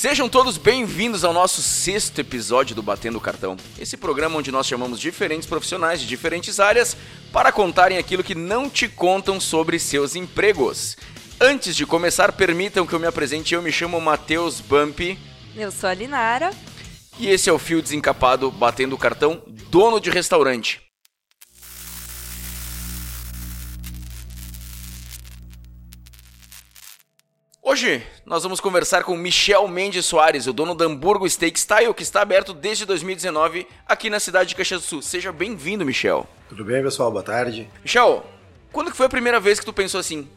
Sejam todos bem-vindos ao nosso sexto episódio do Batendo Cartão. Esse programa onde nós chamamos diferentes profissionais de diferentes áreas para contarem aquilo que não te contam sobre seus empregos. Antes de começar, permitam que eu me apresente. Eu me chamo Matheus Bump. Eu sou a Linara. E esse é o Fio Desencapado Batendo Cartão, dono de restaurante. Hoje nós vamos conversar com Michel Mendes Soares, o dono da Hamburgo Steak Style, que está aberto desde 2019 aqui na cidade de Caxias do Sul. Seja bem-vindo, Michel. Tudo bem, pessoal? Boa tarde. Michel, quando que foi a primeira vez que tu pensou assim,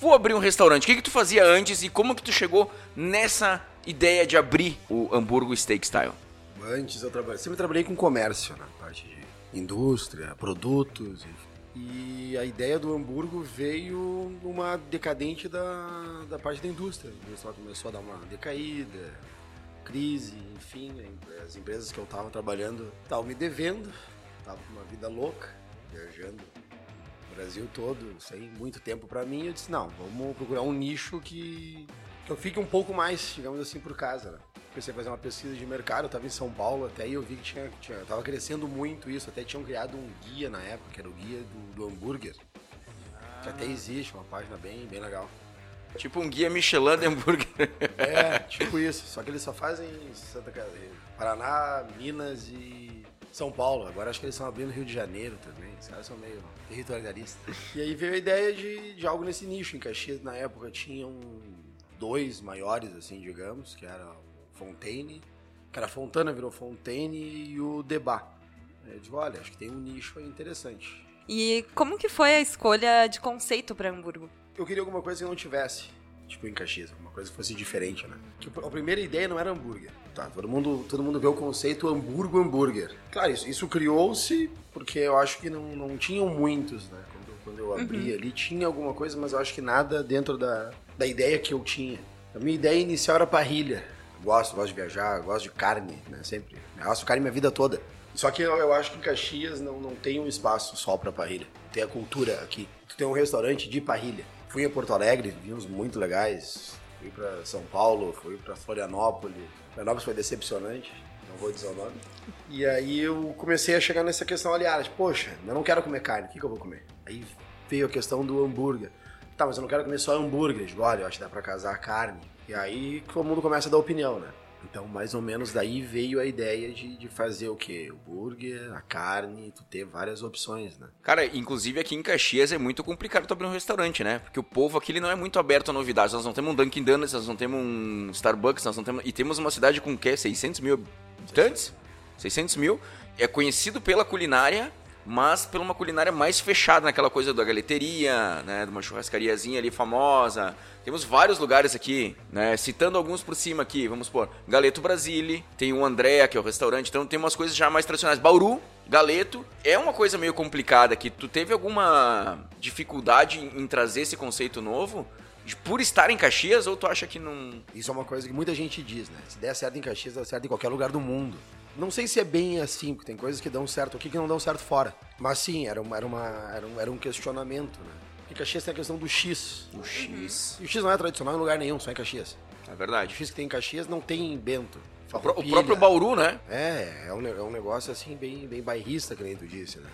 vou abrir um restaurante? O que, que tu fazia antes e como que tu chegou nessa ideia de abrir o Hamburgo Steak Style? Antes eu trabalhei, sempre trabalhei com comércio, na parte de indústria, produtos, enfim. E a ideia do Hamburgo veio numa decadente da, da parte da indústria. O pessoal começou a dar uma decaída, crise, enfim. As empresas que eu estava trabalhando estavam me devendo, estava com uma vida louca, viajando o Brasil todo, sem muito tempo para mim. Eu disse: não, vamos procurar um nicho que, que eu fique um pouco mais, digamos assim, por casa. Né? Comecei a fazer uma pesquisa de mercado, eu estava em São Paulo até aí eu vi que tinha, tinha tava crescendo muito isso, até tinham criado um guia na época, que era o guia do, do hambúrguer. Ah. Que até existe, uma página bem, bem legal. Tipo um guia Michelin de hambúrguer. É, tipo isso. Só que eles só fazem Santa Catarina, Paraná, Minas e São Paulo. Agora acho que eles estão abrindo Rio de Janeiro também. Os caras são meio territorialistas. E aí veio a ideia de, de algo nesse nicho. Em Caxias, na época, tinham dois maiores, assim, digamos, que era Fontaine, que era Fontana, virou Fontaine e o Debat. Eu digo, olha, acho que tem um nicho aí interessante. E como que foi a escolha de conceito para Hamburgo? Eu queria alguma coisa que não tivesse, tipo em Caxias, alguma coisa que fosse diferente, né? Tipo, a primeira ideia não era hambúrguer. Tá, todo mundo, todo mundo vê o conceito Hamburgo hambúrguer. Claro, isso, isso criou-se porque eu acho que não, não tinham muitos, né? Quando, quando eu abri uhum. ali, tinha alguma coisa, mas eu acho que nada dentro da, da ideia que eu tinha. A minha ideia inicial era parrilha gosto, gosto de viajar, gosto de carne, né? Sempre. Eu gosto carne minha vida toda. Só que eu, acho que em Caxias não, não tem um espaço só para parrilha. Tem a cultura aqui. Tu tem um restaurante de parrilha. Fui em Porto Alegre, vi uns muito legais. Fui para São Paulo, fui para Florianópolis. Florianópolis foi decepcionante, não vou dizer o nome. E aí eu comecei a chegar nessa questão aliada. Tipo, poxa, eu não quero comer carne, o que, que eu vou comer? Aí veio a questão do hambúrguer. Tá, mas eu não quero comer só hambúrguer. Olha, eu acho que dá pra casar carne. E aí todo mundo começa a dar opinião, né? Então, mais ou menos daí veio a ideia de, de fazer o quê? O burger, a carne, tu ter várias opções, né? Cara, inclusive aqui em Caxias é muito complicado tu abrir um restaurante, né? Porque o povo aqui ele não é muito aberto a novidades. Nós não temos um Dunkin' Donuts, nós não temos um Starbucks, nós não temos... E temos uma cidade com o quê? 600 mil habitantes? 600 mil. É conhecido pela culinária, mas pela uma culinária mais fechada naquela coisa da galeteria, né, de uma churrascariazinha ali famosa. Temos vários lugares aqui, né, citando alguns por cima aqui, vamos por Galeto Brasile, tem o Andréa, que é o restaurante, então tem umas coisas já mais tradicionais. Bauru, Galeto, é uma coisa meio complicada aqui. Tu teve alguma dificuldade em trazer esse conceito novo? por estar em Caxias ou tu acha que não. Isso é uma coisa que muita gente diz, né? Se der certo em Caxias, dá certo em qualquer lugar do mundo. Não sei se é bem assim, porque tem coisas que dão certo aqui que não dão certo fora. Mas sim, era, uma, era, uma, era, um, era um questionamento, né? Porque Caxias tem a questão do X. O X. E o X não é tradicional em lugar nenhum, só em Caxias. É verdade. O X que tem em Caxias não tem em Bento. O, o próprio Bauru, né? É, é um, é um negócio assim bem, bem bairrista, que nem tu disse, né?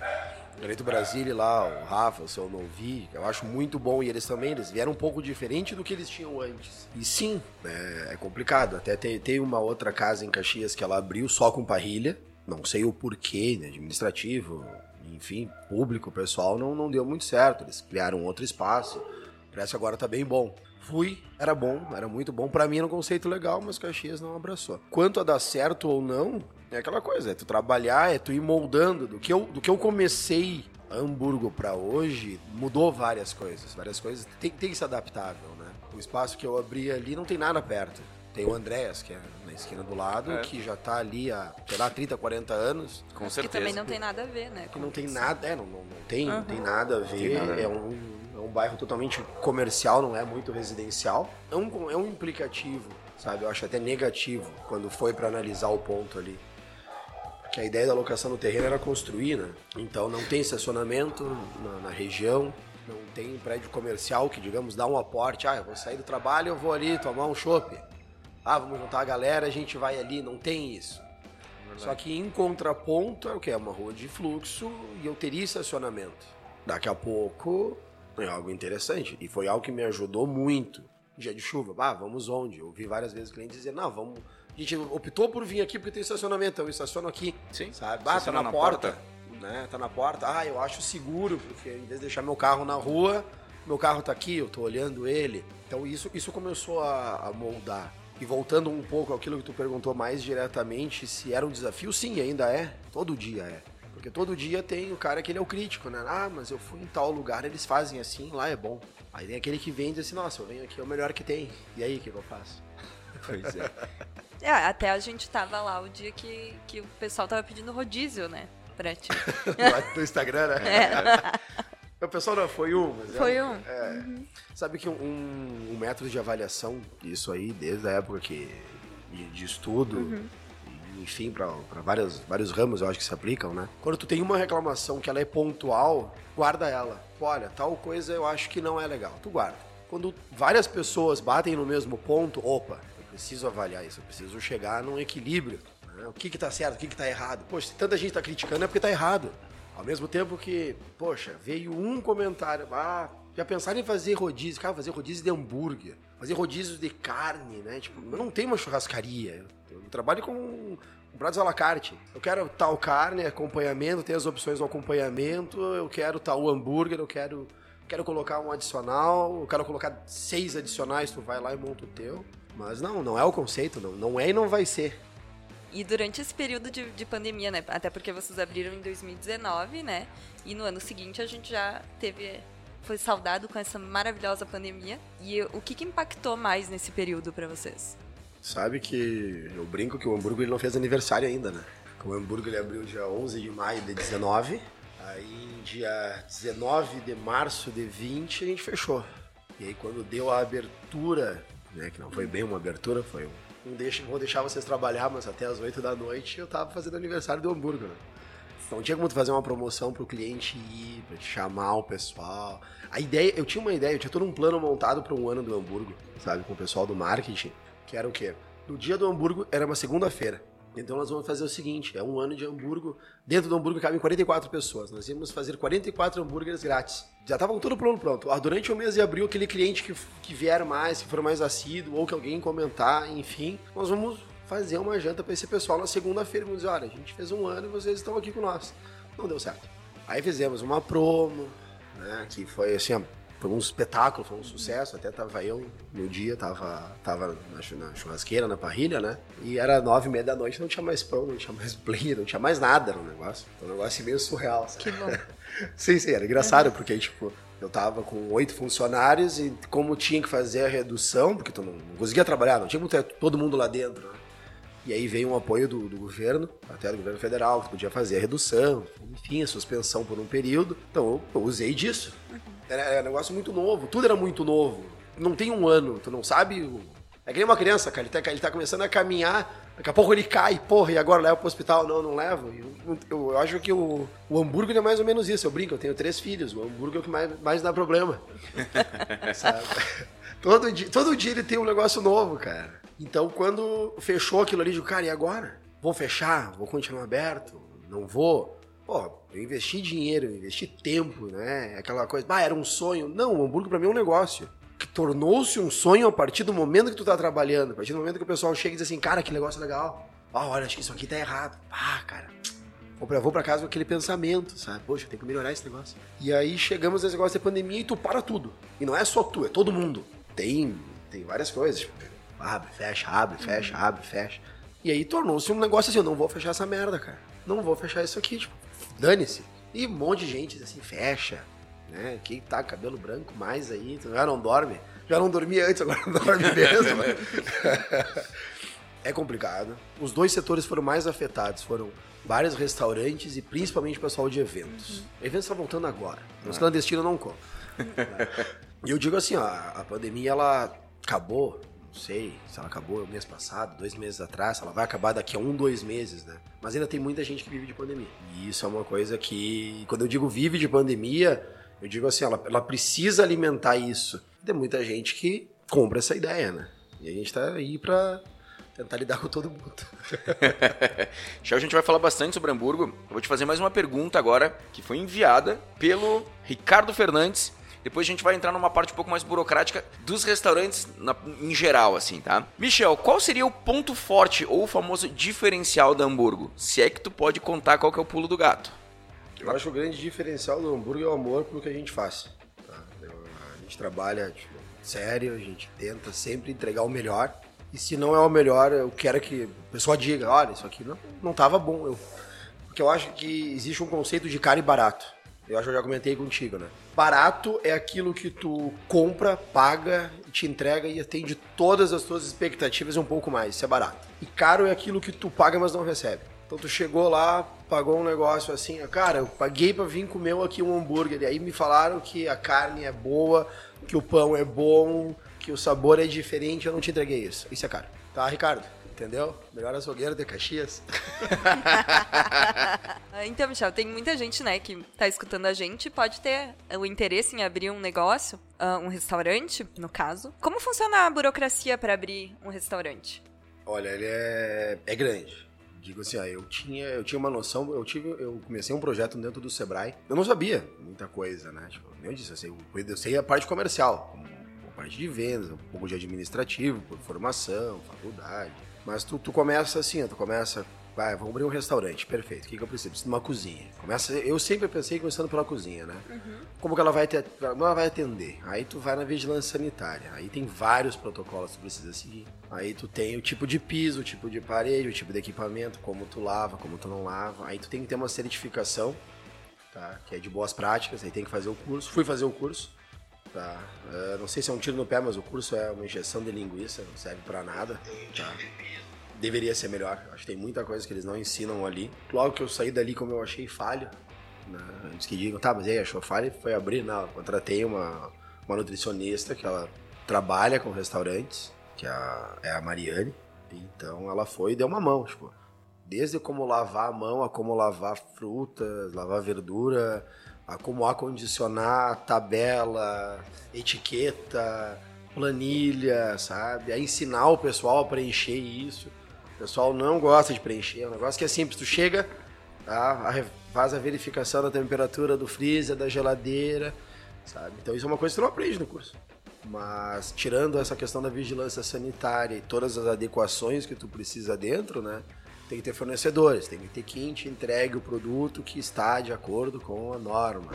Direito Brasília lá, o Rafa, o seu Novi, eu acho muito bom. E eles também, eles vieram um pouco diferente do que eles tinham antes. E sim, é, é complicado. Até tem, tem uma outra casa em Caxias que ela abriu só com parrilha. Não sei o porquê, né, administrativo, enfim, público, pessoal, não, não deu muito certo. Eles criaram outro espaço. Parece que agora tá bem bom. Fui, era bom, era muito bom. para mim era um conceito legal, mas Caxias não abraçou. Quanto a dar certo ou não, é aquela coisa, é tu trabalhar, é tu ir moldando. Do que eu, do que eu comecei Hamburgo para hoje, mudou várias coisas. Várias coisas tem, tem que ser adaptável, né? O espaço que eu abri ali não tem nada perto. Tem o Andréas, que é na esquina do lado, é. que já tá ali há, sei lá, 30, 40 anos. Com certeza. Que também não tem nada a ver, né? Que não tem nada, é, não, não, não tem, uhum. não tem nada a ver. Nada. É um, é um bairro totalmente comercial, não é muito residencial. É um, é um implicativo, sabe? Eu acho até negativo quando foi para analisar o ponto ali. Que a ideia da locação no terreno era construir, né? Então não tem estacionamento na, na região, não tem prédio comercial que, digamos, dá um aporte. Ah, eu vou sair do trabalho, eu vou ali tomar um chopp Ah, vamos juntar a galera, a gente vai ali, não tem isso. Só que em contraponto é o que? É uma rua de fluxo e eu teria estacionamento. Daqui a pouco é algo interessante. E foi algo que me ajudou muito. Dia de chuva, ah, vamos onde? Eu vi várias vezes clientes dizer, não, vamos. A gente optou por vir aqui porque tem estacionamento, eu estaciono aqui. Sim. Sabe? Ah, tá na, na porta, Né? Tá na porta. Ah, eu acho seguro, porque em vez de deixar meu carro na rua, meu carro tá aqui, eu tô olhando ele. Então isso, isso começou a, a moldar. E voltando um pouco àquilo que tu perguntou mais diretamente, se era um desafio, sim, ainda é. Todo dia é. Porque todo dia tem o cara que ele é o crítico, né? Ah, mas eu fui em tal lugar, eles fazem assim, lá é bom. Aí tem aquele que vem e diz assim, nossa, eu venho aqui, é o melhor que tem. E aí, o que eu faço? Pois é. É, até a gente tava lá o dia que, que o pessoal tava pedindo rodízio, né? Pra ti. no Instagram, né? É. O pessoal não foi um, mas Foi é, um. é. Sabe que um, um método de avaliação, isso aí, desde a época que, de, de estudo, Uhum. Enfim, para vários, vários ramos eu acho que se aplicam, né? Quando tu tem uma reclamação que ela é pontual, guarda ela. Olha, tal coisa eu acho que não é legal. Tu guarda. Quando várias pessoas batem no mesmo ponto, opa, eu preciso avaliar isso, eu preciso chegar num equilíbrio. né? O que que tá certo, o que que tá errado. Poxa, se tanta gente tá criticando é porque tá errado. Ao mesmo tempo que, poxa, veio um comentário, ah, já pensaram em fazer rodízio, cara, fazer rodízio de hambúrguer, fazer rodízio de carne, né? Tipo, eu não tenho uma churrascaria, eu, trabalho com pratos à la carte. Eu quero tal carne, acompanhamento, tem as opções do acompanhamento, eu quero tal hambúrguer, eu quero, quero colocar um adicional, eu quero colocar seis adicionais, tu vai lá e monta o teu. Mas não, não é o conceito, não, não é e não vai ser. E durante esse período de, de pandemia, né? Até porque vocês abriram em 2019, né? E no ano seguinte a gente já teve. Foi saudado com essa maravilhosa pandemia. E o que, que impactou mais nesse período pra vocês? Sabe que eu brinco que o Hamburgo ele não fez aniversário ainda, né? O Hamburgo ele abriu dia 11 de maio de 19, aí dia 19 de março de 20 a gente fechou. E aí quando deu a abertura, né, que não foi bem uma abertura, foi um, um deixa, vou deixar vocês trabalhar, mas até as 8 da noite eu tava fazendo aniversário do Hamburgo, né? Não tinha como tu fazer uma promoção pro cliente ir, pra te chamar o pessoal. A ideia, eu tinha uma ideia, eu tinha todo um plano montado para um ano do Hamburgo, sabe, com o pessoal do marketing, que era o quê? No dia do Hamburgo era uma segunda-feira. Então nós vamos fazer o seguinte, é um ano de Hamburgo, dentro do Hamburgo cabem 44 pessoas. Nós íamos fazer 44 hambúrgueres grátis. Já tava tudo pronto, pronto. Ah, Durante o mês de abril, aquele cliente que, que vier mais, que for mais assíduo, ou que alguém comentar, enfim, nós vamos fazer uma janta para esse pessoal na segunda-feira. Vamos dizer, olha, a gente fez um ano e vocês estão aqui com nós. Não deu certo. Aí fizemos uma promo, né, que foi assim, foi um espetáculo, foi um sucesso. Até tava eu no dia, tava, tava na chu- na churrasqueira, na parrilha, né? E era nove e meia da noite, não tinha mais pão, não tinha mais play, não tinha mais nada no negócio. Foi um negócio meio surreal, sabe? Que bom. sim, sim, era engraçado, porque, tipo, eu tava com oito funcionários e como tinha que fazer a redução, porque tu não, não conseguia trabalhar, não tinha como ter todo mundo lá dentro, né? E aí veio um apoio do, do governo, até do governo federal, que podia fazer a redução, enfim, a suspensão por um período. Então eu, eu usei disso. Era, era um negócio muito novo, tudo era muito novo. Não tem um ano, tu não sabe. É que nem uma criança, cara, ele tá, ele tá começando a caminhar, daqui a pouco ele cai, porra, e agora leva pro hospital? Não, não levo. Eu, eu- eu acho que o, o hambúrguer é mais ou menos isso. Eu brinco, eu tenho três filhos, o hambúrguer é o que mais, mais dá problema. sabe? Todo dia, todo dia ele tem um negócio novo, cara. Então, quando fechou aquilo ali, eu cara, e agora? Vou fechar? Vou continuar aberto? Não vou? Pô, eu investi dinheiro, eu investi tempo, né? Aquela coisa, ah, era um sonho. Não, o hambúrguer pra mim é um negócio. Que tornou-se um sonho a partir do momento que tu tá trabalhando. A partir do momento que o pessoal chega e diz assim, cara, que negócio legal. Ah, olha, acho que isso aqui tá errado. Ah, cara, Vou pra, vou pra casa com aquele pensamento, sabe? Poxa, tem que melhorar esse negócio. E aí chegamos nesse negócio de pandemia e tu para tudo. E não é só tu, é todo mundo. Tem, tem várias coisas. Tipo, abre, fecha, abre, fecha, abre, fecha. E aí tornou-se um negócio assim, eu não vou fechar essa merda, cara. Não vou fechar isso aqui, tipo, dane-se. E um monte de gente assim, fecha, né? Quem tá cabelo branco mais aí, já não dorme. Já não dormia antes, agora não dorme mesmo. É complicado. Os dois setores foram mais afetados, foram vários restaurantes e principalmente o pessoal de eventos. Eventos está voltando agora. Os clandestinos não contam. e eu digo assim, ó, a pandemia ela acabou, não sei se ela acabou mês passado, dois meses atrás, ela vai acabar daqui a um, dois meses, né? Mas ainda tem muita gente que vive de pandemia. E isso é uma coisa que, quando eu digo vive de pandemia, eu digo assim, ela, ela precisa alimentar isso. Tem muita gente que compra essa ideia, né? E a gente tá aí pra tentar lidar com todo mundo. Já a gente vai falar bastante sobre Hamburgo. Eu vou te fazer mais uma pergunta agora, que foi enviada pelo Ricardo Fernandes. Depois a gente vai entrar numa parte um pouco mais burocrática dos restaurantes na, em geral, assim, tá? Michel, qual seria o ponto forte ou o famoso diferencial da Hamburgo? Se é que tu pode contar qual que é o pulo do gato. Eu acho que o grande diferencial do hambúrguer é o amor pelo que a gente faz. Tá? A gente trabalha tipo, sério, a gente tenta sempre entregar o melhor. E se não é o melhor, eu quero que o pessoal diga, olha, isso aqui não, não tava bom. Eu, porque eu acho que existe um conceito de caro e barato. Eu acho que eu já comentei contigo, né? Barato é aquilo que tu compra, paga, te entrega e atende todas as tuas expectativas e um pouco mais. Isso é barato. E caro é aquilo que tu paga, mas não recebe. Então tu chegou lá, pagou um negócio assim, cara, eu paguei pra vir comer aqui um hambúrguer. E aí me falaram que a carne é boa, que o pão é bom, que o sabor é diferente, eu não te entreguei isso. Isso é caro. Tá, Ricardo? Entendeu? Melhor açougueiro de Caxias. então, Michel, tem muita gente, né, que tá escutando a gente, pode ter o interesse em abrir um negócio, uh, um restaurante, no caso. Como funciona a burocracia para abrir um restaurante? Olha, ele é, é grande. Digo assim, eu tinha, eu tinha uma noção, eu tive, eu comecei um projeto dentro do Sebrae. Eu não sabia muita coisa, né? Tipo, eu disse, eu sei, eu sei a parte comercial, a parte de vendas, um pouco de administrativo, por formação, faculdade. Mas tu, tu começa assim, tu começa Vai, vamos abrir um restaurante, perfeito. O que, que eu preciso? Preciso de uma cozinha. Começa, eu sempre pensei começando pela cozinha, né? Uhum. Como que ela vai, ter, ela vai atender? Aí tu vai na vigilância sanitária. Aí tem vários protocolos que tu precisa seguir. Aí tu tem o tipo de piso, o tipo de parede, o tipo de equipamento, como tu lava, como tu não lava. Aí tu tem que ter uma certificação, tá? Que é de boas práticas. Aí tem que fazer o curso. Fui fazer o curso. Tá. Uh, não sei se é um tiro no pé, mas o curso é uma injeção de linguiça, não serve para nada. Tá deveria ser melhor. Acho que tem muita coisa que eles não ensinam ali. Logo que eu saí dali, como eu achei falho, né? antes que digam, tá, mas aí achou falha, foi abrir. Não, eu contratei uma, uma nutricionista que ela trabalha com restaurantes, que é a, é a Mariane. Então ela foi e deu uma mão, tipo, desde como lavar a mão, a como lavar frutas, lavar verdura, a como acondicionar tabela, etiqueta, planilha, sabe? A ensinar o pessoal a preencher isso. O pessoal não gosta de preencher, é um negócio que é simples. Tu chega, tá? faz a verificação da temperatura do freezer, da geladeira, sabe? Então isso é uma coisa que tu não aprende no curso. Mas tirando essa questão da vigilância sanitária e todas as adequações que tu precisa dentro, né? Tem que ter fornecedores, tem que ter quem te entregue o produto que está de acordo com a norma.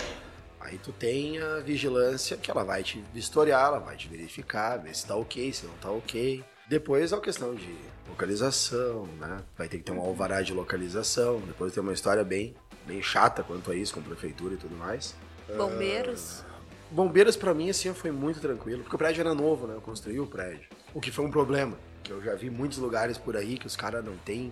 Aí tu tem a vigilância que ela vai te vistoriar, ela vai te verificar, ver se tá ok, se não tá ok. Depois é a questão de localização, né? Vai ter que ter um alvará de localização. Depois tem uma história bem, bem chata quanto a isso, com a prefeitura e tudo mais. Bombeiros? Uh, bombeiros para mim, assim, foi muito tranquilo, porque o prédio era novo, né? Eu construí o prédio. O que foi um problema, que eu já vi muitos lugares por aí que os caras não têm,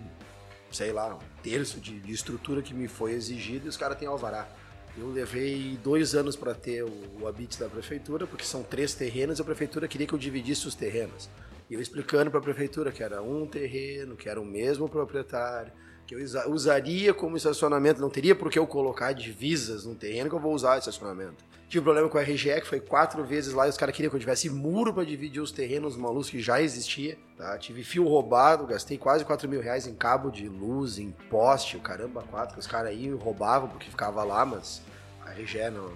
sei lá, um terço de, de estrutura que me foi exigido e os caras têm alvará. Eu levei dois anos para ter o, o habite da prefeitura, porque são três terrenos e a prefeitura queria que eu dividisse os terrenos. E eu explicando para a prefeitura que era um terreno, que era o mesmo proprietário, que eu usaria como estacionamento, não teria por que eu colocar divisas no terreno que eu vou usar estacionamento. Tive problema com a RGE, que foi quatro vezes lá, e os caras queriam que eu tivesse muro para dividir os terrenos numa luz que já existia. Tá? Tive fio roubado, gastei quase 4 mil reais em cabo de luz, em poste, o caramba, quatro, que os caras e roubavam porque ficava lá, mas a RGE não,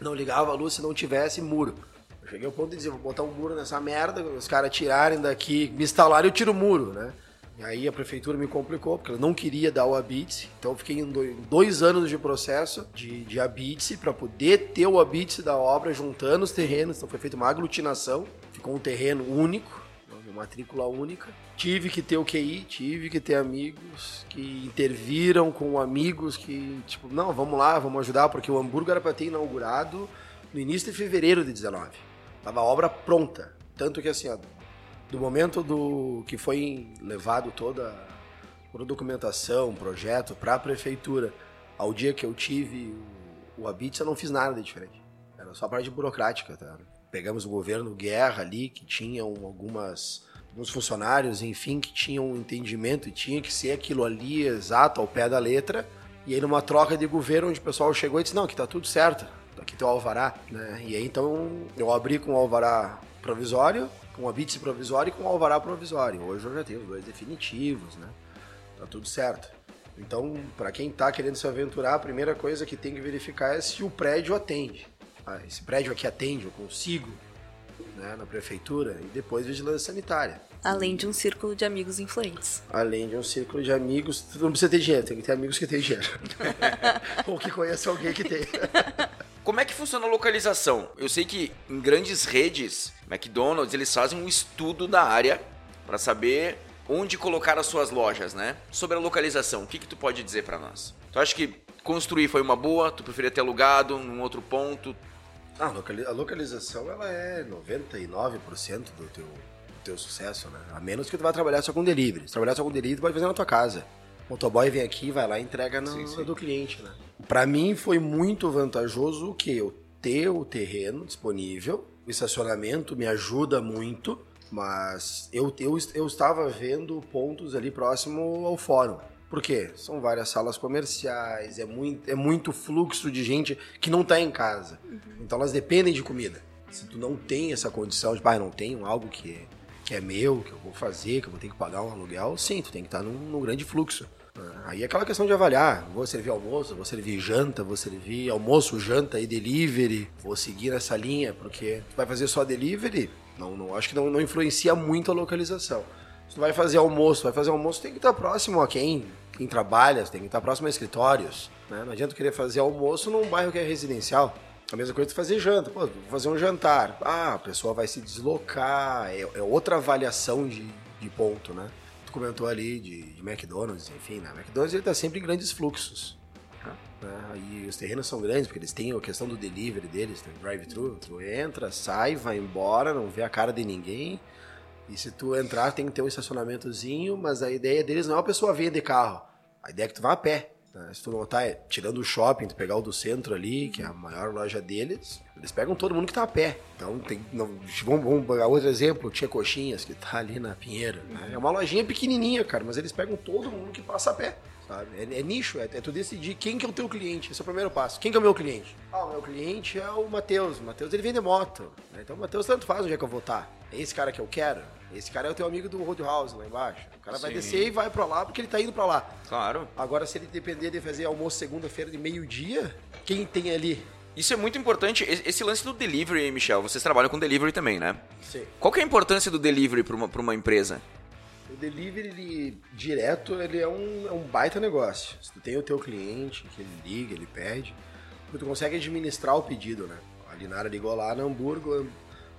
não ligava a luz se não tivesse muro. Eu cheguei ao ponto de dizer, vou botar um muro nessa merda, os caras tirarem daqui, me instalarem, eu tiro o muro, né? E aí a prefeitura me complicou, porque ela não queria dar o habite, então eu fiquei em dois anos de processo de, de habite para poder ter o habite da obra, juntando os terrenos, então foi feita uma aglutinação, ficou um terreno único, uma matrícula única. Tive que ter o QI, tive que ter amigos que interviram com amigos que, tipo, não, vamos lá, vamos ajudar, porque o hambúrguer era para ter inaugurado no início de fevereiro de 19. Tava a obra pronta. Tanto que assim, ó, do momento do que foi levado toda a documentação, projeto para a prefeitura, ao dia que eu tive o, o Habits, eu não fiz nada de diferente. Era só parte burocrática, tá? Pegamos o governo Guerra ali, que tinham algumas alguns funcionários, enfim, que tinham um entendimento e tinha que ser aquilo ali exato ao pé da letra. E aí numa troca de governo, onde o pessoal chegou e disse, não, que tá tudo certo, aqui teu alvará, né? E aí então eu abri com o alvará provisório, com a BITS provisória e com o alvará provisório. Hoje eu já tenho os dois definitivos, né? Tá tudo certo. Então, para quem está querendo se aventurar, a primeira coisa que tem que verificar é se o prédio atende. Ah, esse prédio aqui atende, eu consigo, né, na prefeitura, e depois vigilância sanitária. Além de um círculo de amigos influentes. Além de um círculo de amigos, tu não precisa ter dinheiro, tem que ter amigos que têm dinheiro. Ou que conheçam alguém que tem. Como é que funciona a localização? Eu sei que em grandes redes, McDonald's, eles fazem um estudo da área para saber onde colocar as suas lojas, né? Sobre a localização, o que, que tu pode dizer para nós? Tu acha que construir foi uma boa? Tu preferia ter alugado num outro ponto? Ah, a localização ela é 99% do teu, do teu sucesso, né? A menos que tu vá trabalhar só com delivery. Se trabalhar só com delivery, tu pode fazer na tua casa. O motoboy vem aqui, vai lá e entrega no, sim, sim. do cliente, né? Para mim foi muito vantajoso o que eu ter o terreno disponível, o estacionamento me ajuda muito mas eu, eu, eu estava vendo pontos ali próximo ao fórum. Por quê? São várias salas comerciais, é muito, é muito fluxo de gente que não está em casa. Uhum. Então elas dependem de comida. Se tu não tem essa condição de, pai, não tenho algo que é, que é meu, que eu vou fazer, que eu vou ter que pagar um aluguel, sim, tu tem que estar tá num, num grande fluxo. Aí é aquela questão de avaliar. Vou servir almoço, vou servir janta, vou servir almoço, janta e delivery. Vou seguir nessa linha, porque tu vai fazer só delivery, não, não acho que não, não influencia muito a localização. Se tu vai fazer almoço, vai fazer almoço, tem que estar próximo a quem, quem trabalha, tem que estar próximo a escritórios. Né? Não adianta querer fazer almoço num bairro que é residencial. A mesma coisa de fazer janta. Pô, vou fazer um jantar. Ah, a pessoa vai se deslocar. É, é outra avaliação de, de ponto, né? Tu comentou ali de, de McDonald's, enfim, né? McDonald's ele tá sempre em grandes fluxos. Né? E os terrenos são grandes, porque eles têm a questão do delivery deles, tem drive-thru. Tu entra, sai, vai embora, não vê a cara de ninguém. E se tu entrar, tem que ter um estacionamentozinho, mas a ideia deles não é a pessoa vir de carro. A ideia é que tu vá a pé. Né? Se tu não tá tirando o shopping, tu pegar o do centro ali, que é a maior loja deles, eles pegam todo mundo que tá a pé. Então, tem, não, vamos, vamos pegar outro exemplo, Tia Coxinhas, que tá ali na Pinheira. Né? É uma lojinha pequenininha, cara, mas eles pegam todo mundo que passa a pé? É, é nicho, é, é, tu decidir quem que é o teu cliente. Esse é o primeiro passo. Quem que é o meu cliente? Ah, o meu cliente é o Matheus. O Matheus, ele vende moto. Né? Então, o Matheus tanto faz onde é que eu vou estar. É esse cara que eu quero. Esse cara é o teu amigo do Roadhouse lá embaixo. O cara Sim. vai descer e vai pra lá porque ele tá indo pra lá. Claro. Agora, se ele depender de fazer almoço segunda-feira de meio-dia, quem tem ali? Isso é muito importante. Esse lance do delivery, Michel, vocês trabalham com delivery também, né? Sim. Qual que é a importância do delivery para uma, pra uma empresa? O delivery ele, direto ele é um, é um baita negócio. Se tu tem o teu cliente, que ele liga, ele pede, tu consegue administrar o pedido, né? A Linara ligou lá no Hamburgo,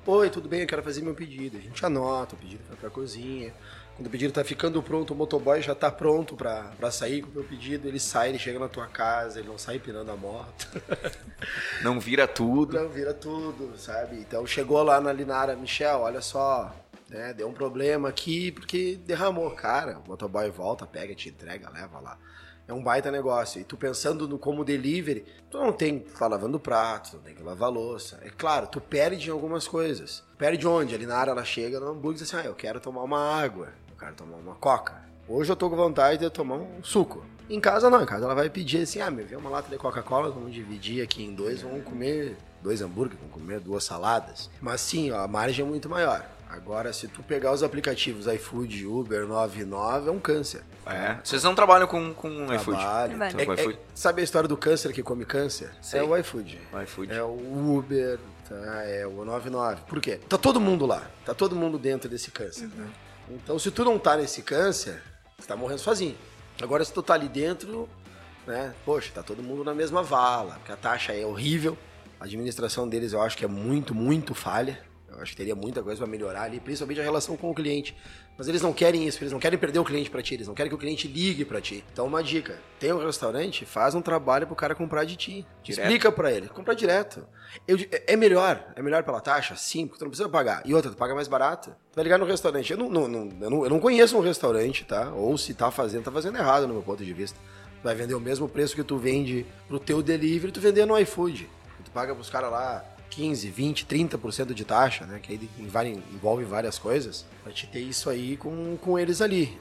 Oi, tudo bem? Eu quero fazer meu pedido. A gente anota, o pedido vai pra cozinha. Quando o pedido tá ficando pronto, o motoboy já tá pronto pra, pra sair com o meu pedido. Ele sai, ele chega na tua casa, ele não sai pirando a moto. Não vira tudo. Não vira tudo, sabe? Então chegou lá na Linara, Michel, olha só, né? Deu um problema aqui porque derramou. Cara, o motoboy volta, pega, te entrega, leva lá. É um baita negócio. E tu pensando no como delivery, tu não tem que estar lavando prato, tu não tem que lavar louça. É claro, tu perde em algumas coisas. Perde onde? Ali na área ela chega no hambúrguer e diz assim: ah, eu quero tomar uma água, quero tomar uma coca. Hoje eu tô com vontade de tomar um suco. Em casa não, em casa ela vai pedir assim: ah, meu, vê uma lata de Coca-Cola, vamos dividir aqui em dois, vamos comer dois hambúrgueres, vamos comer duas saladas. Mas sim, ó, a margem é muito maior. Agora, se tu pegar os aplicativos iFood, Uber, 99, é um câncer. É. Vocês não trabalham com, com iFood? Trabalho. É, é, sabe a história do câncer que come câncer? Sei. É o iFood. O iFood. É o Uber, tá? é o 99. Por quê? Tá todo mundo lá. Tá todo mundo dentro desse câncer. Uhum. Né? Então, se tu não tá nesse câncer, você tá morrendo sozinho. Agora, se tu tá ali dentro, né? Poxa, tá todo mundo na mesma vala, porque a taxa é horrível. A administração deles eu acho que é muito, muito falha. Eu acho que teria muita coisa para melhorar ali, principalmente a relação com o cliente. Mas eles não querem isso, eles não querem perder o cliente para ti, eles não querem que o cliente ligue para ti. Então, uma dica: tem um restaurante, faz um trabalho pro cara comprar de ti. Direto. Explica para ele, comprar direto. Eu, é melhor, é melhor pela taxa? Sim, porque tu não precisa pagar. E outra, tu paga mais barato. Tu vai ligar no restaurante. Eu não, não, não, eu não, eu não conheço um restaurante, tá? Ou se tá fazendo, tá fazendo errado no meu ponto de vista. Tu vai vender o mesmo preço que tu vende pro teu delivery, tu vender no iFood. Tu paga pros caras lá 15, 20, 30% de taxa, né? Que aí envolve várias coisas. A gente ter isso aí com, com eles ali.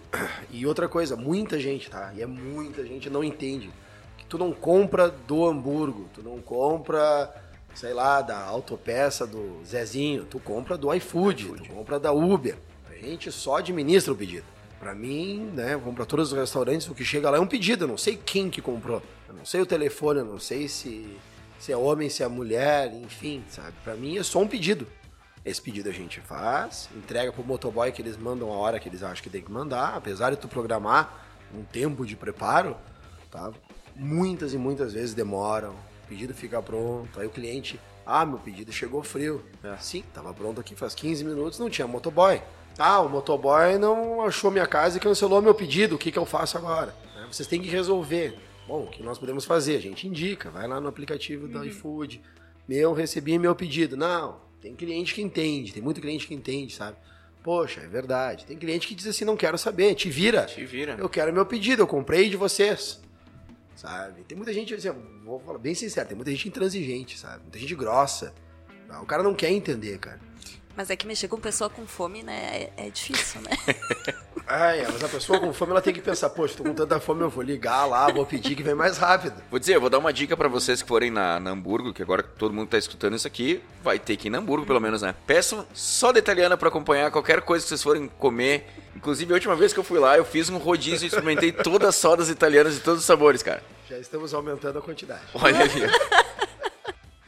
E outra coisa, muita gente, tá? E é muita gente não entende que tu não compra do Hamburgo, tu não compra sei lá, da autopeça do Zezinho, tu compra do iFood, tu compra da Uber. A gente só administra o pedido. Pra mim, né, vamos pra todos os restaurantes, o que chega lá é um pedido, eu não sei quem que comprou. Eu não sei o telefone, eu não sei se, se é homem, se é mulher, enfim, sabe? Pra mim é só um pedido. Esse pedido a gente faz, entrega pro motoboy que eles mandam a hora que eles acham que tem que mandar, apesar de tu programar um tempo de preparo, tá? Muitas e muitas vezes demoram, o pedido fica pronto, aí o cliente, ah, meu pedido chegou frio. É. Sim, tava pronto aqui faz 15 minutos, não tinha motoboy. Ah, o motoboy não achou minha casa e cancelou meu pedido, o que, que eu faço agora? Vocês têm que resolver. Bom, o que nós podemos fazer? A gente indica, vai lá no aplicativo uhum. iFood. Meu, recebi meu pedido. Não, tem cliente que entende, tem muito cliente que entende, sabe? Poxa, é verdade. Tem cliente que diz assim, não quero saber, te vira. Te vira. Eu quero meu pedido, eu comprei de vocês. Sabe? Tem muita gente, assim, vou falar bem sincero, tem muita gente intransigente, sabe? Muita gente grossa. O cara não quer entender, cara. Mas é que mexer com pessoa com fome, né, é, é difícil, né? ah, é, mas a pessoa com fome, ela tem que pensar, poxa, tô com tanta fome, eu vou ligar lá, vou pedir que vem mais rápido. Vou dizer, eu vou dar uma dica para vocês que forem na, na Hamburgo, que agora todo mundo tá escutando isso aqui, vai ter que ir na Hamburgo, pelo menos, né? Peçam só da italiana para acompanhar qualquer coisa que vocês forem comer. Inclusive, a última vez que eu fui lá, eu fiz um rodízio e experimentei todas as sodas italianas de todos os sabores, cara. Já estamos aumentando a quantidade. Olha ali.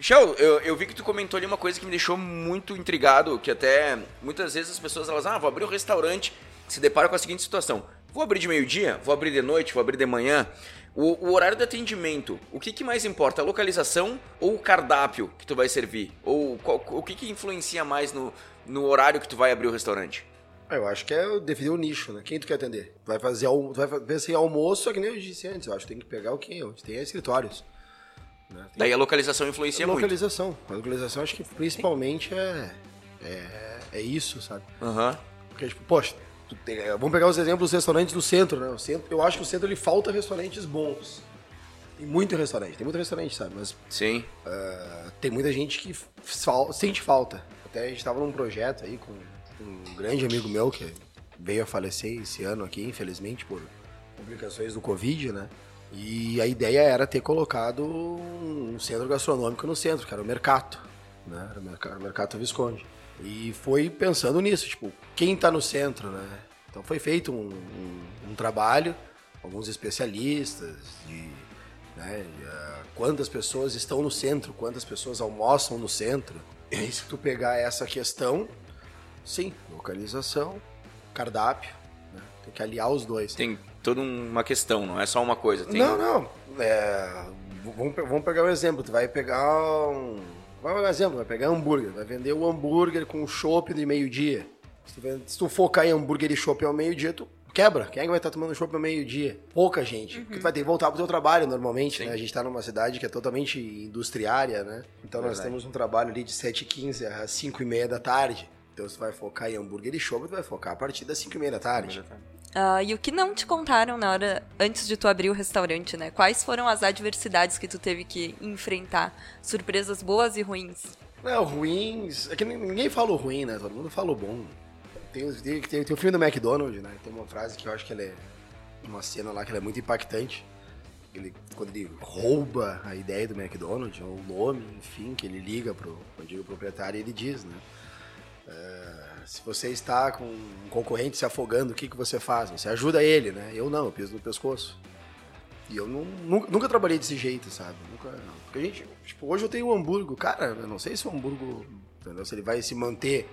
Michel, eu, eu, vi que tu comentou ali uma coisa que me deixou muito intrigado, que até muitas vezes as pessoas elas, ah, vou abrir um restaurante, se depara com a seguinte situação. Vou abrir de meio-dia, vou abrir de noite, vou abrir de manhã. O, o horário de atendimento, o que, que, mais importa? A localização ou o cardápio que tu vai servir? Ou qual, o que, que influencia mais no, no horário que tu vai abrir o restaurante? Ah, eu acho que é definir o nicho, né? Quem tu quer atender? Vai fazer, vai fazer almoço, é que nem eu disse antes. Eu acho que tem que pegar o que? Onde tem escritórios. Né? Daí a localização influencia a localização. muito. A localização acho que principalmente é, é, é, isso, sabe? Uhum. Porque, tipo, poxa, tem, é, vamos pegar os exemplos dos restaurantes do centro, né? O centro, eu acho que o centro ele falta restaurantes bons. Tem muito restaurante, tem muito restaurante, sabe? Mas Sim. Uh, tem muita gente que fal sente falta. Até a gente estava num projeto aí com um grande amigo meu que veio a falecer esse ano aqui, infelizmente, por complicações do Covid, né? E a ideia era ter colocado um centro gastronômico no centro, que era o Mercato, né? Era o Mercato Visconde. E foi pensando nisso, tipo, quem está no centro, né? Então foi feito um, um, um trabalho, alguns especialistas de, né, de, uh, quantas pessoas estão no centro, quantas pessoas almoçam no centro. E se tu pegar essa questão, sim, localização, cardápio, né? tem que aliar os dois. Tem toda uma questão, não é só uma coisa. Tem... Não, não. É, vamos, vamos pegar um exemplo. Tu vai pegar um. Vai um exemplo, vai pegar um hambúrguer, vai vender o um hambúrguer com chopp de meio-dia. Se, se, tu focar em hambúrguer e chopp ao meio-dia, tu quebra. Quem é que vai estar tomando chopp ao meio-dia? Pouca gente. Uhum. Porque tu vai ter que voltar pro teu trabalho normalmente, Sim. né? A gente tá numa cidade que é totalmente industriária, né? Então Verdade. nós temos um trabalho ali de 7h15 às 5h30 da tarde. Então você vai focar em hambúrguer e chopp, tu vai focar a partir das 5h30 da tarde. Uh, e o que não te contaram na hora antes de tu abrir o restaurante, né? Quais foram as adversidades que tu teve que enfrentar? Surpresas boas e ruins? Não, ruins. É que ninguém fala o ruim, né? Todo mundo fala o bom. Tem, tem, tem, tem o filme do McDonald's, né? Tem uma frase que eu acho que ela é. Uma cena lá que é muito impactante. Ele, quando ele rouba a ideia do McDonald's, ou o nome, enfim, que ele liga pro antigo proprietário, ele diz, né? Uh, se você está com um concorrente se afogando, o que, que você faz? Você ajuda ele, né? Eu não, eu piso no pescoço. E eu não, nunca, nunca, trabalhei desse jeito, sabe? Nunca, porque a gente, tipo, hoje eu tenho um hambúrguer, cara, eu não sei se o hambúrguer, entendeu? se ele vai se manter,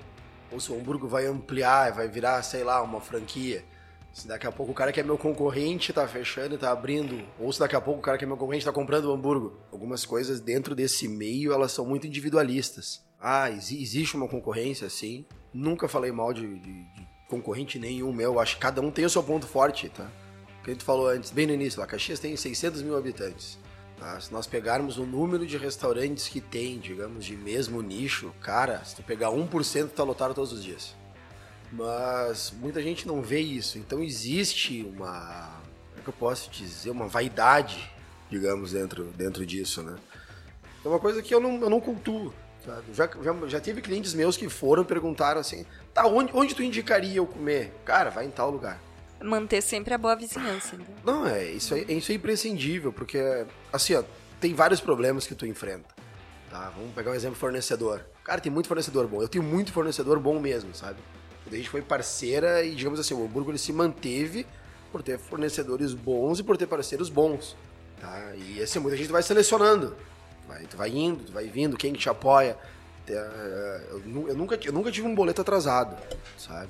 ou se o hambúrguer vai ampliar, vai virar, sei lá, uma franquia. Se daqui a pouco o cara que é meu concorrente tá fechando e tá abrindo, ou se daqui a pouco o cara que é meu concorrente tá comprando o hambúrguer. Algumas coisas dentro desse meio, elas são muito individualistas. Ah, existe uma concorrência, sim, Nunca falei mal de, de, de concorrente nenhum meu. Acho que cada um tem o seu ponto forte, tá? O que a gente falou antes, bem no início, lá, Caxias tem 600 mil habitantes. Tá? Se nós pegarmos o número de restaurantes que tem, digamos, de mesmo nicho, cara, se tu pegar 1%, tá lotado todos os dias. Mas muita gente não vê isso. Então existe uma. Como é que eu posso dizer? Uma vaidade, digamos, dentro, dentro disso, né? É uma coisa que eu não, eu não cultuo. Já, já, já teve clientes meus que foram e perguntaram assim: tá, onde, onde tu indicaria eu comer? Cara, vai em tal lugar. Manter sempre a boa vizinhança. Né? Não, é isso, é, isso é imprescindível, porque, assim, ó, tem vários problemas que tu enfrenta. Tá, vamos pegar um exemplo fornecedor. Cara, tem muito fornecedor bom. Eu tenho muito fornecedor bom mesmo, sabe? A gente foi parceira e, digamos assim, o Hamburgo ele se manteve por ter fornecedores bons e por ter parceiros bons. Tá? E assim, muita gente vai selecionando. Vai, tu vai indo, tu vai vindo, quem te apoia. Eu, eu, nunca, eu nunca tive um boleto atrasado, sabe?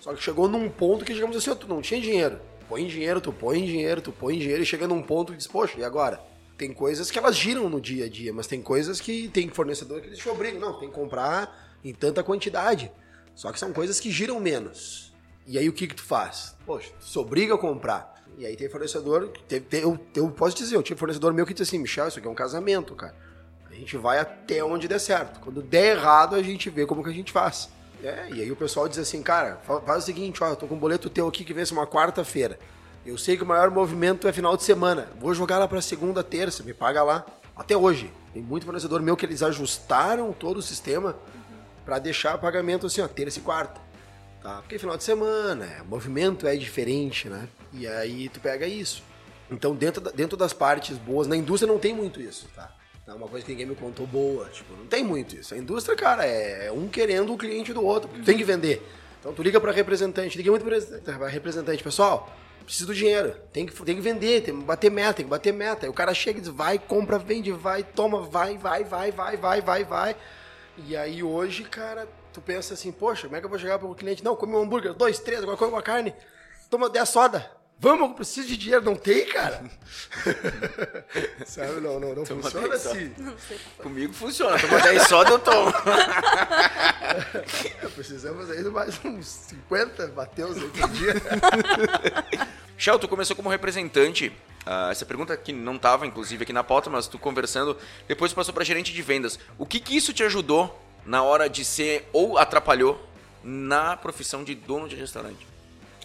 Só que chegou num ponto que, digamos assim, tu não tinha dinheiro. Põe dinheiro, tu põe dinheiro, tu põe dinheiro e chega num ponto que diz, poxa, e agora? Tem coisas que elas giram no dia a dia, mas tem coisas que tem fornecedor que eles te obrigam. Não, tem que comprar em tanta quantidade. Só que são coisas que giram menos. E aí o que que tu faz? Poxa, tu se obriga a comprar. E aí tem fornecedor, eu, eu posso dizer, eu tinha fornecedor meu que disse assim, Michel, isso aqui é um casamento, cara. A gente vai até onde der certo. Quando der errado, a gente vê como que a gente faz. É, e aí o pessoal diz assim, cara, faz o seguinte, ó, eu tô com um boleto teu aqui que vence uma quarta-feira. Eu sei que o maior movimento é final de semana. Vou jogar lá pra segunda, terça, me paga lá. Até hoje. Tem muito fornecedor meu que eles ajustaram todo o sistema para deixar pagamento assim, ó, terça e quarta. Tá? Porque final de semana, é, o movimento é diferente, né? E aí tu pega isso. Então, dentro, da, dentro das partes boas, na indústria não tem muito isso, tá? É uma coisa que ninguém me contou boa, tipo, não tem muito isso. A indústria, cara, é, é um querendo o cliente do outro, tem que vender. Então tu liga para representante, liga muito para representante, pessoal, preciso do dinheiro, tem que, tem que vender, tem que bater meta, tem que bater meta. Aí o cara chega e diz, vai, compra, vende, vai, toma, vai, vai, vai, vai, vai, vai, vai. E aí hoje, cara, tu pensa assim, poxa, como é que eu vou chegar para cliente? Não, come um hambúrguer, dois, três, agora come uma carne, toma 10 soda. Vamos, eu preciso de dinheiro, não tem, cara? Sabe, não, não, não funciona assim. Comigo funciona, toma 10 soda, eu tomo. Precisamos aí de mais uns 50 bateus aí por dia. Shell, tu começou como representante. Uh, essa pergunta que não estava, inclusive, aqui na pauta, mas tu conversando, depois passou para gerente de vendas. O que, que isso te ajudou na hora de ser, ou atrapalhou, na profissão de dono de restaurante?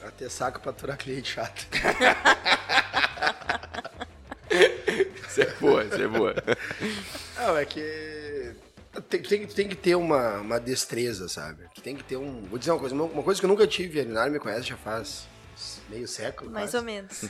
A ter saco pra aturar cliente chato. Isso é boa, isso é boa. Não, é que tem, tem, tem, que ter uma, uma destreza, sabe? Tem que ter um. Vou dizer uma coisa, uma, uma coisa que eu nunca tive, a Linara me conhece já faz meio século. Mais quase. ou menos.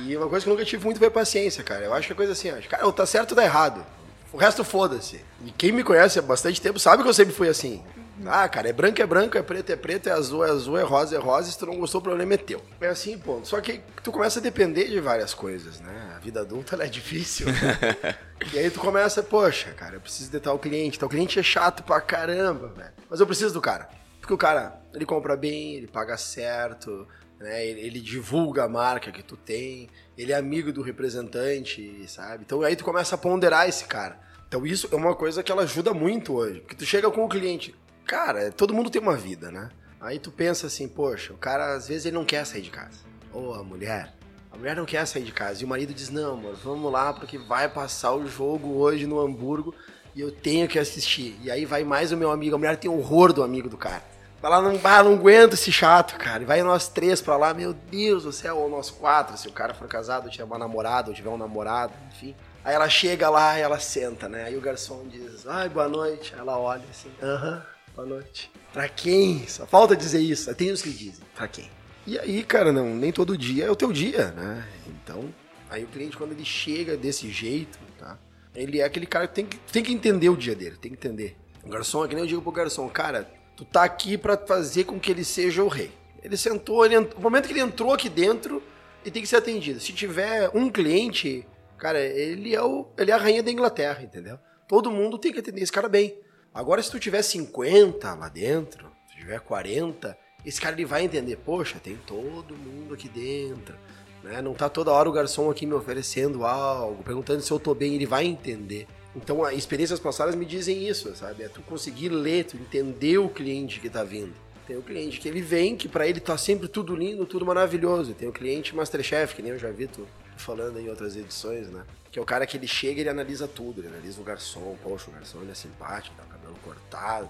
E uma coisa que eu nunca tive muito foi paciência, cara. Eu acho que é coisa assim, acho, cara, ou tá certo ou tá errado. O resto foda-se. E quem me conhece há bastante tempo sabe que eu sempre fui assim. Ah, cara, é branco é branco, é preto é preto, é azul é azul, é rosa é rosa, se tu não gostou, o problema é teu. É assim, ponto. Só que tu começa a depender de várias coisas, né? A vida adulta é difícil. Né? e aí tu começa, poxa, cara, eu preciso de tal cliente. Tal cliente é chato pra caramba, velho. Mas eu preciso do cara. Porque o cara, ele compra bem, ele paga certo, né? Ele, ele, divulga a marca que tu tem, ele é amigo do representante, sabe? Então aí tu começa a ponderar esse cara. Então isso é uma coisa que ela ajuda muito hoje. Porque tu chega com o cliente, cara, todo mundo tem uma vida, né? Aí tu pensa assim, poxa, o cara às vezes ele não quer sair de casa. Ou a mulher, a mulher não quer sair de casa. E o marido diz, não, amor, vamos lá porque vai passar o jogo hoje no Hamburgo e eu tenho que assistir. E aí vai mais o meu amigo, a mulher tem horror do amigo do cara. Vai lá, não, ah, não aguento esse chato, cara. E vai nós três pra lá, meu Deus do céu, ou nós quatro, se o cara for casado, tiver uma namorada, ou tiver um namorado, enfim. Aí ela chega lá e ela senta, né? Aí o garçom diz, ai, boa noite. Ela olha assim, aham, boa noite. Pra quem? Só falta dizer isso. Tem os que dizem, pra quem? E aí, cara, não, nem todo dia é o teu dia, né? Então, aí o cliente, quando ele chega desse jeito, tá? Ele é aquele cara que tem que, tem que entender o dia dele, tem que entender. O garçom, é que nem eu digo pro garçom, cara, Tu tá aqui para fazer com que ele seja o rei. Ele sentou, ele, no momento que ele entrou aqui dentro, ele tem que ser atendido. Se tiver um cliente, cara, ele é, o, ele é a rainha da Inglaterra, entendeu? Todo mundo tem que atender esse cara bem. Agora, se tu tiver 50 lá dentro, se tiver 40, esse cara ele vai entender, poxa, tem todo mundo aqui dentro. Né? Não tá toda hora o garçom aqui me oferecendo algo, perguntando se eu tô bem, ele vai entender. Então, as experiências passadas me dizem isso, sabe? É tu conseguir ler, tu entender o cliente que tá vindo. Tem o cliente que ele vem, que para ele tá sempre tudo lindo, tudo maravilhoso. Tem o cliente Masterchef, que nem eu já vi tu falando em outras edições, né? Que é o cara que ele chega e ele analisa tudo. Ele analisa o garçom. Poxa, o garçom ele é simpático, tá cortado.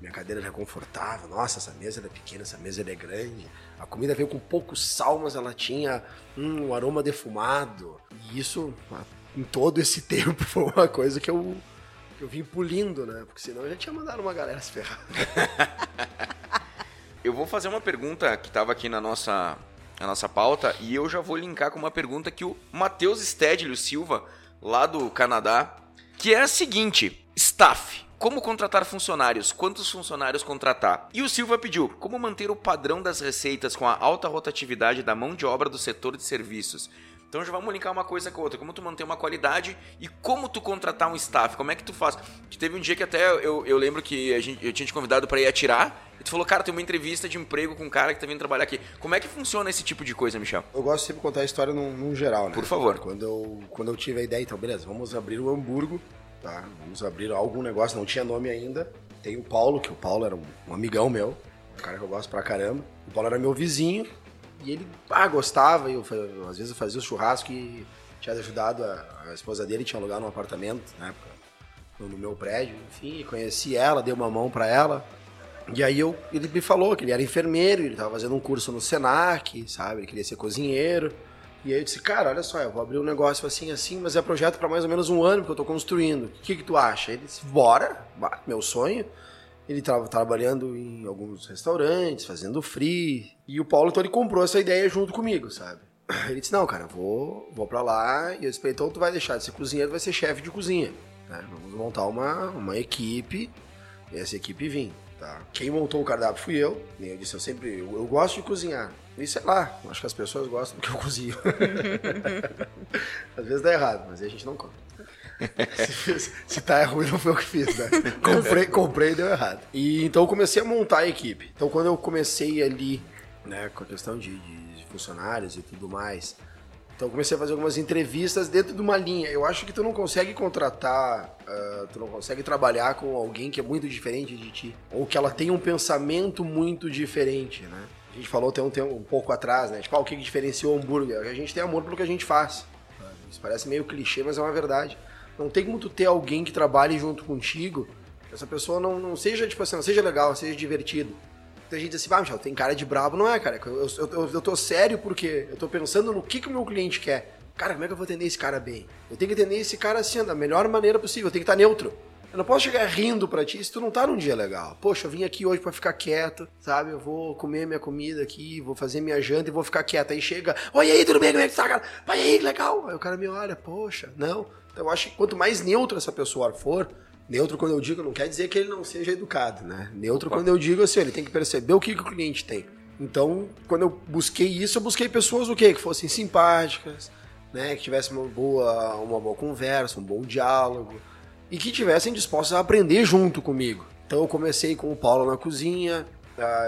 Minha cadeira é confortável. Nossa, essa mesa é pequena, essa mesa é grande. A comida veio com pouco sal, mas ela tinha hum, um aroma defumado. E isso em todo esse tempo foi uma coisa que eu, que eu vim pulindo, né? Porque senão eu já tinha mandado uma galera se ferrar. eu vou fazer uma pergunta que estava aqui na nossa, na nossa pauta e eu já vou linkar com uma pergunta que o Matheus Stedlio Silva, lá do Canadá, que é a seguinte: Staff. Como contratar funcionários? Quantos funcionários contratar? E o Silva pediu: como manter o padrão das receitas com a alta rotatividade da mão de obra do setor de serviços? Então já vamos linkar uma coisa com a outra. Como tu manter uma qualidade e como tu contratar um staff. Como é que tu faz? Que teve um dia que até eu, eu lembro que a gente, eu tinha te convidado para ir atirar. E tu falou, cara, tem uma entrevista de emprego com um cara que tá vindo trabalhar aqui. Como é que funciona esse tipo de coisa, Michel? Eu gosto sempre de contar a história num, num geral, né? Por favor. Quando eu, quando eu tive a ideia, então, beleza, vamos abrir o Hamburgo tá? Vamos abrir algum negócio, não tinha nome ainda. Tem o Paulo, que o Paulo era um, um amigão meu, um cara que eu gosto pra caramba. O Paulo era meu vizinho e ele, ah, gostava. E eu, eu, às vezes eu fazia o churrasco e tinha ajudado a, a esposa dele, tinha um apartamento na época no, meu prédio. Enfim, conheci ela, dei uma mão pra ela. E aí eu, ele me falou que ele era enfermeiro, ele estava fazendo um curso no Senac, sabe? Ele queria ser cozinheiro. E aí eu disse, cara, olha só, eu vou abrir um negócio assim, assim, mas é projeto para mais ou menos um ano que eu tô construindo. O que que tu acha? Ele disse, bora, meu sonho. Ele estava trabalhando em alguns restaurantes, fazendo free. E o Paulo, então, ele comprou essa ideia junto comigo, sabe? Ele disse, não, cara, vou, vou pra lá. E eu disse, então tu vai deixar de ser cozinheiro, vai ser chefe de cozinha. Né? Vamos montar uma, uma equipe, e essa equipe vim. Tá? Quem montou o cardápio fui eu. E eu disse, eu sempre, eu, eu gosto de cozinhar. E sei lá, acho que as pessoas gostam do que eu cozinho. Às vezes dá errado, mas aí a gente não conta. se, se tá ruim, não foi eu que fiz, né? Comprei, comprei e deu errado. E então eu comecei a montar a equipe. Então quando eu comecei ali, né, com a questão de, de funcionários e tudo mais, então eu comecei a fazer algumas entrevistas dentro de uma linha. Eu acho que tu não consegue contratar, uh, tu não consegue trabalhar com alguém que é muito diferente de ti. Ou que ela tem um pensamento muito diferente, né? A gente falou tem um, tem um pouco atrás, né? Tipo, ah, o que, diferenciou o hambúrguer? A gente tem amor pelo que a gente faz. Isso parece meio clichê, mas é uma verdade. Não tem como tu ter alguém que trabalhe junto contigo, essa pessoa não, não seja, tipo assim, não seja legal, seja divertido. Tem gente assim, ah, Michel, tem cara de brabo. Não é, cara. Eu, eu, eu, eu tô sério porque eu tô pensando no que, que o meu cliente quer. Cara, como é que eu vou atender esse cara bem? Eu tenho que atender esse cara assim, da melhor maneira possível. Eu tenho que estar neutro. Eu não posso chegar rindo pra ti se tu não tá num dia legal. Poxa, eu vim aqui hoje para ficar quieto, sabe? Eu vou comer minha comida aqui, vou fazer minha janta e vou ficar quieto. Aí chega, oi aí, tudo bem? Como é que tá, cara? Vai aí, legal. Aí o cara me olha, poxa, não. Então eu acho que quanto mais neutro essa pessoa for, neutro quando eu digo não quer dizer que ele não seja educado, né? Neutro Opa. quando eu digo assim, ele tem que perceber o que, que o cliente tem. Então, quando eu busquei isso, eu busquei pessoas o quê? Que fossem simpáticas, né? Que tivessem uma boa, uma boa conversa, um bom diálogo e que tivessem dispostos a aprender junto comigo. Então eu comecei com o Paulo na cozinha,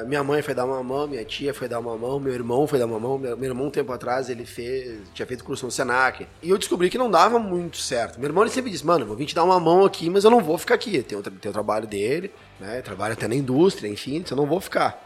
minha mãe foi dar uma mão, minha tia foi dar uma mão, meu irmão foi dar uma mão. Meu, irmão, um tempo atrás, ele fez, tinha feito curso no Senac. E eu descobri que não dava muito certo. Meu irmão ele sempre disse: Mano, vou vir te dar uma mão aqui, mas eu não vou ficar aqui. Tem o, tem trabalho dele, né? Trabalha até na indústria, enfim, então eu não vou ficar.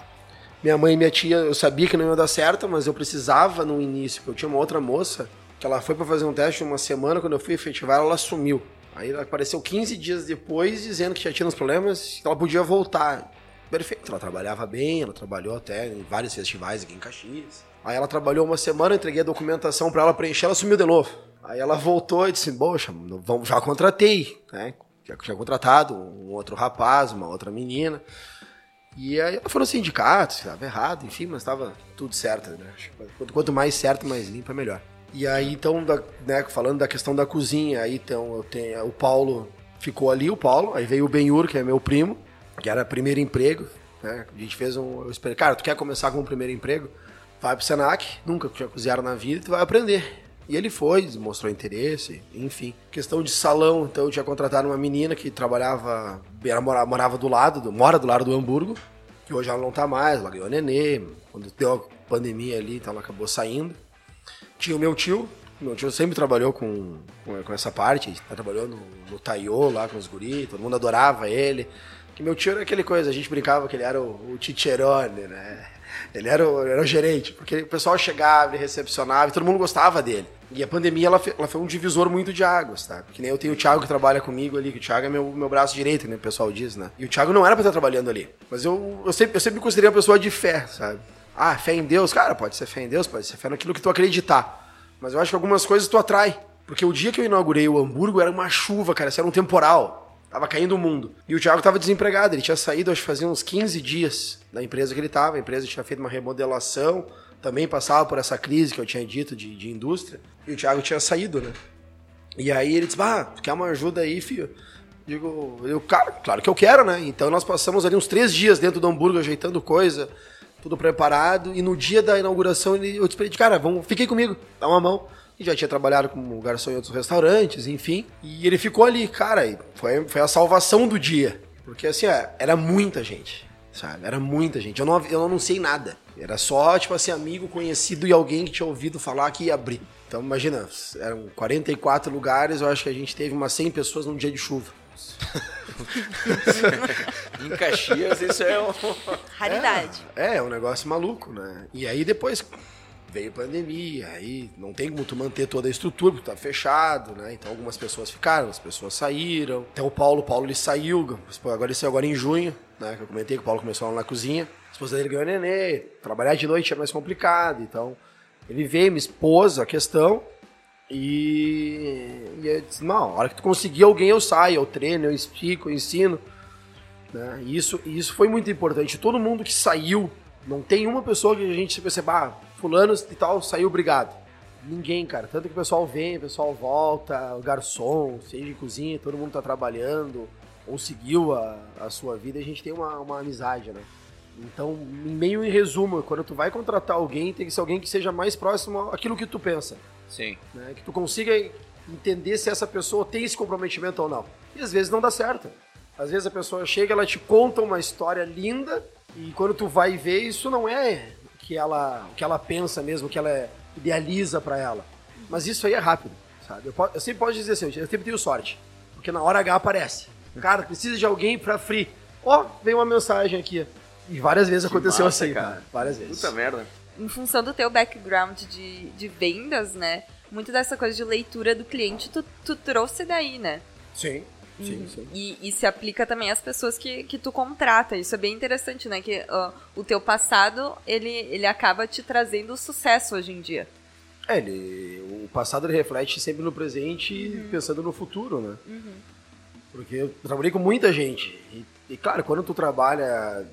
Minha mãe e minha tia, eu sabia que não ia dar certo, mas eu precisava no início, porque eu tinha uma outra moça que ela foi para fazer um teste uma semana, quando eu fui efetivar, ela sumiu. Aí ela apareceu 15 dias depois dizendo que já tinha uns problemas, que ela podia voltar. Perfeito, ela trabalhava bem, ela trabalhou até em vários festivais aqui em Caxias. Aí ela trabalhou uma semana, entreguei a documentação para ela preencher, ela sumiu de novo. Aí ela voltou e disse: Poxa, já contratei, né? Já tinha contratado um outro rapaz, uma outra menina. E aí ela falou sindicato, estava errado, enfim, mas estava tudo certo, né? Quanto mais certo, mais limpo é melhor. E aí, então, da, né, falando da questão da cozinha, aí então eu tenho o Paulo ficou ali, o Paulo, aí veio o Benhur, que é meu primo, que era primeiro emprego, né? A gente fez um. Eu esperei, cara, tu quer começar com o primeiro emprego? Vai pro Senac, nunca tinha cozinhado na vida, tu vai aprender. E ele foi, mostrou interesse, enfim. Questão de salão, então eu tinha contratado uma menina que trabalhava, era, morava do lado, do, mora do lado do Hamburgo, que hoje ela não tá mais, ela ganhou nenê, quando deu a pandemia ali, então ela acabou saindo. Tinha o meu tio, meu tio sempre trabalhou com, com, com essa parte, trabalhou no, no Taiô lá com os guris, todo mundo adorava ele. Que meu tio era aquele coisa, a gente brincava que ele era o, o Ticherone, né? Ele era o, era o gerente, porque o pessoal chegava, ele recepcionava e todo mundo gostava dele. E a pandemia, ela, ela foi um divisor muito de águas, tá? Que nem eu tenho o Thiago que trabalha comigo ali, que o Thiago é meu, meu braço direito, né? O pessoal diz, né? E o Thiago não era pra estar trabalhando ali. Mas eu, eu, sempre, eu sempre me considerei uma pessoa de fé, sabe? Ah, fé em Deus, cara, pode ser fé em Deus, pode ser fé naquilo que tu acreditar. Mas eu acho que algumas coisas tu atrai. Porque o dia que eu inaugurei o Hamburgo era uma chuva, cara, isso era um temporal. Tava caindo o mundo. E o Thiago tava desempregado, ele tinha saído, acho que fazia uns 15 dias da empresa que ele tava. A empresa tinha feito uma remodelação, também passava por essa crise que eu tinha dito de, de indústria. E o Thiago tinha saído, né? E aí ele disse: Ah, tu quer uma ajuda aí, filho? Digo, eu, cara, claro que eu quero, né? Então nós passamos ali uns três dias dentro do hambúrguer, ajeitando coisa, tudo preparado. E no dia da inauguração ele, eu disse pra ele, cara, vamos, fiquei comigo, dá uma mão. E já tinha trabalhado como garçom em outros restaurantes, enfim. E ele ficou ali, cara, foi, foi a salvação do dia. Porque assim, é, era muita gente, sabe? Era muita gente. Eu não, eu não anunciei nada. Era só, tipo assim, amigo, conhecido e alguém que tinha ouvido falar que ia abrir. Então, imagina, eram 44 lugares, eu acho que a gente teve umas 100 pessoas num dia de chuva. em Caxias, isso é um... Raridade. É, é um negócio maluco, né? E aí depois veio pandemia, aí não tem como tu manter toda a estrutura, porque tá fechado, né? Então algumas pessoas ficaram, as pessoas saíram. Até o Paulo, o Paulo ele saiu, agora ele saiu agora em junho, né? Que eu comentei que o Paulo começou lá na cozinha. A esposa dele ganhou nenê, trabalhar de noite é mais complicado, então ele veio, me expôs a questão e, e eu disse, não, a hora que tu conseguir alguém eu saio, eu treino, eu explico, eu ensino. Né? E isso, isso foi muito importante. Todo mundo que saiu, não tem uma pessoa que a gente perceba, ah, fulano e tal, saiu, obrigado. Ninguém, cara. Tanto que o pessoal vem, o pessoal volta, o garçom, seja em cozinha, todo mundo tá trabalhando, ou seguiu a, a sua vida, a gente tem uma, uma amizade, né? Então, em meio em resumo, quando tu vai contratar alguém, tem que ser alguém que seja mais próximo àquilo que tu pensa. Sim. Né? Que tu consiga entender se essa pessoa tem esse comprometimento ou não. E às vezes não dá certo. Às vezes a pessoa chega, ela te conta uma história linda e quando tu vai ver, isso não é que ela, que ela pensa mesmo, que ela idealiza para ela. Mas isso aí é rápido, sabe? Eu, eu, sempre posso dizer assim, eu sempre tenho sorte. Porque na hora H aparece. Cara, precisa de alguém pra free. Ó, oh, veio uma mensagem aqui. E várias vezes que aconteceu massa, assim, cara. Várias vezes. Puta merda. Em função do teu background de, de vendas, né? Muito dessa coisa de leitura do cliente, tu, tu trouxe daí, né? Sim. Sim, uhum. sim. E, e, se aplica também às pessoas que, que tu contrata. Isso é bem interessante, né? Que uh, o teu passado, ele, ele acaba te trazendo sucesso hoje em dia. É, ele, o passado ele reflete sempre no presente, uhum. pensando no futuro, né? Uhum. Porque eu trabalhei com muita gente. E, e, claro, quando tu trabalha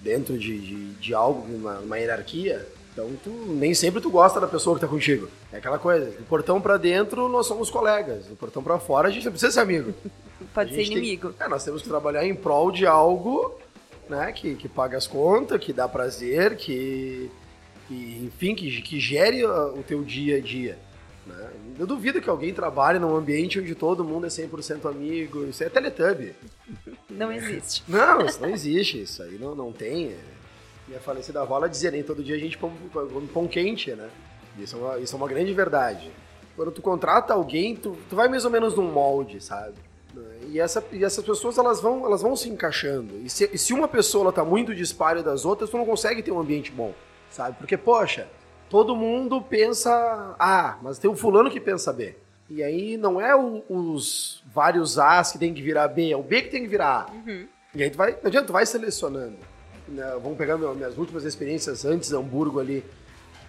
dentro de, de, de algo, uma, uma hierarquia, então tu nem sempre tu gosta da pessoa que tá contigo. É aquela coisa, do portão para dentro nós somos colegas, do portão para fora a gente não precisa ser amigo. Pode ser inimigo. Tem, é, nós temos que trabalhar em prol de algo, né, que, que paga as contas, que dá prazer, que, que enfim, que, que gere o teu dia a dia. Né? Eu duvido que alguém trabalhe num ambiente onde todo mundo é 100% amigo. Isso é Teletubby. Não existe. Não, isso não existe. Isso aí não, não tem. Minha falecida avó ela dizia, nem todo dia a gente come pão, pão quente, né? Isso é, uma, isso é uma grande verdade. Quando tu contrata alguém, tu, tu vai mais ou menos num molde, sabe? E, essa, e essas pessoas elas vão, elas vão se encaixando. E se, e se uma pessoa ela tá muito disparo das outras, tu não consegue ter um ambiente bom, sabe? Porque, poxa, todo mundo pensa A, mas tem o fulano que pensa B. E aí não é o, os vários A's que tem que virar B, é o B que tem que virar A. Uhum. E aí tu vai, não adianta, tu vai selecionando. Né? Vamos pegar minhas últimas experiências antes Hamburgo ali.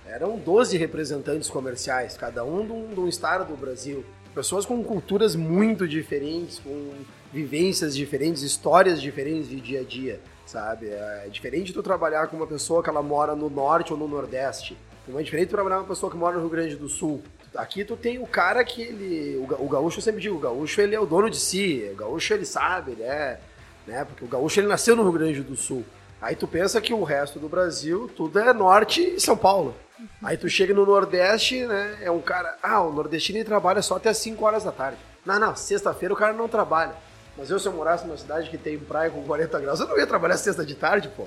Eram 12 representantes comerciais, cada um de um, de um estado do Brasil. Pessoas com culturas muito diferentes, com vivências diferentes, histórias diferentes de dia a dia, sabe? É diferente tu trabalhar com uma pessoa que ela mora no norte ou no nordeste. Não é diferente tu trabalhar com uma pessoa que mora no Rio Grande do Sul. Aqui tu tem o cara que ele. O, gaúcho, eu sempre digo, o gaúcho ele é o dono de si. O gaúcho ele sabe, ele é. Né? Porque o gaúcho ele nasceu no Rio Grande do Sul. Aí tu pensa que o resto do Brasil tudo é norte e São Paulo. Aí tu chega no Nordeste, né? É um cara. Ah, o nordestino ele trabalha só até as 5 horas da tarde. Não, não, sexta-feira o cara não trabalha. Mas eu, se eu morasse numa cidade que tem praia com 40 graus, eu não ia trabalhar sexta de tarde, pô.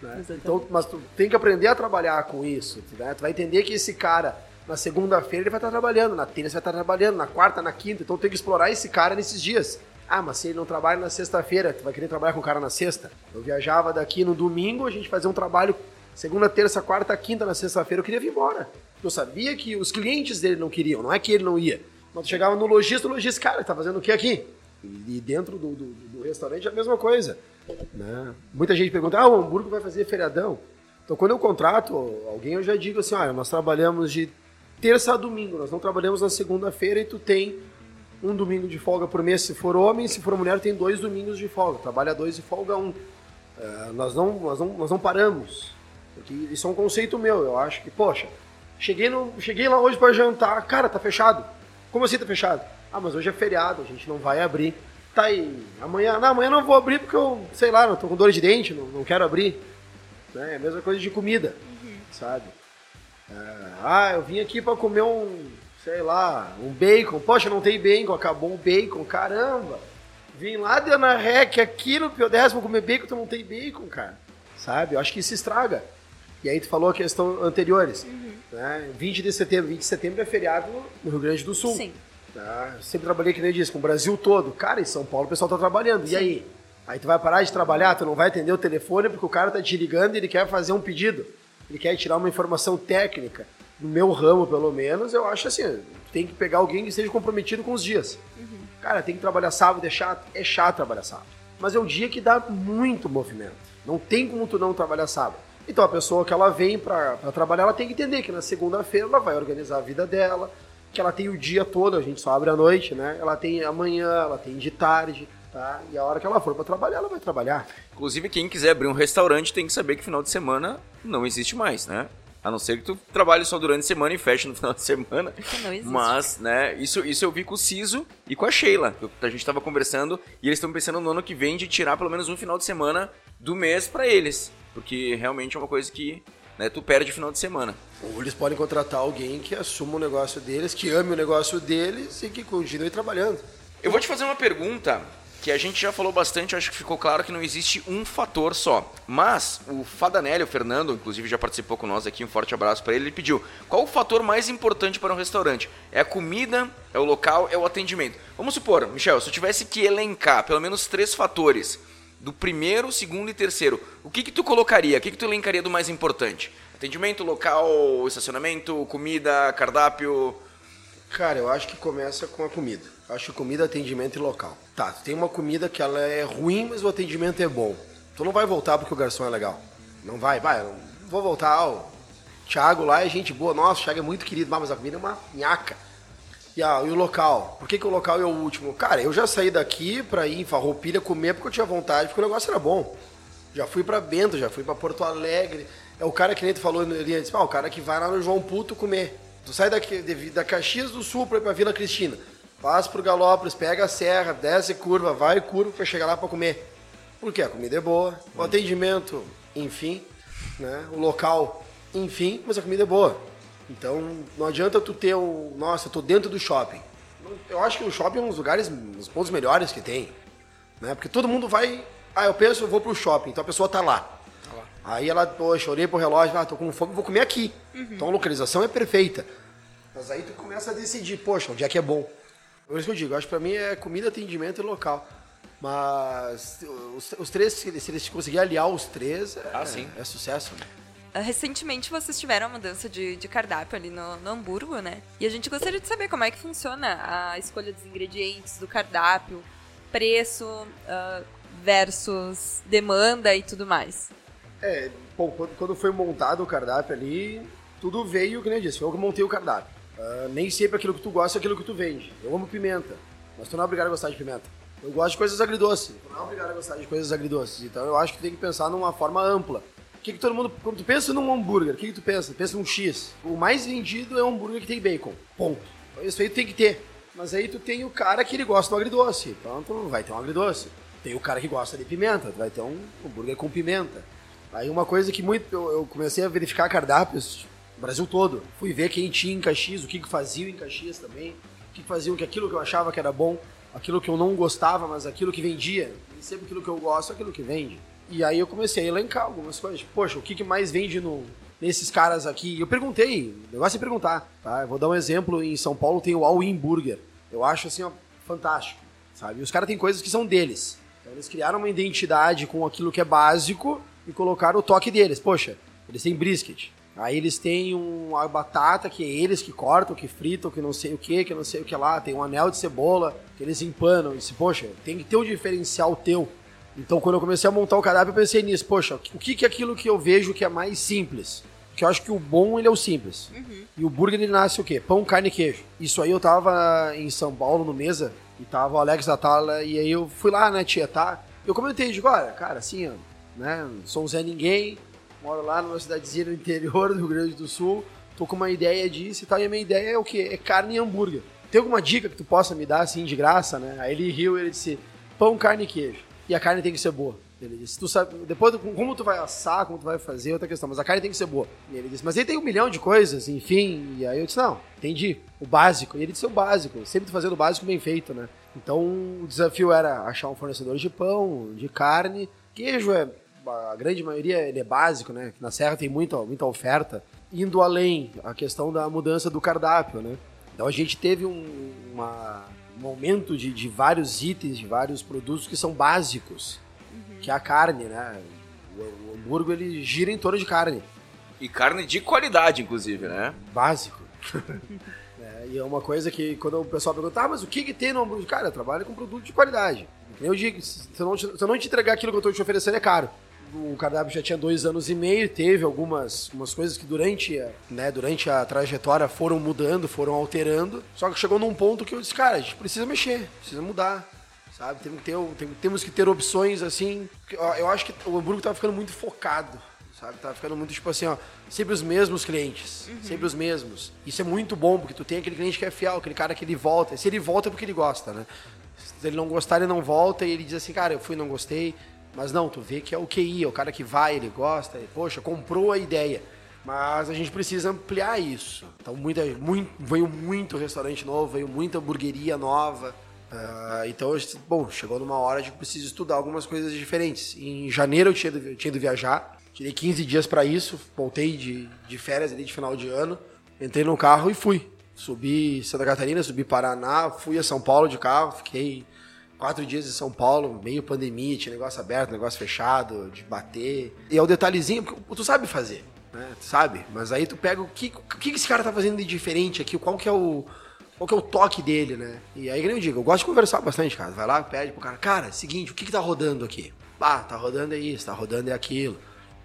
Né? Então, mas tu tem que aprender a trabalhar com isso. Né? Tu vai entender que esse cara, na segunda-feira, ele vai estar trabalhando, na terça vai estar trabalhando, na quarta, na quinta. Então tem que explorar esse cara nesses dias. Ah, mas se ele não trabalha na sexta-feira, tu vai querer trabalhar com o cara na sexta? Eu viajava daqui no domingo, a gente fazia um trabalho Segunda, terça, quarta, quinta, na sexta-feira eu queria vir embora. Eu sabia que os clientes dele não queriam, não é que ele não ia. Mas chegava no lojista, o lojista, cara, tá fazendo o que aqui? E dentro do, do, do restaurante é a mesma coisa. Né? Muita gente pergunta, ah, o Hamburgo vai fazer feriadão. Então quando eu contrato alguém, eu já digo assim, olha, nós trabalhamos de terça a domingo, nós não trabalhamos na segunda-feira e tu tem um domingo de folga por mês se for homem, se for mulher tem dois domingos de folga, trabalha dois e folga um. Uh, nós, não, nós, não, nós não paramos. Porque isso é um conceito meu. Eu acho que, poxa, cheguei, no, cheguei lá hoje para jantar, cara, tá fechado. Como assim tá fechado? Ah, mas hoje é feriado, a gente não vai abrir. Tá aí, amanhã, não, amanhã não vou abrir porque eu, sei lá, não tô com dor de dente, não, não quero abrir. Né? É a mesma coisa de comida, uhum. sabe? É, ah, eu vim aqui para comer um, sei lá, um bacon. Poxa, não tem bacon, acabou o bacon, caramba. Vim lá, deu na rec aqui no Pio 10, vou comer bacon, tu não tem bacon, cara. Sabe? Eu acho que isso estraga. E aí tu falou a questão anteriores. Uhum. Né? 20 de setembro, 20 de setembro é feriado no Rio Grande do Sul. Sim. Tá? Sempre trabalhei, que nem disse, com o Brasil todo. Cara, em São Paulo o pessoal tá trabalhando. Sim. E aí? Aí tu vai parar de trabalhar, tu não vai atender o telefone porque o cara tá te ligando e ele quer fazer um pedido. Ele quer tirar uma informação técnica. No meu ramo, pelo menos, eu acho assim, tem que pegar alguém que esteja comprometido com os dias. Uhum. Cara, tem que trabalhar sábado, é chato? É chato trabalhar sábado. Mas é um dia que dá muito movimento. Não tem como tu não trabalhar sábado. Então a pessoa que ela vem para trabalhar, ela tem que entender que na segunda-feira ela vai organizar a vida dela, que ela tem o dia todo, a gente só abre à noite, né? Ela tem amanhã, ela tem de tarde, tá? E a hora que ela for para trabalhar, ela vai trabalhar. Inclusive, quem quiser abrir um restaurante tem que saber que final de semana não existe mais, né? A não ser que tu trabalhe só durante a semana e feche no final de semana. Não existe. Mas, né, isso, isso eu vi com o Ciso e com a Sheila. A gente tava conversando e eles estão pensando no ano que vem de tirar pelo menos um final de semana do mês para eles. Porque realmente é uma coisa que né, tu perde o final de semana. Ou eles podem contratar alguém que assuma o negócio deles, que ame o negócio deles e que continue trabalhando. Eu vou te fazer uma pergunta que a gente já falou bastante, acho que ficou claro que não existe um fator só. Mas o Fadanelli, o Fernando, inclusive já participou com nós aqui, um forte abraço para ele, ele pediu: qual o fator mais importante para um restaurante? É a comida, é o local, é o atendimento? Vamos supor, Michel, se eu tivesse que elencar pelo menos três fatores do primeiro, segundo e terceiro, o que que tu colocaria? O que que tu elencaria do mais importante? Atendimento, local, estacionamento, comida, cardápio? Cara, eu acho que começa com a comida. Acho comida, atendimento e local. Tá, tu tem uma comida que ela é ruim, mas o atendimento é bom. Tu não vai voltar porque o garçom é legal. Não vai, vai, vou voltar. Ó, Thiago lá é gente boa. Nossa, o Thiago é muito querido, mas a comida é uma nhaca. E, ah, e o local? Por que, que o local é o último? Cara, eu já saí daqui pra ir em Farroupilha comer porque eu tinha vontade, porque o negócio era bom. Já fui pra Bento, já fui pra Porto Alegre. É o cara que nem tu falou ali antes, ah, o cara que vai lá no João Puto comer. Tu sai daqui, da Caxias do Sul pra ir pra Vila Cristina. Passa pro Galópolis, pega a serra, desce curva, vai curva pra chegar lá pra comer. Porque a comida é boa, o atendimento, enfim, né? O local, enfim, mas a comida é boa. Então, não adianta tu ter o. Nossa, eu tô dentro do shopping. Eu acho que o shopping é um dos lugares, dos pontos melhores que tem. Né? Porque todo mundo vai. Ah, eu penso, eu vou pro shopping, então a pessoa tá lá. Tá lá. Aí ela, poxa, olhei pro relógio, ah, tô com fome, vou comer aqui. Uhum. Então a localização é perfeita. Mas aí tu começa a decidir, poxa, onde é que é bom? É isso que eu digo, eu acho que pra mim é comida, atendimento e local. Mas os, os três, se eles conseguirem aliar os três, é, ah, é sucesso. Né? Ah, recentemente vocês tiveram a mudança de, de cardápio ali no, no, Hamburgo, né? E a gente gostaria de saber como é que funciona a escolha dos ingredientes, do cardápio, preço uh, versus demanda e tudo mais. É, bom, quando, quando, foi montado o cardápio ali, tudo veio, que nem eu disse, foi eu que montei o cardápio. Uh, nem sempre aquilo que tu gosta é aquilo que tu vende. Eu amo pimenta, mas tu não é obrigado a gostar de pimenta. Eu gosto de coisas agridoces, tu não é obrigado a gostar de coisas agridoces. Então eu acho que tem que pensar numa forma ampla que, que todo mundo. Quando tu pensa num hambúrguer, o que, que tu pensa? Pensa num X. O mais vendido é um hambúrguer que tem bacon. Ponto. Isso aí tu tem que ter. Mas aí tu tem o cara que ele gosta do agridoce. Então tu vai ter um agridoce. Tem o cara que gosta de pimenta, tu vai ter um hambúrguer com pimenta. Aí uma coisa que muito. Eu, comecei a verificar cardápios Brasil todo. Fui ver quem tinha em Caxias, o que, fazia em Caxias também. O que faziam, que aquilo que eu achava que era bom, aquilo que eu não gostava, mas aquilo que vendia. E sempre aquilo que eu gosto, aquilo que vende. E aí eu comecei a elencar algumas coisas. Poxa, o que, que mais vende no, nesses caras aqui? Eu perguntei, negócio é perguntar, tá? Eu vou dar um exemplo, em São Paulo tem o All In Burger. Eu acho assim, ó, fantástico, sabe? E os caras têm coisas que são deles. Então eles criaram uma identidade com aquilo que é básico e colocaram o toque deles. Poxa, eles têm brisket. Aí eles têm uma batata que é eles que cortam, que fritam, que não sei o que, que não sei o que lá. Tem um anel de cebola que eles empanam. E disse, poxa, tem que ter um diferencial teu. Então, quando eu comecei a montar o cardápio, eu pensei nisso. Poxa, o que, que é aquilo que eu vejo que é mais simples? Porque eu acho que o bom, ele é o simples. Uhum. E o burger, ele nasce o quê? Pão, carne e queijo. Isso aí eu tava em São Paulo, no Mesa, e tava o Alex Atala, e aí eu fui lá, né, tietar. Eu comentei, digo, olha, cara, assim, né, sou um Zé Ninguém, moro lá numa cidadezinha no interior do Rio Grande do Sul, tô com uma ideia disso e tal, e a minha ideia é o quê? É carne e hambúrguer. Tem alguma dica que tu possa me dar, assim, de graça, né? Aí ele riu e ele disse, pão, carne e queijo. E a carne tem que ser boa. Ele disse, tu sabe, depois, como tu vai assar, como tu vai fazer, é outra questão, mas a carne tem que ser boa. E ele disse, mas ele tem um milhão de coisas, enfim, e aí eu disse, não, entendi, o básico. E ele disse, o básico, sempre fazendo o básico bem feito, né? Então, o desafio era achar um fornecedor de pão, de carne, queijo é, a grande maioria ele é básico, né? Na Serra tem muita, muita oferta. Indo além, a questão da mudança do cardápio, né? Então a gente teve um, uma, um aumento de, de vários itens, de vários produtos que são básicos que é a carne, né? O, o hambúrguer ele gira em torno de carne. E carne de qualidade, inclusive, né? Básico. é, e é uma coisa que quando o pessoal pergunta, ah, mas o que, que tem no hambúrguer? Cara, eu trabalho com produto de qualidade. Eu digo, se eu, não te, se eu não te entregar aquilo que eu estou te oferecendo, é caro. O cardápio já tinha dois anos e meio, teve algumas umas coisas que durante, né, durante a trajetória foram mudando, foram alterando. Só que chegou num ponto que eu disse, cara, a gente precisa mexer, precisa mudar sabe? Temos que ter, tem, temos que ter opções assim. Eu acho que o hambúrguer tá ficando muito focado, sabe? Tá ficando muito tipo assim, ó, sempre os mesmos clientes, uhum. sempre os mesmos. Isso é muito bom porque tu tem aquele cliente que é fiel, aquele cara que ele volta. Se ele volta é porque ele gosta, né? Se ele não gostar, ele não volta e ele diz assim, cara, eu fui, não gostei. Mas não, tu vê que é o QI, é o cara que vai, ele gosta, e, poxa, comprou a ideia. Mas a gente precisa ampliar isso. Então, muita, muito, veio muito restaurante novo, veio muita hamburgueria nova. Uh, então, bom, chegou numa hora de que preciso estudar algumas coisas diferentes. Em janeiro eu tinha, tinha ido viajar, tirei 15 dias para isso, voltei de, de férias ali de final de ano, entrei no carro e fui. Subi Santa Catarina, subi Paraná, fui a São Paulo de carro, fiquei quatro dias em São Paulo, meio pandemia, tinha negócio aberto, negócio fechado, de bater. E é o detalhezinho, porque tu sabe fazer, né? Tu sabe, mas aí tu pega o que, o que esse cara tá fazendo de diferente aqui, qual que é o qual que é o toque dele, né? E aí, eu digo, eu gosto de conversar bastante, cara. Vai lá, pede pro cara, cara, seguinte, o que que tá rodando aqui? Ah, tá rodando é isso, tá rodando é aquilo.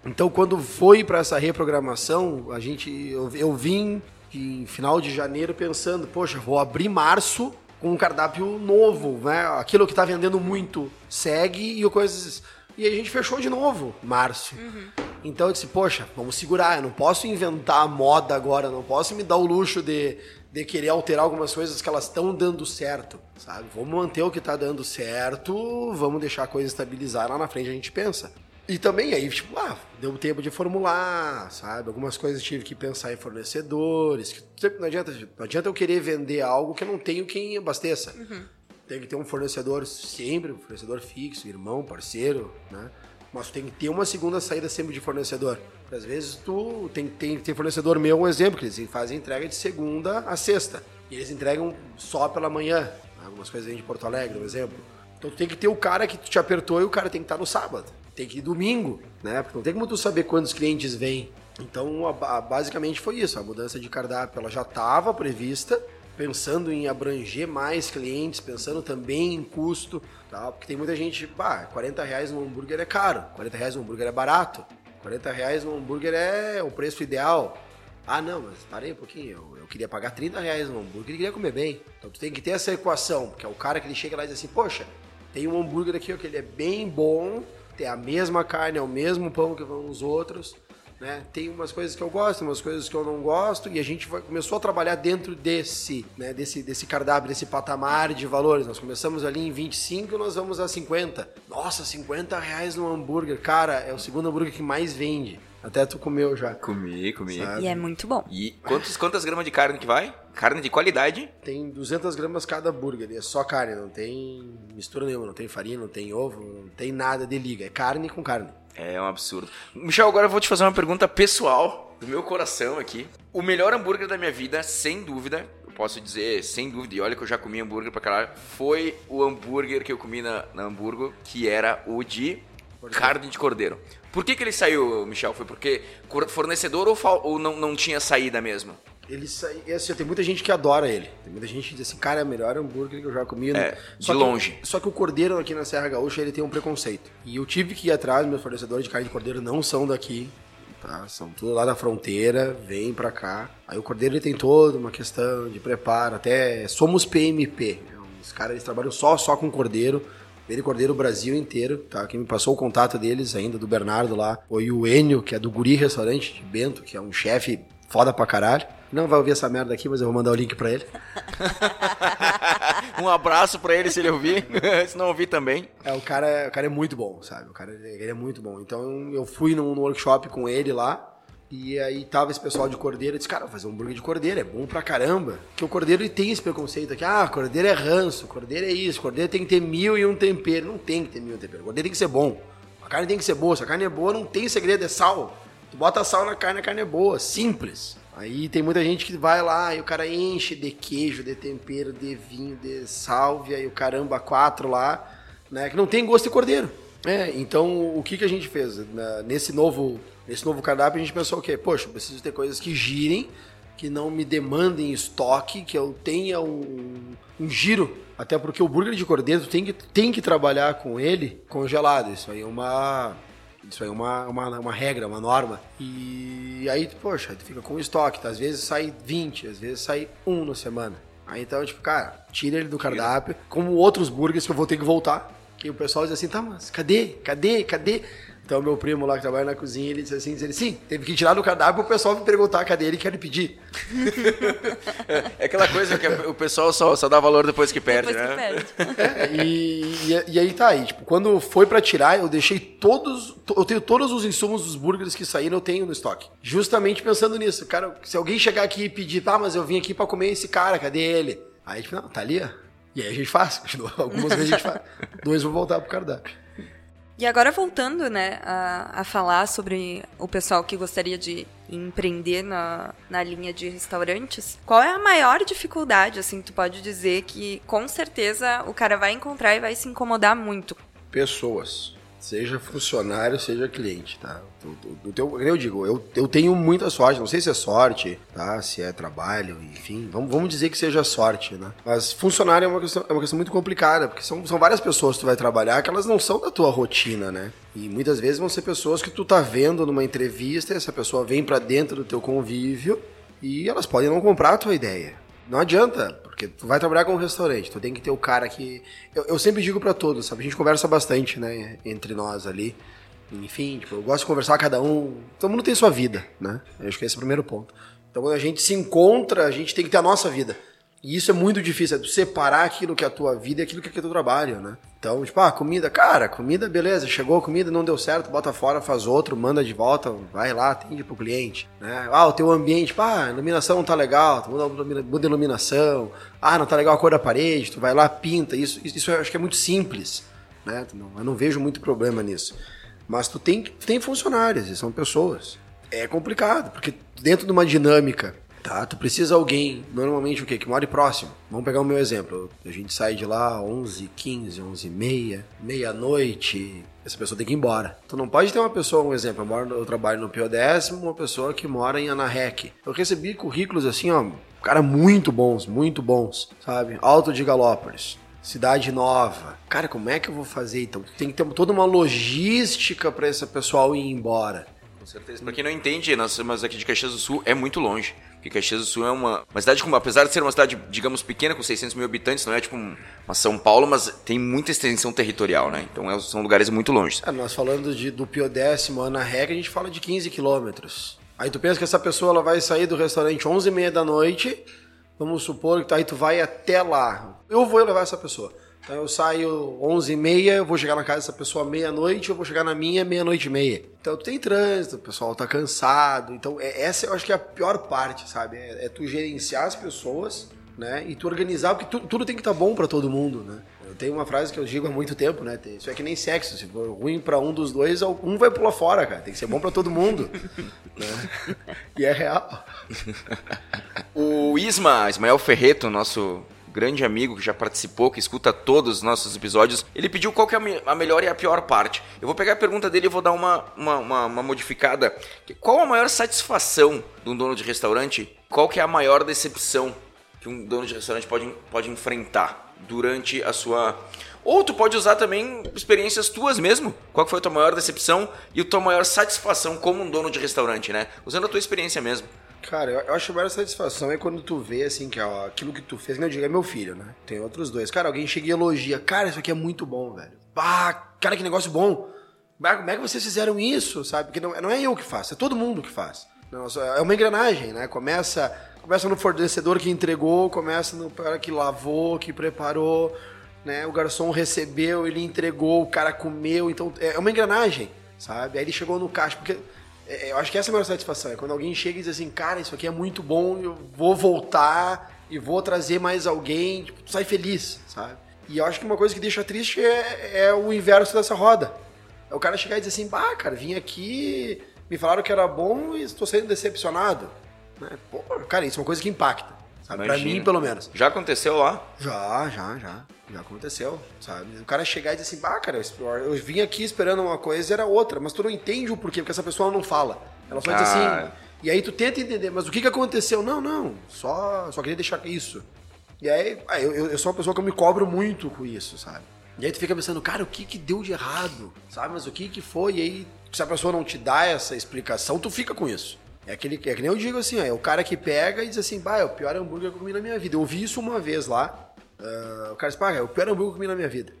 Então, quando foi para essa reprogramação, a gente, eu, eu vim em final de janeiro pensando, poxa, vou abrir março com um cardápio novo, né? Aquilo que tá vendendo muito segue e coisas. E a gente fechou de novo março. Uhum. Então eu disse, poxa, vamos segurar, eu não posso inventar a moda agora, não posso me dar o luxo de de querer alterar algumas coisas que elas estão dando certo, sabe? Vamos manter o que está dando certo, vamos deixar a coisa estabilizar, lá na frente a gente pensa. E também aí, tipo, ah, deu tempo de formular, sabe? Algumas coisas tive que pensar em fornecedores. Que não, adianta, não adianta eu querer vender algo que eu não tenho quem abasteça. Uhum. Tem que ter um fornecedor sempre, um fornecedor fixo, irmão, parceiro, né? Mas tem que ter uma segunda saída sempre de fornecedor. Às vezes tu tem, tem, tem fornecedor meu, um exemplo, que eles fazem entrega de segunda a sexta. E eles entregam só pela manhã. Algumas coisas de Porto Alegre, um exemplo. Então tu tem que ter o cara que te apertou e o cara tem que estar no sábado. Tem que ir domingo, né? Porque não tem como tu saber quantos clientes vêm. Então, a, a, basicamente foi isso. A mudança de cardápio ela já estava prevista, pensando em abranger mais clientes, pensando também em custo. Tá? Porque tem muita gente, bah, 40 reais no hambúrguer é caro, 40 reais no hambúrguer é barato, 40 reais no hambúrguer é o preço ideal. Ah, não, mas parei um pouquinho, eu, eu queria pagar 30 reais no hambúrguer e queria comer bem. Então tu tem que ter essa equação, porque é o cara que ele chega lá e diz assim, poxa, tem um hambúrguer aqui ó, que ele é bem bom, tem a mesma carne, é o mesmo pão que vão os outros, né? Tem umas coisas que eu gosto, umas coisas que eu não gosto, e a gente começou a trabalhar dentro desse, né, desse, desse cardápio, desse patamar de valores. Nós começamos ali em 25 e nós vamos a 50. Nossa, 50 reais no hambúrguer. Cara, é o segundo hambúrguer que mais vende. Até tu comeu já. Comi, comi. Sabe? E é muito bom. E quantos, quantas gramas de carne que vai? Carne de qualidade? Tem 200 gramas cada hambúrguer. É só carne, não tem mistura nenhuma. Não tem farinha, não tem ovo, não tem nada de liga. É carne com carne. É um absurdo. Michel, agora eu vou te fazer uma pergunta pessoal, do meu coração aqui. O melhor hambúrguer da minha vida, sem dúvida, eu posso dizer sem dúvida, e olha que eu já comi hambúrguer pra caralho, foi o hambúrguer que eu comi na, na Hamburgo, que era o de cordeiro. carne de cordeiro. Por que, que ele saiu, Michel? Foi porque fornecedor ou, ou não, não tinha saída mesmo? Ele sai, assim, tem muita gente que adora ele. Tem muita gente que diz assim, cara, é o melhor hambúrguer que eu já comi. É, só de que, longe. Só que o cordeiro aqui na Serra Gaúcha, ele tem um preconceito. E eu tive que ir atrás, meus fornecedores de carne de cordeiro não são daqui, tá? São tudo lá da fronteira, vem pra cá. Aí o cordeiro, ele tem toda uma questão de preparo, até somos PMP. Os caras, eles trabalham só, só com cordeiro. Vende cordeiro o Brasil inteiro, tá? Quem me passou o contato deles ainda, do Bernardo lá, foi o Enio, que é do Guri Restaurante de Bento, que é um chefe foda pra caralho. Não vai ouvir essa merda aqui, mas eu vou mandar o link pra ele. Um abraço pra ele se ele ouvir. se não ouvir também. É, o cara, o cara é muito bom, sabe? O cara ele é muito bom. Então eu fui num, num workshop com ele lá. E aí tava esse pessoal de cordeiro, eu disse, cara, vou fazer um hambúrguer de cordeiro, é bom pra caramba. Porque o cordeiro tem esse preconceito aqui, ah, cordeiro é ranço, cordeiro é isso, cordeiro tem que ter mil e um tempero. Não tem que ter mil e um tempero, cordeiro tem que ser bom. A carne tem que ser boa, se a carne é boa, não tem segredo, é sal. Tu bota sal na carne, a carne é boa, simples. Aí tem muita gente que vai lá e o cara enche de queijo, de tempero, de vinho, de salvia e o caramba quatro lá, né? Que não tem gosto de cordeiro. É, então o que, que a gente fez? Nesse novo, nesse novo cardápio a gente pensou o quê? Poxa, eu preciso ter coisas que girem, que não me demandem estoque, que eu tenha um, um giro. Até porque o burger de cordeiro tem que, tem que trabalhar com ele congelado. Isso aí é uma isso aí é uma, uma, uma regra, uma norma. E aí, poxa, tu fica com estoque. Tá? Às vezes sai 20, às vezes sai um na semana. Aí então, tipo, cara, tira ele do cardápio, como outros burgers que eu vou ter que voltar. Que o pessoal diz assim, tá, mas cadê? Cadê? Cadê? Então, meu primo lá que trabalha na cozinha, ele disse assim, ele, sim, teve que tirar do cardápio o pessoal me perguntar cadê ele quer pedir. é aquela coisa que o pessoal só, só dá valor depois que perde, depois né? Que perde. É, e, e, e, aí tá aí, tipo, quando foi para tirar, eu deixei todos, eu tenho todos os insumos dos burgers que saíram, eu tenho no estoque. Justamente pensando nisso, cara, se alguém chegar aqui e pedir, tá, mas eu vim aqui para comer esse cara, cadê ele? Aí, tipo, não, tá ali, ó. E aí a gente faz, algumas vezes a gente faz. Dois vão voltar pro cardápio. E agora voltando, né, a, a falar sobre o pessoal que gostaria de empreender na, na linha de restaurantes, qual é a maior dificuldade, assim, tu pode dizer que com certeza o cara vai encontrar e vai se incomodar muito? Pessoas. Seja funcionário, seja cliente, tá? Teu, eu digo, eu, eu tenho muita sorte, não sei se é sorte, tá? Se é trabalho, enfim, vamos, vamos dizer que seja sorte, né? Mas funcionário é uma questão, é uma questão muito complicada, porque são, são várias pessoas que tu vai trabalhar que elas não são da tua rotina, né? E muitas vezes vão ser pessoas que tu tá vendo numa entrevista, essa pessoa vem para dentro do teu convívio e elas podem não comprar a tua ideia. Não adianta, porque tu vai trabalhar com um restaurante, tu tem que ter o cara que. Eu, eu sempre digo para todos, sabe? A gente conversa bastante, né? Entre nós ali. Enfim, tipo, eu gosto de conversar cada um. Todo mundo tem sua vida, né? Eu acho que esse é o primeiro ponto. Então quando a gente se encontra, a gente tem que ter a nossa vida. E isso é muito difícil, é separar aquilo que é a tua vida e aquilo que é o teu trabalho, né? Então, tipo, ah, comida, cara, comida, beleza, chegou a comida, não deu certo, bota fora, faz outro, manda de volta, vai lá, atende pro cliente, né? Ah, o teu ambiente, pá, iluminação não tá legal, tu muda, muda a iluminação, ah, não tá legal a cor da parede, tu vai lá, pinta, isso, isso eu acho que é muito simples, né? Eu não vejo muito problema nisso. Mas tu tem, tem funcionários, são pessoas. É complicado, porque dentro de uma dinâmica Tá, tu precisa alguém, normalmente o quê? Que more próximo. Vamos pegar o meu exemplo. A gente sai de lá 11, 15, 11 e meia, meia-noite, essa pessoa tem que ir embora. Tu não pode ter uma pessoa, um exemplo, eu, moro, eu trabalho no PODS, uma pessoa que mora em Anarrec. Eu recebi currículos assim, ó, cara, muito bons, muito bons, sabe? Alto de Galópolis. Cidade Nova. Cara, como é que eu vou fazer então? Tem que ter toda uma logística para esse pessoal ir embora. Com certeza. Pra quem não entende, nós, mas aqui de Caxias do Sul é muito longe. Porque Caxias do Sul é uma, uma cidade, com, apesar de ser uma cidade, digamos, pequena, com 600 mil habitantes, não é tipo uma São Paulo, mas tem muita extensão territorial, né? Então é, são lugares muito longe. É, nós falando de, do Piodécimo, Ana Regra, a gente fala de 15 quilômetros. Aí tu pensa que essa pessoa ela vai sair do restaurante 11h30 da noite, vamos supor que tá, aí tu vai até lá. Eu vou levar essa pessoa. Então eu saio 11h30, eu vou chegar na casa dessa pessoa meia-noite, eu vou chegar na minha meia-noite e meia. Então tu tem trânsito, o pessoal tá cansado. Então é, essa eu acho que é a pior parte, sabe? É, é tu gerenciar as pessoas, né? E tu organizar, porque tu, tudo tem que estar tá bom para todo mundo, né? Eu tenho uma frase que eu digo há muito tempo, né? Isso é que nem sexo. Se for ruim para um dos dois, um vai pular fora, cara. Tem que ser bom para todo mundo. né? E é real. o Isma, Ismael Ferreto, nosso grande amigo que já participou, que escuta todos os nossos episódios, ele pediu qual que é a melhor e a pior parte. Eu vou pegar a pergunta dele e vou dar uma, uma, uma, uma modificada. Qual a maior satisfação de um dono de restaurante? Qual que é a maior decepção que um dono de restaurante pode, pode enfrentar durante a sua... Ou tu pode usar também experiências tuas mesmo. Qual foi a tua maior decepção e a tua maior satisfação como um dono de restaurante, né? Usando a tua experiência mesmo. Cara, eu, acho a maior satisfação é quando tu vê, assim, que ó, aquilo que tu fez, eu digo, é meu filho, né? Tem outros dois. Cara, alguém chega e elogia. Cara, isso aqui é muito bom, velho. Ah, cara, que negócio bom. Como é que vocês fizeram isso, sabe? Porque não, não é eu que faço, é todo mundo que faz. Nossa, é uma engrenagem, né? Começa começa no fornecedor que entregou, começa no cara que lavou, que preparou, né? O garçom recebeu, ele entregou, o cara comeu, então é uma engrenagem, sabe? Aí ele chegou no caixa, porque eu acho que essa é a maior satisfação, é quando alguém chega e diz assim, cara, isso aqui é muito bom, eu vou voltar e vou trazer mais alguém, tipo, tu sai feliz, sabe? E eu acho que uma coisa que deixa triste é, é o inverso dessa roda. É o cara chegar e dizer assim, bah, cara, vim aqui, me falaram que era bom e estou sendo decepcionado. Né? Pô, cara, isso é uma coisa que impacta. Sabe? Pra mim, pelo menos. Já aconteceu lá? Já, já, já. Já aconteceu, sabe? O cara chegar e dizer assim, bah, cara, eu vim aqui esperando uma coisa e era outra, mas tu não entende o porquê, porque essa pessoa não fala. Ela só ah. diz assim. E aí tu tenta entender, mas o que, que aconteceu? Não, não, só, só queria deixar isso. E aí, eu, eu sou uma pessoa que eu me cobro muito com isso, sabe? E aí tu fica pensando, cara, o que que deu de errado? Sabe? Mas o que que foi? E aí, se a pessoa não te dá essa explicação, tu fica com isso. É, aquele, é que nem eu digo assim, é o cara que pega e diz assim, bah, é o pior hambúrguer que eu comi na minha vida. Eu ouvi isso uma vez lá. Uh, o cara diz, pá, é o pior hambúrguer que eu comi na minha vida.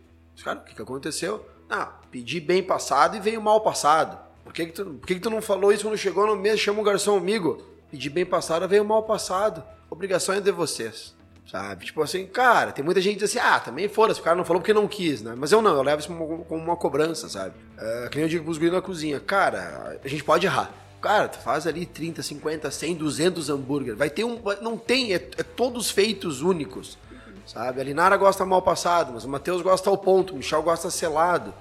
Cara, o que, que aconteceu? Ah, pedi bem passado e veio mal passado. Por que, que, tu, por que, que tu não falou isso quando chegou no mês? Chama o garçom amigo. Pedi bem passado, veio mal passado. Obrigação é de vocês. Sabe? Tipo assim, cara, tem muita gente que diz assim, ah, também foda-se, o cara não falou porque não quis, né? Mas eu não, eu levo isso como, uma cobrança, sabe? Uh, que nem eu digo pros na cozinha, cara, a gente pode errar. Cara, tu faz ali 30, 50, 100, 200 hambúrguer. Vai ter um. Não tem, é, é todos feitos únicos. Sabe? A Linara gosta mal passado, mas o Matheus gosta ao ponto, o Michel gosta selado.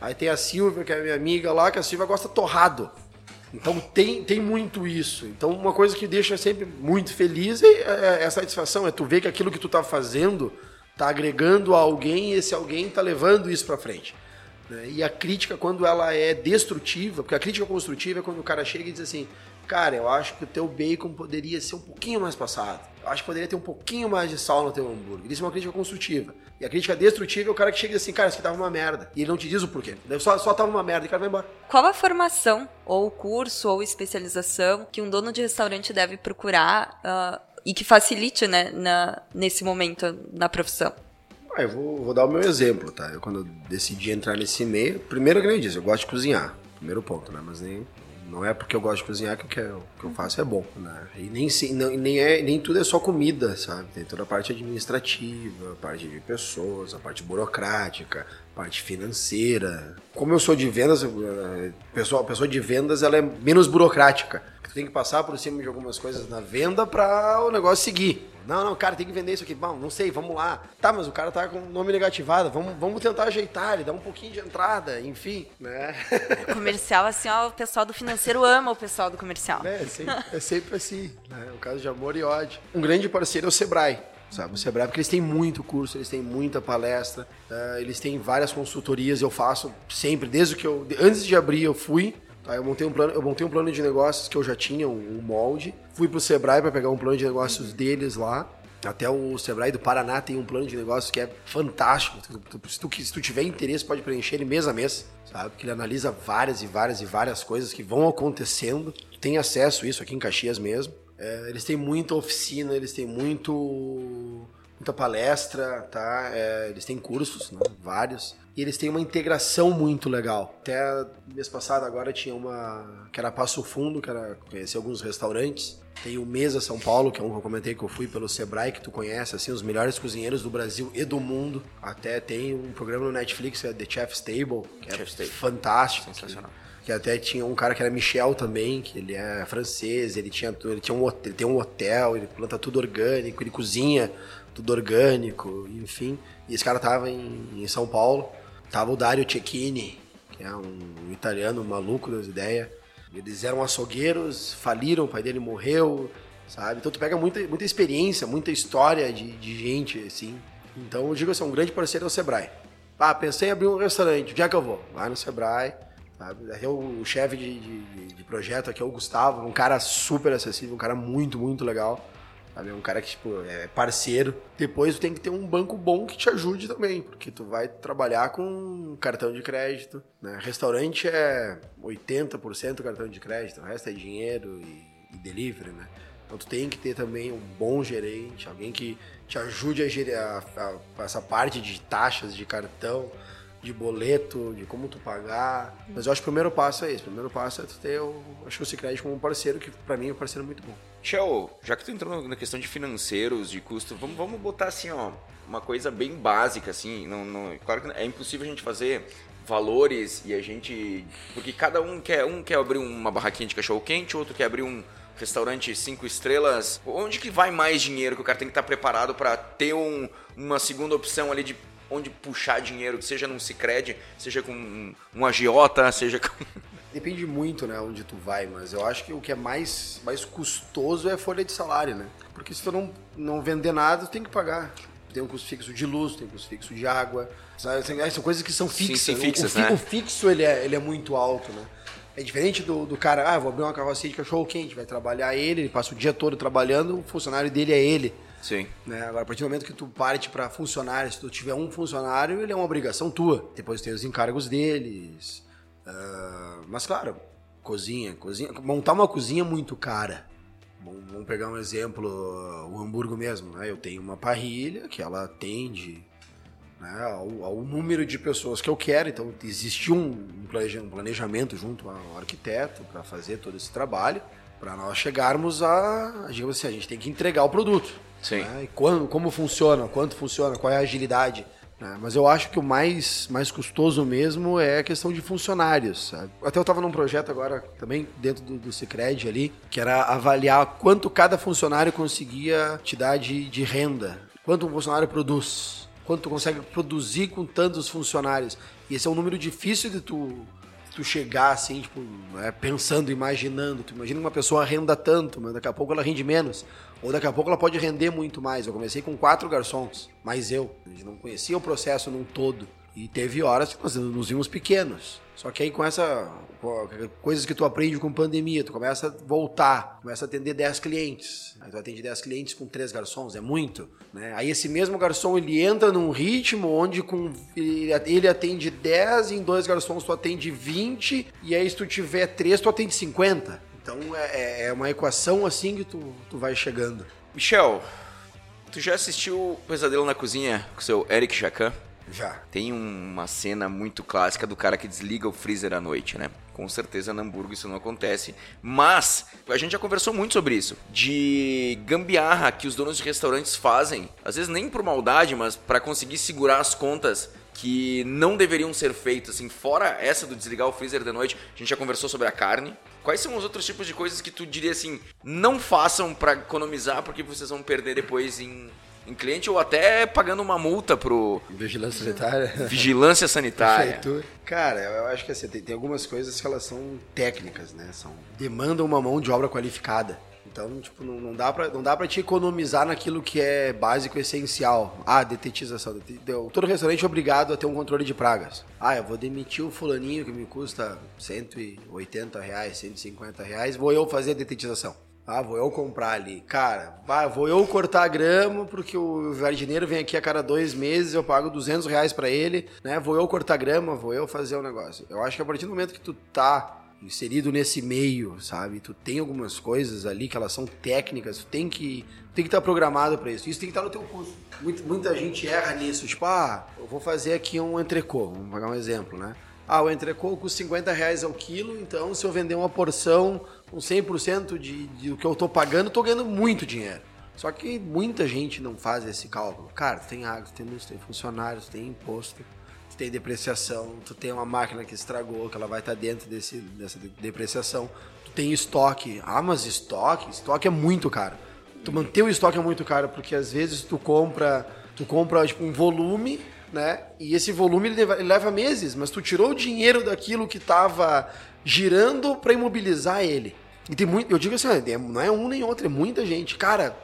Aí tem a Silvia, que é minha amiga lá, que a Silvia gosta torrado. Então tem, tem muito isso. Então uma coisa que deixa sempre muito feliz é, é, é a satisfação, é tu ver que aquilo que tu tá fazendo tá agregando a alguém e esse alguém tá levando isso para frente. Né? E a crítica, quando ela é destrutiva, porque a crítica construtiva é quando o cara chega e diz assim, cara, eu acho que o teu bacon poderia ser um pouquinho mais passado. Eu acho que poderia ter um pouquinho mais de sal no teu hambúrguer. Isso é uma crítica construtiva. E a crítica destrutiva é o cara que chega e diz assim, cara, isso aqui tava uma merda. E ele não te diz o porquê. Só, só tava uma merda e o cara vai embora. Qual a formação, ou curso, ou especialização que um dono de restaurante deve procurar uh, e que facilite, né, na, nesse momento na profissão? Ah, eu vou, vou, dar o meu exemplo, tá? Eu, quando eu decidi entrar nesse meio, primeiro que eu disse, eu gosto de cozinhar. Primeiro ponto, né? Mas nem, não é porque eu gosto de cozinhar que o que eu, faço é bom, né? E nem, não, nem, é, nem tudo é só comida, sabe? Tem toda a parte administrativa, a parte de pessoas, a parte burocrática, a parte financeira. Como eu sou de vendas, a pessoa, a pessoa de vendas ela é menos burocrática. Tu tem que passar por cima de algumas coisas na venda para o negócio seguir. Não, não, cara, tem que vender isso aqui. Bom, não sei, vamos lá. Tá, mas o cara tá com o nome negativado. Vamos, vamos tentar ajeitar ele, dar um pouquinho de entrada, enfim, né? Comercial, assim, ó, o pessoal do financeiro ama o pessoal do comercial. É, é sempre, é sempre assim, né? O caso de amor e ódio. Um grande parceiro é o Sebrae sabe? O Sebrae, porque eles têm muito curso, eles têm muita palestra, uh, eles têm várias consultorias, eu faço sempre, desde que eu, antes de abrir eu fui, Tá, eu, montei um plano, eu montei um plano de negócios que eu já tinha, um, um molde. Fui pro Sebrae para pegar um plano de negócios deles lá. Até o Sebrae do Paraná tem um plano de negócios que é fantástico. Se tu, se tu tiver interesse, pode preencher ele mês a mês, sabe? Que ele analisa várias e várias e várias coisas que vão acontecendo. Tem acesso a isso aqui em Caxias mesmo. É, eles têm muita oficina, eles têm muito muita palestra, tá? É, eles têm cursos, né? vários. E eles têm uma integração muito legal. Até mês passado agora tinha uma que era Passo Fundo, que era conhecer alguns restaurantes. Tem o Mesa São Paulo, que é um que eu comentei que eu fui pelo Sebrae, que tu conhece, assim, os melhores cozinheiros do Brasil e do mundo. Até tem um programa no Netflix, que é The Chef's Table, que é Chef's fantástico. Sensacional. Que, que até tinha um cara que era Michel também, que ele é francês, ele tinha, ele tinha um, ele tem um hotel, ele planta tudo orgânico, ele cozinha tudo orgânico, enfim. E esse cara tava em, em São Paulo. Tava o Dario Cecchini, que é um italiano maluco das ideias. Eles eram açougueiros, faliram, o pai dele morreu, sabe? Então tu pega muita, muita experiência, muita história de, de gente, assim. Então eu digo assim, um grande parceiro é o Sebrae. Ah, pensei em abrir um restaurante, onde é que eu vou? Vai no Sebrae, sabe? O, o chefe de, de, de projeto aqui é o Gustavo, um cara super acessível, um cara muito, muito legal. Sabe? É um cara que, tipo, é parceiro. Depois tu tem que ter um banco bom que te ajude também, porque tu vai trabalhar com cartão de crédito, né? Restaurante é 80% cartão de crédito, o resto é dinheiro e, e delivery, né? Então tu tem que ter também um bom gerente, alguém que te ajude a gerir a, a, essa parte de taxas de cartão, de boleto, de como tu pagar. Mas eu acho que o primeiro passo é esse. O primeiro passo é tu ter, o, acho que o Cicred como um parceiro, que para mim é um parceiro muito bom. Shell, já que tu entrou na questão de financeiros, de custo, vamos, vamos botar assim, ó, uma coisa bem básica, assim. Não, não, claro que é impossível a gente fazer valores e a gente. Porque cada um quer. Um quer abrir uma barraquinha de cachorro quente, outro quer abrir um restaurante cinco estrelas. Onde que vai mais dinheiro que o cara tem que estar preparado para ter um, uma segunda opção ali de onde puxar dinheiro, seja num Cicred, seja com um, um agiota, seja com. Depende muito, né, onde tu vai, mas eu acho que o que é mais, mais custoso é a folha de salário, né? Porque se tu não, não vender nada, tu tem que pagar. Tem um custo fixo de luz, tem um custo fixo de água. Sabe? São coisas que são fixas. Sim, sim, fixas o, o, né? o fixo ele é, ele é muito alto, né? É diferente do, do cara, ah, vou abrir uma carrocinha de cachorro quente, vai trabalhar ele, ele passa o dia todo trabalhando, o funcionário dele é ele. Sim. Né? Agora, a partir do momento que tu parte para funcionário, se tu tiver um funcionário, ele é uma obrigação tua. Depois tem os encargos deles. Uh, mas, claro, cozinha, cozinha. Montar uma cozinha é muito cara. Vamos pegar um exemplo, o Hamburgo mesmo. Né? Eu tenho uma parrilha que ela atende né, ao, ao, número de pessoas que eu quero. Então, existe um, um planejamento junto ao arquiteto para fazer todo esse trabalho, para nós chegarmos a, digamos assim, a gente tem que entregar o produto. Sim. Né, e quando, como funciona, quanto funciona, qual é a agilidade. Né? Mas eu acho que o mais, mais custoso mesmo é a questão de funcionários. Sabe? Até eu estava num projeto agora, também dentro do, do Cicred ali, que era avaliar quanto cada funcionário conseguia te dar de, de renda. Quanto um funcionário produz quanto consegue produzir com tantos funcionários. E esse é um número difícil de tu, tu chegar assim, tipo, né, pensando, imaginando. Tu imagina uma pessoa renda tanto, mas daqui a pouco ela rende menos. Ou daqui a pouco ela pode render muito mais. Eu comecei com quatro garçons, mais eu. Gente não conhecia o processo num todo. E teve horas que nós nos vimos pequenos. Só que aí com essa coisas que tu aprende com pandemia, tu começa a voltar, começa a atender 10 clientes. Aí tu atende 10 clientes com 3 garçons, é muito, né? Aí esse mesmo garçom, ele entra num ritmo onde com ele atende 10 e em dois garçons tu atende 20 e aí se tu tiver 3 tu atende 50. Então é, é uma equação assim que tu, tu vai chegando. Michel, tu já assistiu Pesadelo na Cozinha com o seu Eric Jacan? Já. Tem uma cena muito clássica do cara que desliga o freezer à noite, né? Com certeza no Hamburgo isso não acontece. Mas a gente já conversou muito sobre isso. De gambiarra que os donos de restaurantes fazem. Às vezes nem por maldade, mas para conseguir segurar as contas que não deveriam ser feitas, assim, fora essa do desligar o freezer de noite, a gente já conversou sobre a carne. Quais são os outros tipos de coisas que tu diria assim, não façam para economizar porque vocês vão perder depois em em cliente ou até pagando uma multa pro. Vigilância sanitária. Vigilância sanitária. Cara, eu acho que assim, tem, tem, algumas coisas que elas são técnicas, né? São, demandam uma mão de obra qualificada. Então, tipo, não, não, dá pra, não dá pra te economizar naquilo que é básico essencial. Ah, detetização. Todo restaurante é obrigado a ter um controle de pragas. Ah, eu vou demitir o fulaninho que me custa 180 reais, 150 reais, vou eu fazer a detetização. Ah, vou eu comprar ali. Cara, vai, vou eu cortar grama porque o jardineiro vem aqui a cada dois meses, eu pago 200 reais pra ele, né? Vou eu cortar grama, vou eu fazer o negócio. Eu acho que a partir do momento que tu tá inserido nesse meio, sabe? Tu tem algumas coisas ali que elas são técnicas, tu tem que tem que estar tá programado para isso. Isso tem que estar tá no teu curso. Muita, muita gente erra nisso, tipo, ah, eu vou fazer aqui um entrecô, vamos pegar um exemplo, né? Ah, o entrecô custa 50 reais ao quilo, então se eu vender uma porção com 100% de, de do que eu estou pagando, estou ganhando muito dinheiro. Só que muita gente não faz esse cálculo. Cara, tem água, tem luz, tem funcionários, tem imposto, tu tem depreciação, tu tem uma máquina que estragou, que ela vai estar tá dentro desse, dessa depreciação. Tu tem estoque. Ah, mas estoque? Estoque é muito caro. Tu manter o estoque é muito caro, porque às vezes tu compra, tu compra tipo, um volume né? E esse volume ele leva, ele leva meses, mas tu tirou o dinheiro daquilo que estava girando para imobilizar ele. E tem muito, eu digo assim, não é um nem outro, é muita gente. Cara,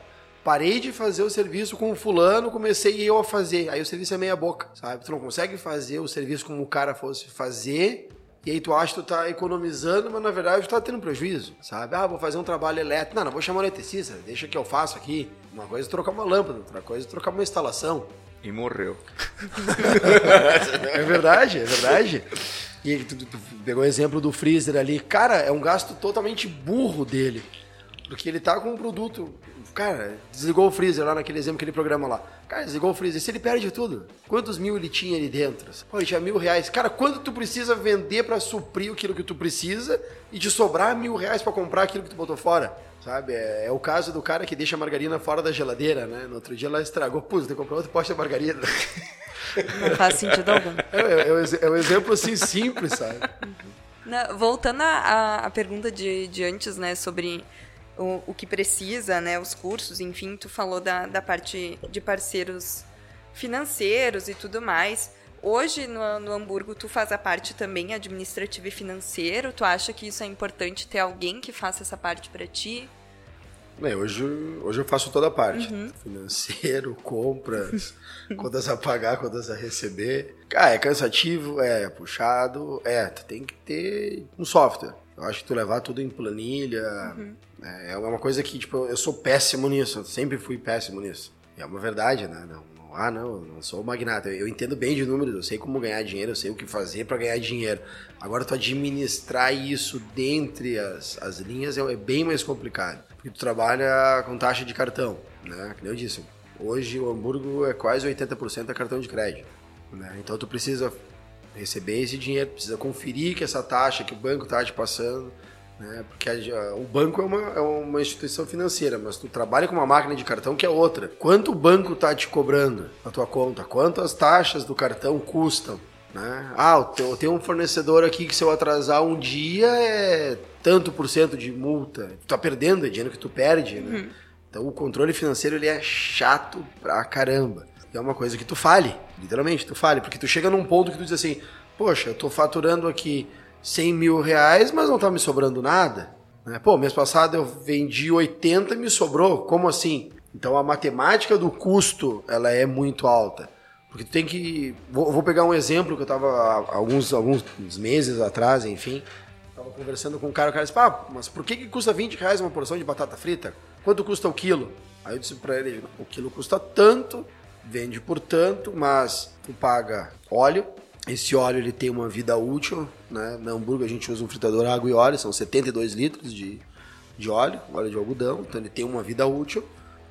parei de fazer o serviço com o fulano, comecei eu a fazer. Aí o serviço é meia boca, sabe? Tu não consegue fazer o serviço como o cara fosse fazer. E aí tu acha que tu tá economizando, mas na verdade tu tá tendo prejuízo, sabe? Ah, vou fazer um trabalho elétrico. Não, não vou chamar o eletricista, deixa que eu faço aqui. Uma coisa é trocar uma lâmpada, outra coisa é trocar uma instalação. E morreu. é verdade, é verdade. E tu, tu, pegou o exemplo do freezer ali. Cara, é um gasto totalmente burro dele. Porque ele tá com um produto. Cara, desligou o freezer lá naquele exemplo, aquele programa lá. Cara, desligou o freezer. Se ele perde tudo, quantos mil ele tinha ali dentro? Pô, ele tinha mil reais. Cara, quanto tu precisa vender para suprir aquilo que tu precisa e de sobrar mil reais para comprar aquilo que tu botou fora? Sabe? É, é, o caso do cara que deixa a margarina fora da geladeira, né? No outro dia ela estragou. Putz, tem que comprar outro poste de margarina. Não faz sentido algum. É, é, é, é um exemplo assim simples, sabe? Não, voltando à pergunta de, de antes, né, sobre o, o que precisa, né, os cursos, enfim, tu falou da, da parte de parceiros financeiros e tudo mais. Hoje, no, no Hamburgo, tu faz a parte também administrativa e financeiro. Tu acha que isso é importante ter alguém que faça essa parte para ti? Bem, hoje, hoje eu faço toda a parte. Uhum. Financeiro, compras, contas a pagar, contas a receber. Cara, é cansativo, é puxado. É, tu tem que ter um software. Eu acho que tu levar tudo em planilha uhum. É, é uma coisa que, tipo, eu sou péssimo nisso. Eu sempre fui péssimo nisso. E é uma verdade, né? Não, não, ah, não, não sou magnata. Eu, entendo bem de números, eu sei como ganhar dinheiro, eu sei o que fazer para ganhar dinheiro. Agora, tu administrar isso dentre as, as linhas é, é bem mais complicado. Porque tu trabalha com taxa de cartão, né? Que nem eu disse. Hoje o Hamburgo é quase 80% é cartão de crédito. Né? Então tu precisa receber esse dinheiro, precisa conferir que essa taxa que o banco está te passando. Né? Porque a, o banco é uma, é uma instituição financeira, mas tu trabalha com uma máquina de cartão que é outra. Quanto o banco está te cobrando a tua conta? Quanto as taxas do cartão custam? Né? Ah, eu tenho um fornecedor aqui que se eu atrasar um dia é tanto por cento de multa. Tu tá perdendo, é dinheiro que tu perde, né? Uhum. Então o controle financeiro ele é chato pra caramba. E é uma coisa que tu fale, literalmente, tu fale, porque tu chega num ponto que tu diz assim, poxa, eu tô faturando aqui 100 mil reais, mas não tá me sobrando nada. Né? Pô, mês passado eu vendi 80 e me sobrou, como assim? Então a matemática do custo, ela é muito alta. Porque tem que. Vou, pegar um exemplo que eu estava alguns, alguns meses atrás, enfim. Tava conversando com um cara, o cara disse, pá, mas por que, que custa 20 reais uma porção de batata frita? Quanto custa o quilo? Aí eu disse para ele, o quilo custa tanto, vende por tanto, mas tu paga óleo. Esse óleo ele tem uma vida útil, né? Na hambúrguer a gente usa um fritador água e óleo, são 72 litros de, de óleo, óleo de algodão, então ele tem uma vida útil.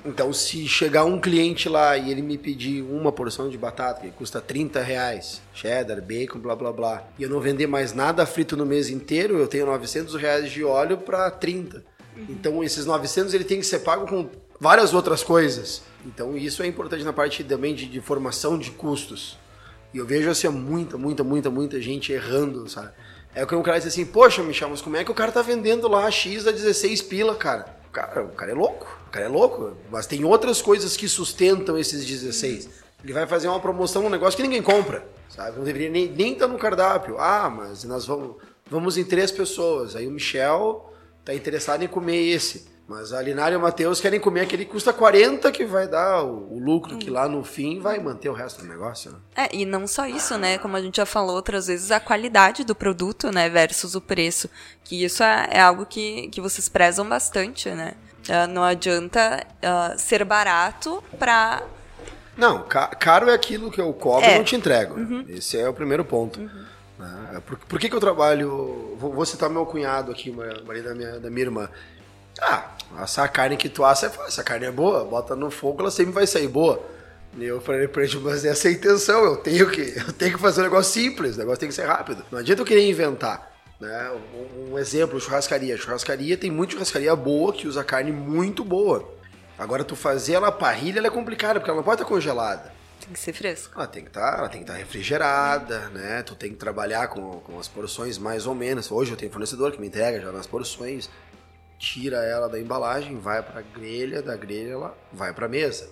Então, se chegar um cliente lá e ele me pedir uma porção de batata, que custa 30 reais, cheddar, bacon, blá blá blá, e eu não vender mais nada frito no mês inteiro, eu tenho 900 reais de óleo para 30. Uhum. Então, esses 900 ele tem que ser pago com várias outras coisas. Então, isso é importante na parte também de, de formação de custos. E eu vejo assim, muita, muita, muita, muita gente errando, sabe? É o que um cara diz assim, poxa, Michel, mas como é que o cara tá vendendo lá X a 16 pila, cara? Cara, o cara é louco. O cara é louco, mas tem outras coisas que sustentam esses 16. Ele vai fazer uma promoção, um negócio que ninguém compra, sabe? Não deveria nem, nem estar tá no cardápio. Ah, mas nós vamos, vamos em três pessoas. Aí o Michel tá interessado em comer esse. Mas a Linária e o Matheus querem comer aquele que custa 40, que vai dar o, o lucro que lá no fim vai manter o resto do negócio. Né? É, e não só isso, né? Como a gente já falou outras vezes, a qualidade do produto, né, versus o preço. Que isso é, é algo que, que vocês prezam bastante, né? Uh, não adianta uh, ser barato para não, ca caro é aquilo que eu cobro é. e não te entrego. Uhum. Esse é o primeiro ponto. Uhum. Né? Por, por, que, que eu trabalho. Vou, vou citar meu cunhado aqui, marido da minha, da minha irmã. Ah, assar a carne que tu assa é fácil. A carne é boa, bota no fogo, ela sempre vai sair boa. E eu falei pra ele, mas essa é a intenção. Eu tenho, que, eu tenho que fazer um negócio simples, o negócio tem que ser rápido. Não adianta eu querer inventar. Né? Um, um exemplo, churrascaria. Churrascaria tem muita churrascaria boa que usa carne muito boa. Agora, tu fazer ela parrilha ela é complicada, porque ela não pode estar congelada. Tem que ser fresca. Ela tem que estar, tá, ela tem que estar refrigerada, né? Tu tem que trabalhar com, com as porções mais ou menos. Hoje eu tenho fornecedor que me entrega já nas porções, tira ela da embalagem, vai pra grelha, da grelha ela vai pra mesa.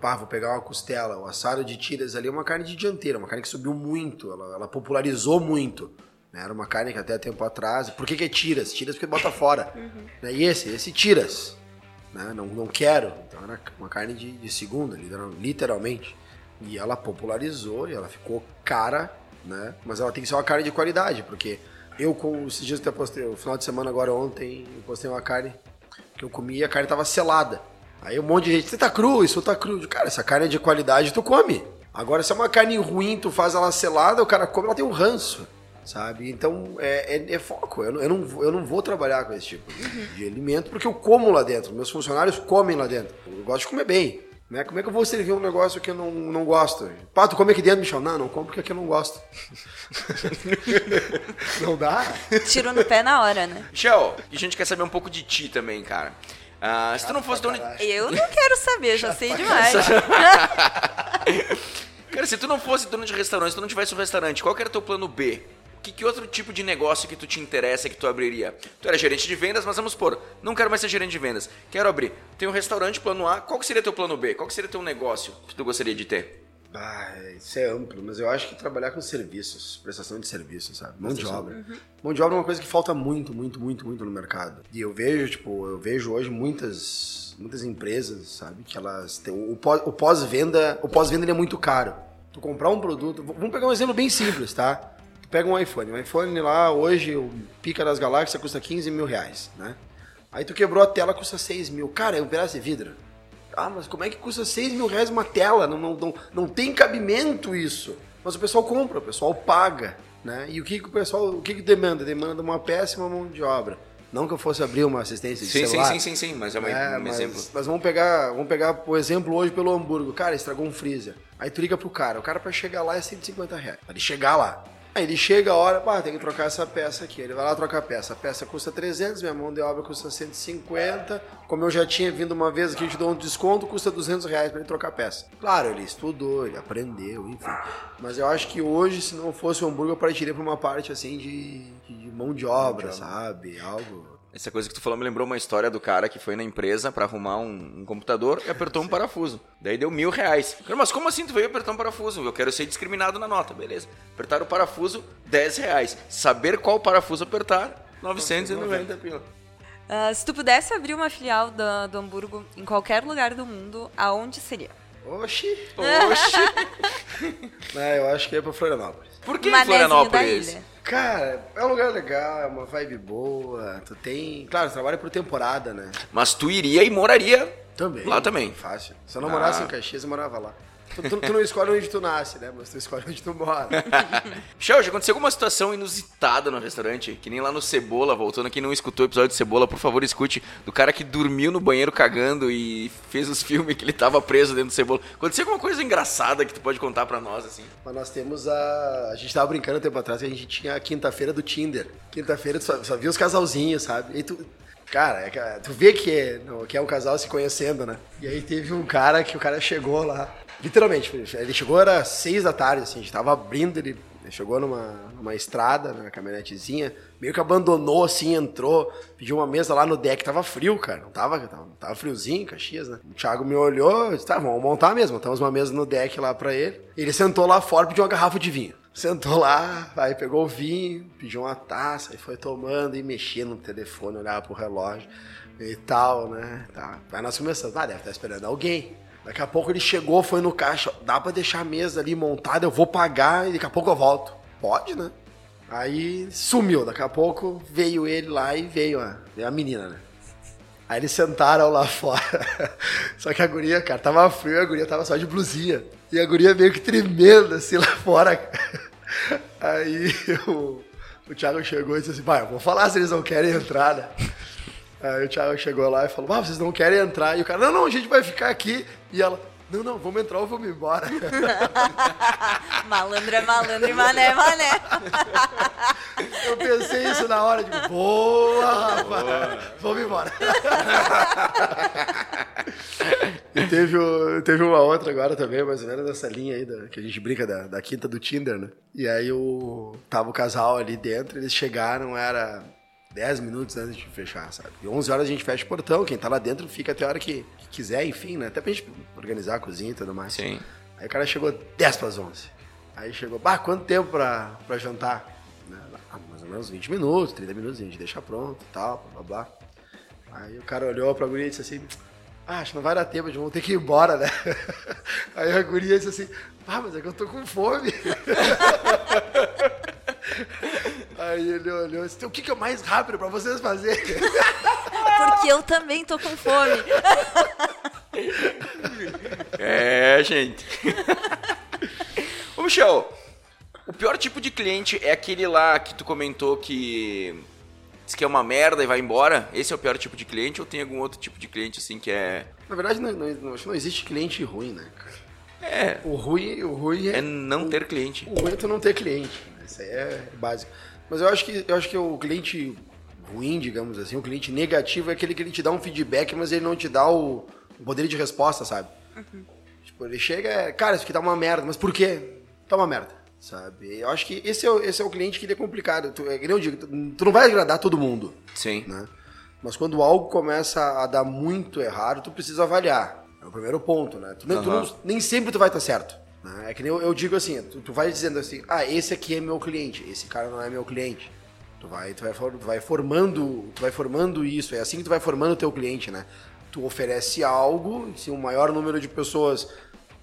Pá, vou pegar uma costela, o assado de tiras ali é uma carne de dianteira, uma carne que subiu muito, ela, ela popularizou muito. Né? Era uma carne que até tempo atrás. Por que, que é tiras? Tiras porque bota fora. Uhum. Né? E esse? Esse tiras. Né? Não, não quero. Então era uma carne de, de segunda, literalmente. E ela popularizou e ela ficou cara, né? Mas ela tem que ser uma carne de qualidade, porque eu, com esses dias até postei, o final de semana agora ontem, eu postei uma carne que eu comi e a carne tava selada. Aí um monte de gente, você tá cru, isso tá cru. Cara, essa carne é de qualidade, tu come. Agora, se é uma carne ruim, tu faz ela selada, o cara come, ela tem um ranço. sabe? Então é, é, é foco. Eu, não- eu, não, eu não vou trabalhar com esse tipo de alimento porque eu como lá dentro. Meus funcionários comem lá dentro. Eu gosto de comer bem. Né? Como é que eu vou servir um negócio que eu não, não gosto? Pá, tu come aqui dentro, Michel? Não, não como porque aqui eu não gosto. não dá? Tiro no pé na hora, né? Michel, a gente quer saber um pouco de ti também, cara. Ah, se tu não fosse dono de... Eu não quero saber, já sei demais. Cara, se tu não fosse dono de restaurante, se tu não tivesse um restaurante, qual que era o teu plano B? Que, que outro tipo de negócio que tu te interessa, que tu abriria? Tu era gerente de vendas, mas vamos supor, não quero mais ser gerente de vendas. Quero abrir. Tem um restaurante, plano A. Qual que seria teu plano B? Qual que seria teu negócio que tu gostaria de ter? Ah, isso é amplo, mas eu acho que trabalhar com serviços, prestação de serviços, sabe? Mão de obra. Mão de obra é uma coisa que falta muito, muito, muito, muito no mercado. E eu vejo, tipo, eu vejo hoje muitas, muitas empresas, sabe, que elas têm o pós- pós-venda, o pós-venda ele é muito caro. Tu comprar um produto, vamos pegar um exemplo bem simples, tá? Pega um iPhone, um iPhone lá hoje, o pica das galáxias custa 15 mil reais, né? Aí tu quebrou a tela, custa 6 mil. Cara, é um pedaço de vidro. Ah, mas como é que custa 6 mil reais uma tela? Não, não, não, não tem cabimento isso. Mas o pessoal compra, o pessoal paga. Né? E o que, que o pessoal o que, que demanda? Demanda uma péssima mão de obra. Não que eu fosse abrir uma assistência de Sim, sim, celular. sim, sim, sim, mas é uma- É, um mas, exemplo. mas vamos pegar, vamos pegar, por exemplo, hoje pelo hambúrguer. Cara, estragou um freezer. Aí tu liga pro cara. O cara pra chegar lá é 150 reais. Pra ele chegar lá. Aí ele chega a hora, pá, tem que trocar essa peça aqui. Ele vai lá trocar a peça. A peça custa 300, minha mão de obra custa 150. Como eu já tinha vindo uma vez aqui, eu te dou um desconto, custa 200 reais pra ele trocar a peça. Claro, ele estudou, ele aprendeu, enfim. Mas eu acho que hoje, se não fosse o hambúrguer, eu partiria pra uma parte assim de, de mão de obra, sabe? Algo. Essa coisa que tu falou me lembrou uma história do cara que foi na empresa pra arrumar um, um computador e apertou um parafuso. Daí deu mil reais. Mas como assim tu veio apertar um parafuso? Eu quero ser discriminado na nota, beleza. Apertar o parafuso, 10 reais. Saber qual parafuso apertar, 990 pila. Ah, se tu pudesse abrir uma filial da- do Hamburgo em qualquer lugar do mundo, aonde seria? Oxi! Oxi! É, eu acho que é pra Florianópolis. Por que Manézinho da Florianópolis? Cara, é um lugar legal, é uma vibe boa. Tu tem. Claro, tu trabalha por temporada, né? Mas tu iria e moraria Também. Lá também. Fácil. Se eu não Ah. morasse em Caxias, eu morava lá. Tu, tu- tu não escolhe onde tu nasce, né? Mas tu escolhe onde tu mora. Michel, já aconteceu alguma situação inusitada no restaurante? Que nem lá no Cebola, voltando, quem não escutou o episódio de Cebola, por favor, escute. Do cara que dormiu no banheiro cagando e fez os filmes que ele tava preso dentro do Cebola. Aconteceu alguma coisa engraçada que tu pode contar pra nós, assim? Mas nós temos a. A gente tava brincando um tempo atrás que a gente tinha a quinta-feira do Tinder. Quinta-feira tu só, só via os casalzinhos, sabe? E tu. Cara, é tu vê que é, que é um casal se conhecendo, né? E aí teve um cara que o cara chegou lá. Literalmente, ele chegou, era seis da tarde, assim, a gente tava abrindo, ele chegou numa, numa estrada, numa caminhonetezinha, meio que abandonou, assim, entrou, pediu uma mesa lá no deck, tava frio, cara, não tava, tava, tava friozinho, Caxias, né? O Thiago me olhou, disse, tá, vamos montar mesmo, montamos uma mesa no deck lá pra ele. Ele sentou lá fora pediu uma garrafa de vinho. Sentou lá, aí pegou o vinho, pediu uma taça, e foi tomando e mexia no telefone, olhava pro relógio e tal, né? Tá. Aí nós começamos, ah, deve estar esperando alguém. Daqui a pouco ele chegou, foi no caixa, dá pra deixar a mesa ali montada, eu vou pagar e daqui a pouco eu volto. Pode, né? Aí sumiu, daqui a pouco veio ele lá e veio a, veio a menina, né? Aí eles sentaram lá fora. Só que a guria, cara, tava frio a guria tava só de blusinha. E a guria meio que tremendo assim lá fora. Aí o, o Thiago chegou e disse assim: pai, eu vou falar se eles não querem entrar, né? Aí o Thiago chegou lá e falou: ah, vocês não querem entrar? E o cara: não, não, a gente vai ficar aqui. E ela: não, não, vamos entrar ou vamos embora. Malandro é malandro e mané é mané. Eu pensei isso na hora, tipo, boa, rapaz, vamos embora. e teve, teve uma outra agora também, mais ou menos nessa linha aí, da, que a gente brinca da, da quinta do Tinder, né? E aí o, tava o casal ali dentro, eles chegaram, era 10 minutos antes de fechar, sabe? E 11 horas a gente fecha o portão, quem tá lá dentro fica até a hora que, que quiser, enfim, né? Até pra gente organizar a cozinha e tudo mais. Sim. Aí o cara chegou 10 para as 11. Aí chegou, bah, quanto tempo pra, pra jantar? Né, Ah, mais ou menos 20 minutos, 30 minutos, a gente deixa pronto e tal, blá blá blá. Aí o cara olhou pra guria e disse assim, ah, acho que não vai dar tempo, a gente vai ter que ir embora, né? Aí a guria disse assim, ah, mas é que eu tô com fome. Aí ele olhou e disse, o que, que é mais rápido pra vocês fazerem? Porque eu também tô com fome. É, gente. Ô, Michel, O pior tipo de cliente é aquele lá que tu comentou que diz que é uma merda e vai embora? Esse é o pior tipo de cliente ou tem algum outro tipo de cliente assim que é. Na verdade, não, não, não existe cliente ruim, né, cara? É. O ruim, o ruim é. É não o, ter cliente. O ruim é tu não ter cliente. Isso aí é básico. Mas eu acho que eu acho que o cliente ruim, digamos assim, o cliente negativo é aquele que ele te dá um feedback, mas ele não te dá o, o poder de resposta, sabe? Uhum. Tipo, ele chega, cara, isso aqui tá uma merda, mas por quê? Tá uma merda, sabe? Eu acho que esse é o, esse é o cliente que ele é complicado. Tu, é, eu digo, tu, não vai agradar todo mundo. Sim. Né? Mas quando algo começa a dar muito errado, tu precisa avaliar. É o primeiro ponto, né? Tu, uhum. tu não, nem sempre tu vai estar certo. Né? É que nem eu, eu digo assim, tu, tu, vai dizendo assim, ah, esse aqui é meu cliente, esse cara não é meu cliente. Tu vai, tu vai, tu vai formando, tu vai formando isso, é assim que tu vai formando o teu cliente, né? Tu oferece algo, se um maior número de pessoas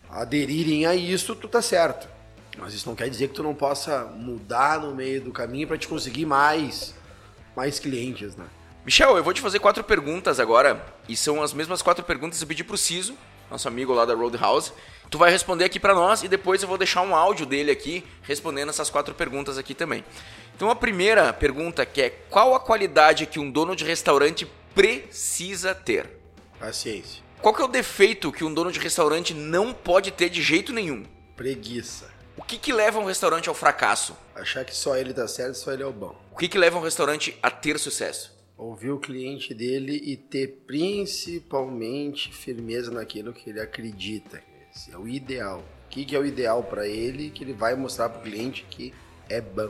aderirem a isso, tu tá certo. Mas isso não quer dizer que tu não possa mudar no meio do caminho para te conseguir mais, mais clientes, né? Michel, eu vou te fazer quatro perguntas agora, e são as mesmas quatro perguntas que eu pedi pro Ciso, nosso amigo lá da Roadhouse. Tu vai responder aqui para nós e depois eu vou deixar um áudio dele aqui respondendo essas quatro perguntas aqui também. Então a primeira pergunta que é qual a qualidade que um dono de restaurante precisa ter? Paciência. Qual que é o defeito que um dono de restaurante não pode ter de jeito nenhum? Preguiça. O que, que leva um restaurante ao fracasso? Achar que só ele dá certo, só ele é o bom. O que, que leva um restaurante a ter sucesso? Ouvir o cliente dele e ter principalmente firmeza naquilo que ele acredita. Esse é o ideal. O que, que é o ideal para ele que ele vai mostrar para o cliente que é bom.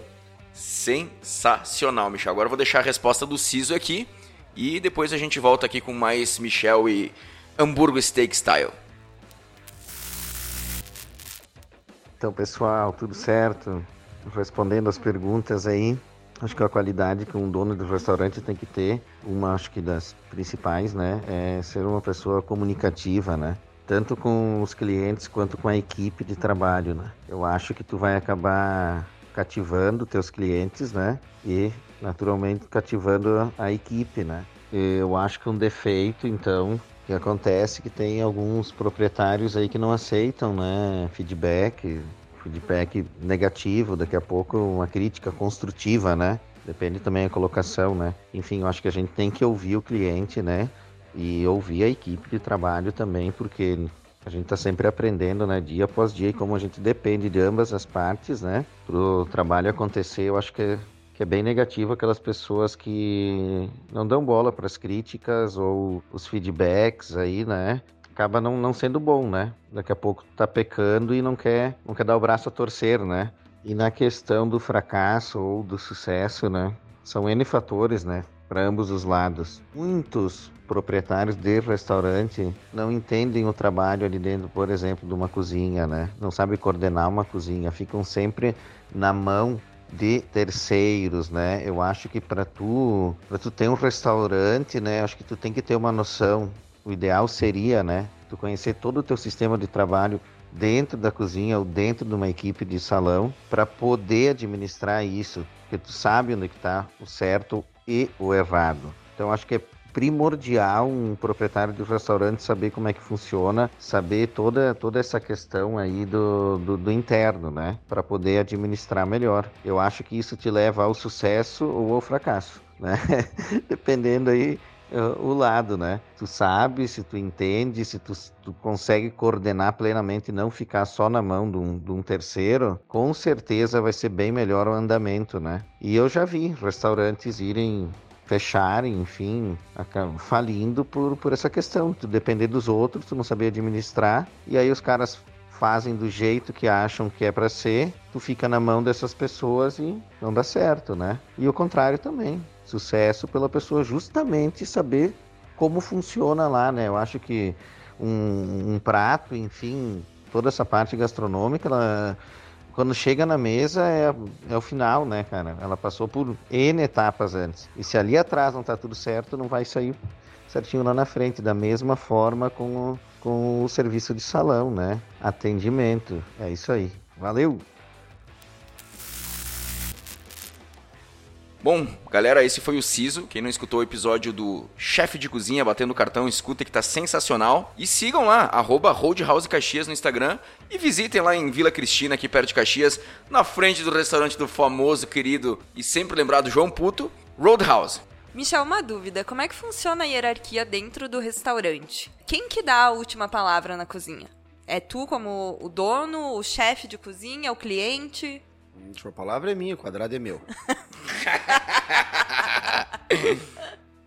Sensacional, Michel. Agora eu vou deixar a resposta do Ciso aqui e depois a gente volta aqui com mais Michel e Hamburgo Steak Style. Então, pessoal, tudo certo? Respondendo as perguntas aí, acho que a qualidade que um dono de restaurante tem que ter, uma acho que das principais, né, é ser uma pessoa comunicativa, né? Tanto com os clientes quanto com a equipe de trabalho, né? Eu acho que tu vai acabar cativando teus clientes, né? E naturalmente cativando a equipe, né? Eu acho que um defeito, então, que acontece que tem alguns proprietários aí que não aceitam, né, feedback, feedback negativo, daqui a pouco uma crítica construtiva, né? Depende também da colocação, né? Enfim, eu acho que a gente tem que ouvir o cliente, né? E ouvir a equipe de trabalho também, porque a gente está sempre aprendendo, né, dia após dia, e como a gente depende de ambas as partes, né, para o trabalho acontecer, eu acho que é, que é bem negativo aquelas pessoas que não dão bola para as críticas ou os feedbacks aí, né, acaba não, não sendo bom, né, daqui a pouco tá pecando e não quer, não quer dar o braço a torcer, né, e na questão do fracasso ou do sucesso, né, são N fatores, né, para ambos os lados. Muitos proprietários de restaurante não entendem o trabalho ali dentro, por exemplo, de uma cozinha, né? Não sabem coordenar uma cozinha, ficam sempre na mão de terceiros, né? Eu acho que para tu, para tu ter um restaurante, né, acho que tu tem que ter uma noção. O ideal seria, né, tu conhecer todo o teu sistema de trabalho dentro da cozinha ou dentro de uma equipe de salão para poder administrar isso, porque tu sabe onde está o certo e o errado. Então acho que é primordial um proprietário de restaurante saber como é que funciona, saber toda, toda essa questão aí do, do, do interno, né? Para poder administrar melhor. Eu acho que isso te leva ao sucesso ou ao fracasso, né? Dependendo aí o lado, né? Tu sabe, se tu entende, se tu, tu consegue coordenar plenamente e não ficar só na mão de um, de um, terceiro, com certeza vai ser bem melhor o andamento, né? E eu já vi restaurantes irem fecharem, enfim, falindo por, por essa questão. Tu depender dos outros, tu não saber administrar, e aí os caras fazem do jeito que acham que é para ser, tu fica na mão dessas pessoas e não dá certo, né? E o contrário também. Sucesso pela pessoa justamente saber como funciona lá, né? Eu acho que um, um prato, enfim, toda essa parte gastronômica, ela quando chega na mesa é, é o final, né, cara? Ela passou por N etapas antes. E se ali atrás não tá tudo certo, não vai sair certinho lá na frente. Da mesma forma com o, com o serviço de salão, né? Atendimento. É isso aí. Valeu! Bom, galera, esse foi o Ciso. Quem não escutou o episódio do chefe de cozinha batendo cartão, escuta que tá sensacional. E sigam lá, arroba Roadhouse Caxias no Instagram. E visitem lá em Vila Cristina, aqui perto de Caxias, na frente do restaurante do famoso, querido e sempre lembrado João Puto, Roadhouse. Michel, uma dúvida. Como é que funciona a hierarquia dentro do restaurante? Quem que dá a última palavra na cozinha? É tu como o dono, o chefe de cozinha, o cliente? A última palavra é minha, o quadrado é meu.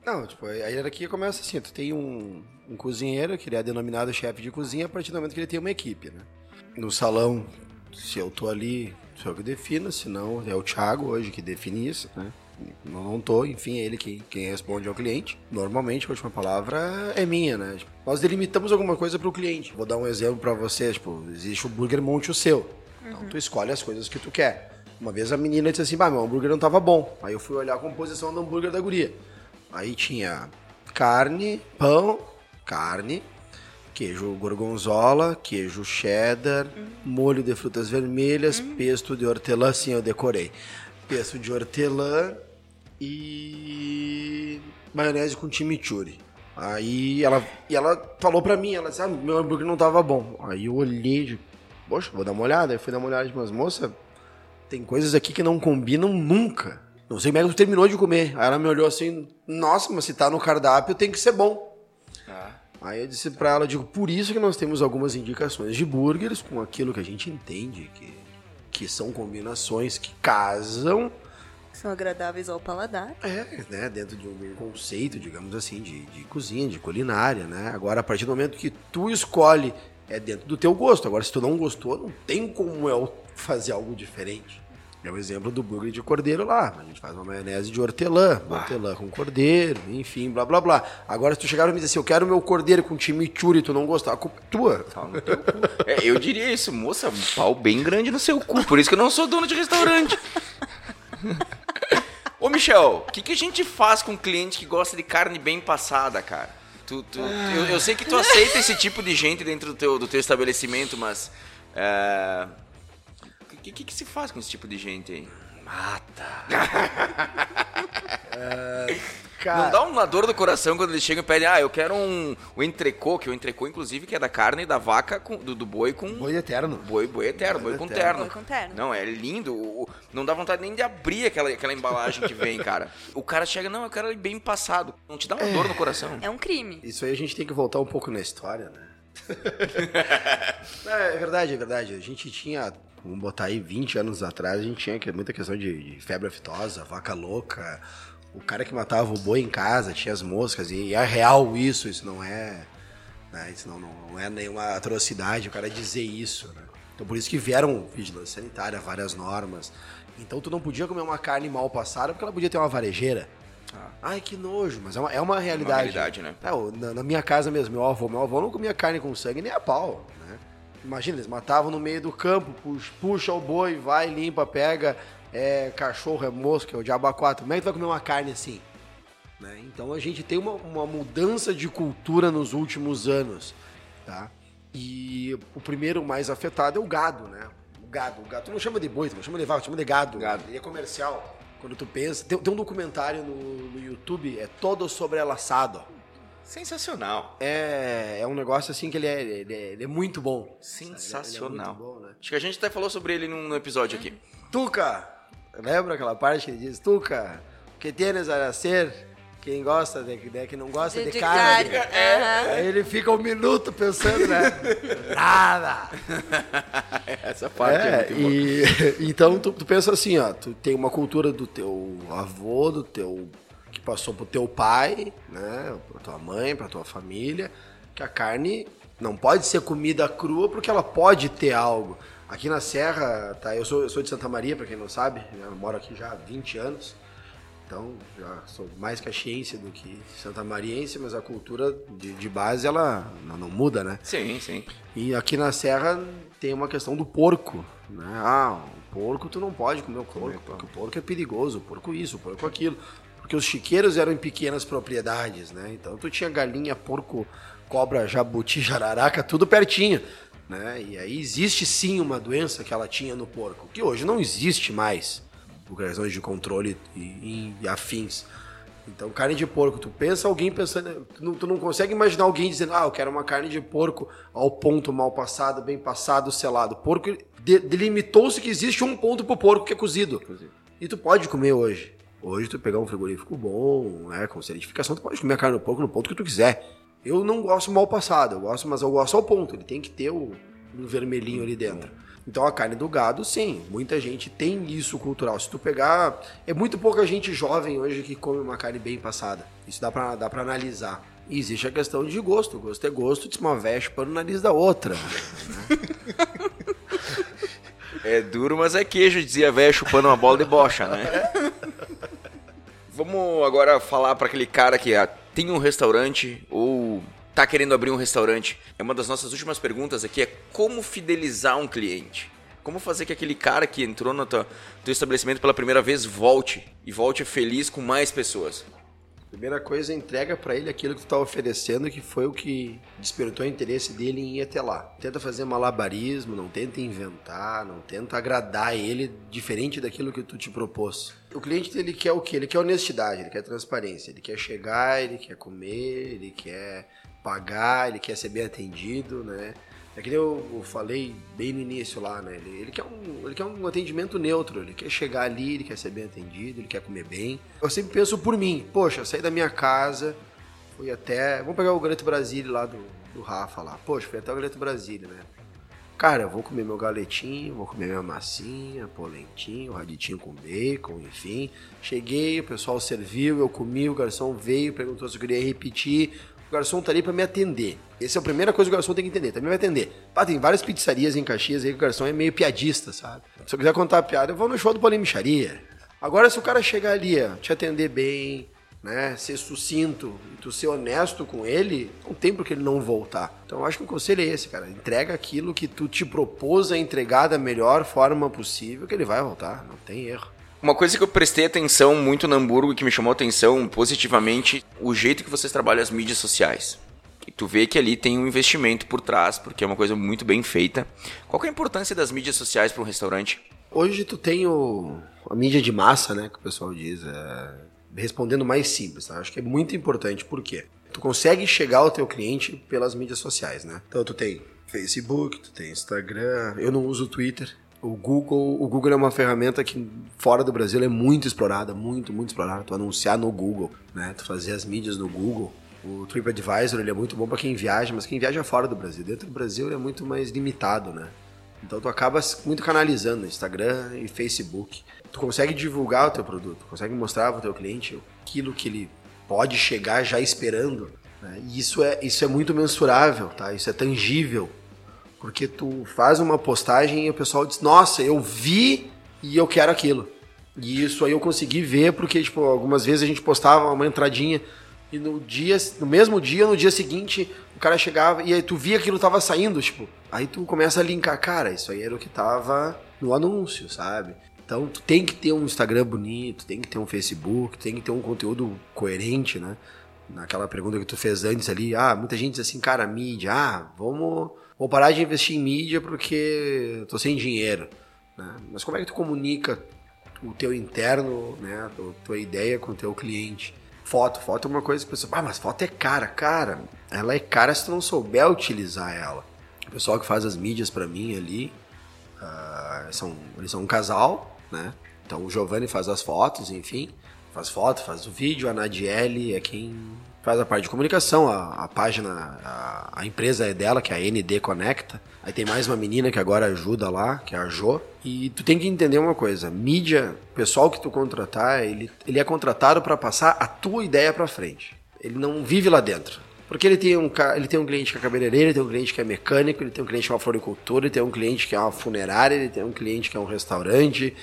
Não, tipo, a hierarquia começa assim, tu tem um, um cozinheiro, que ele é denominado chefe de cozinha, a partir do momento que ele tem uma equipe, né? No salão, se eu tô ali, sou eu que defino, se não, é o Thiago hoje que define isso, né? Não, não tô, enfim, é ele quem, quem responde ao cliente. Normalmente a última palavra é minha, né? Tipo, nós delimitamos alguma coisa para o cliente. Vou dar um exemplo para vocês, tipo, existe o burger monte o seu. Então tu escolhe as coisas que tu quer. Uma vez a menina disse assim, bah, meu hambúrguer não tava bom. Aí eu fui olhar a composição do hambúrguer da guria. Aí tinha carne, pão, carne, queijo gorgonzola, queijo cheddar, molho de frutas vermelhas, pesto de hortelã, sim, eu decorei. Pesto de hortelã e maionese com chimichurri. Aí ela, e ela falou pra mim, ela disse, ah, meu hambúrguer não tava bom. Aí eu olhei, de, poxa, vou dar uma olhada. Aí fui dar uma olhada, mas moça, tem coisas aqui que não combinam nunca. Não sei como é que tu terminou de comer. Aí ela me olhou assim, nossa, mas se tá no cardápio tem que ser bom. Aí eu disse pra ela, digo, por isso que nós temos algumas indicações de burgers com aquilo que a gente entende que, que são combinações que casam, São agradáveis ao paladar. é, né, dentro de um conceito, digamos assim, de, de cozinha, de culinária, né? Agora, a partir do momento que tu escolhe, é dentro do teu gosto. Agora, se tu não gostou, não tem como eu fazer algo diferente. É o exemplo do burger de cordeiro lá. A gente faz uma maionese de hortelã, hortelã com cordeiro, enfim, blá blá blá. Agora, se tu chegar e me dizer assim, eu quero meu cordeiro com chimichurri e tu não gostar, a culpa é tua. Pau no teu cu. É, eu diria isso, moça, um pau bem grande no seu cu. Por isso que eu não sou dono de restaurante. Ô, Michel, o que, que a gente faz com um cliente que gosta de carne bem passada, cara? Tu, tu- eu, eu sei que tu aceita esse tipo de gente dentro do teu, do teu estabelecimento, mas. é, O que, que, que se faz com esse tipo de gente aí? Não dá uma dor do coração quando eles chegam e pedem, ah, eu quero um, um entrecô, que o entrecô, inclusive, que é da carne da vaca, com, do, do boi com. Boi eterno. Boi, boi eterno, boi, Boi com eterno. terno. Boi com terno. Não, é lindo. não dá vontade nem de abrir aquela, aquela embalagem que vem, cara. O cara chega, não, eu quero ele bem passado. Não te dá uma dor no coração. É um crime. Isso aí a gente tem que voltar um pouco na história, né? é, é verdade, é verdade. A gente tinha, vamos botar aí 20 anos atrás, a gente tinha muita questão de, de febre aftosa, vaca louca, o cara que matava o boi em casa, tinha as moscas, e é real isso, isso não é. né, Isso não, não, é nenhuma atrocidade o cara dizer isso, né? Então por isso que vieram vigilância sanitária, várias normas. Então tu não podia comer uma carne mal passada porque ela podia ter uma varejeira. Ai, que nojo, mas é uma, é uma realidade. realidade, né? É, na, na minha casa mesmo, meu avô, meu avô não comia carne com sangue nem a pau, né? Imagina, eles matavam no meio do campo, puxa, puxa o boi, vai, limpa, pega, é cachorro, é mosca, é o diabo a quatro. Como é que tu vai comer uma carne assim? Né? Então a gente tem uma, uma mudança de cultura nos últimos anos, tá? E o primeiro mais afetado é o gado, né? O gado, o gado. Tu não chama de boi, tu não chama de vaca, tu chama de gado. Gado. Ele é comercial. Quando tu pensa... Tem, tem um documentário no, no YouTube, é todo sobre el assado. Sensacional. É, é um negócio assim que ele é, ele é, ele é muito bom. Sensacional. Ele é muito bom, né? Acho que a gente até falou sobre ele num episódio aqui. Tuca! Lembra aquela parte que ele diz, Tuca, que tienes a ser? Quem gosta de, de quem não gosta de, De- de carne. carne, aham. Aí ele fica um minuto pensando, né? Nada! Essa parte é, É, e então tu, tu pensa assim, ó, tu tem uma cultura do teu avô, do teu que passou pro teu pai, né, pra tua mãe, pra tua família, que a carne não pode ser comida crua porque ela pode ter algo. Aqui na Serra, tá, eu sou, eu sou de Santa Maria, pra quem não sabe, eu moro aqui já há 20 anos. Então, já sou mais caxiense do que santamariense, mas a cultura de, de base, ela não, não muda, né? Sim, sim. E aqui na Serra tem uma questão do porco, né? Ah, o porco tu não pode comer o porco, porque o porco é perigoso, o porco isso, o porco aquilo. Porque os chiqueiros eram em pequenas propriedades, né? Então tu tinha galinha, porco, cobra, jabuti, jararaca, tudo pertinho, né? E aí existe sim uma doença que ela tinha no porco, que hoje não existe mais. por questões de controle e, e afins. Então, carne de porco, tu pensa alguém pensando, tu não, tu não, consegue imaginar alguém dizendo, ah, eu quero uma carne de porco ao ponto mal passado, bem passado, selado. Porco, de, delimitou-se que existe um ponto pro porco que é cozido. cozido. E tu pode comer hoje. Hoje tu pegar um frigorífico bom, né, com certificação, tu pode comer a carne de porco no ponto que tu quiser. Eu não gosto mal passado, eu gosto, mas eu gosto ao ponto. Ele tem que ter o, um vermelhinho ali dentro. Então a carne do gado, sim, muita gente tem isso cultural. Se tu pegar, é muito pouca gente jovem hoje que come uma carne bem passada. Isso dá pra, dá pra analisar. E existe a questão de gosto. Gosto é gosto, de uma veste para o nariz da outra. Né? é duro, mas é queijo, dizia velho chupando uma bola de bocha, né? Vamos agora falar para aquele cara que tem um restaurante ou tá querendo abrir um restaurante, é uma das nossas últimas perguntas aqui é como fidelizar um cliente. Como fazer que aquele cara que entrou no teu, teu estabelecimento pela primeira vez volte e volte feliz com mais pessoas? Primeira coisa, entrega para ele aquilo que tu tá oferecendo, que foi o que despertou o interesse dele em ir até lá. Tenta fazer malabarismo, não tenta inventar, não tenta agradar ele diferente daquilo que tu te propôs. O cliente ele quer o quê? Ele quer honestidade, ele quer transparência, ele quer chegar, ele quer comer, ele quer pagar, ele quer ser bem atendido, né? É que eu, eu falei bem no início lá, né? Ele, ele, quer um, ele quer um atendimento neutro, ele quer chegar ali, ele quer ser bem atendido, ele quer comer bem. Eu sempre penso por mim, poxa, saí da minha casa, fui até. Vamos pegar o Galeto Brasília lá do, do Rafa lá. Poxa, fui até o Galeto Brasília, né? Cara, eu vou comer meu galetinho, vou comer minha massinha, polentinho, raditinho com bacon, enfim. Cheguei, o pessoal serviu, eu comi, o garçom veio, perguntou se eu queria repetir garçom tá ali para me atender. Essa é a primeira coisa que o garçom tem que entender. Também vai atender. Pá, tem várias pizzarias em Caxias aí que o garçom é meio piadista, sabe? Se eu quiser contar a piada, eu vou no show do Paulinho Micharia. Agora, se o cara chegar ali, ó, te atender bem, né, ser sucinto e tu ser honesto com ele, não tem por que ele não voltar. Então, eu acho que o conselho é esse, cara. Entrega aquilo que tu te propôs a entregar da melhor forma possível, que ele vai voltar. Não tem erro. Uma coisa que eu prestei atenção muito no Hamburgo e que me chamou atenção positivamente, o jeito que vocês trabalham as mídias sociais. E tu vê que ali tem um investimento por trás, porque é uma coisa muito bem feita. Qual é a importância das mídias sociais para um restaurante? Hoje tu tem o, a mídia de massa, né, que o pessoal diz, é, respondendo mais simples, tá? Acho que é muito importante, por quê? Tu consegue chegar ao teu cliente pelas mídias sociais, né? Então tu tem Facebook, tu tem Instagram, eu não uso Twitter, o Google, o Google é uma ferramenta que fora do Brasil é muito explorada, muito, muito explorada. Tu anunciar no Google, né? Tu fazer as mídias no Google. O TripAdvisor ele é muito bom para quem viaja, mas quem viaja fora do Brasil. Dentro do Brasil ele é muito mais limitado, né? Então tu acaba muito canalizando Instagram e Facebook. Tu consegue divulgar o teu produto, consegue mostrar para o teu cliente aquilo que ele pode chegar já esperando. Né? E isso é, isso é muito mensurável, tá? Isso é tangível. Porque tu faz uma postagem e o pessoal diz, nossa, eu vi e eu quero aquilo. E isso aí eu consegui ver, porque, tipo, algumas vezes a gente postava uma entradinha e no dia, no mesmo dia, no dia seguinte, o cara chegava e aí tu via aquilo tava saindo, tipo, aí tu começa a linkar, cara, isso aí era o que tava no anúncio, sabe? Então tu tem que ter um Instagram bonito, tem que ter um Facebook, tem que ter um conteúdo coerente, né? Naquela pergunta que tu fez antes ali, ah, muita gente diz assim, cara, mídia, ah, vamos vou parar de investir em mídia porque tô sem dinheiro. Né? Mas como é que tu comunica o teu interno, né, a tua ideia com o teu cliente? Foto, foto é uma coisa que a pessoa, ah, mas foto é cara, cara. Ela é cara se tu não souber utilizar ela. O pessoal que faz as mídias para mim ali, uh, são, eles são um casal, né? Então o Giovanni faz as fotos, enfim, faz foto, faz o vídeo, a Nadiele é quem faz a parte de comunicação, a, a página, a, a, empresa é dela, que é a ND Conecta. Aí tem mais uma menina que agora ajuda lá, que é a Jo. E tu tem que entender uma coisa, mídia, pessoal que tu contratar, ele, ele é contratado para passar a tua ideia para frente. Ele não vive lá dentro. Porque ele tem, um, ele tem um cliente que é cabeleireiro, ele tem um cliente que é mecânico, ele tem um cliente que é uma floricultura, ele tem um cliente que é uma funerária, ele tem um cliente que é um restaurante,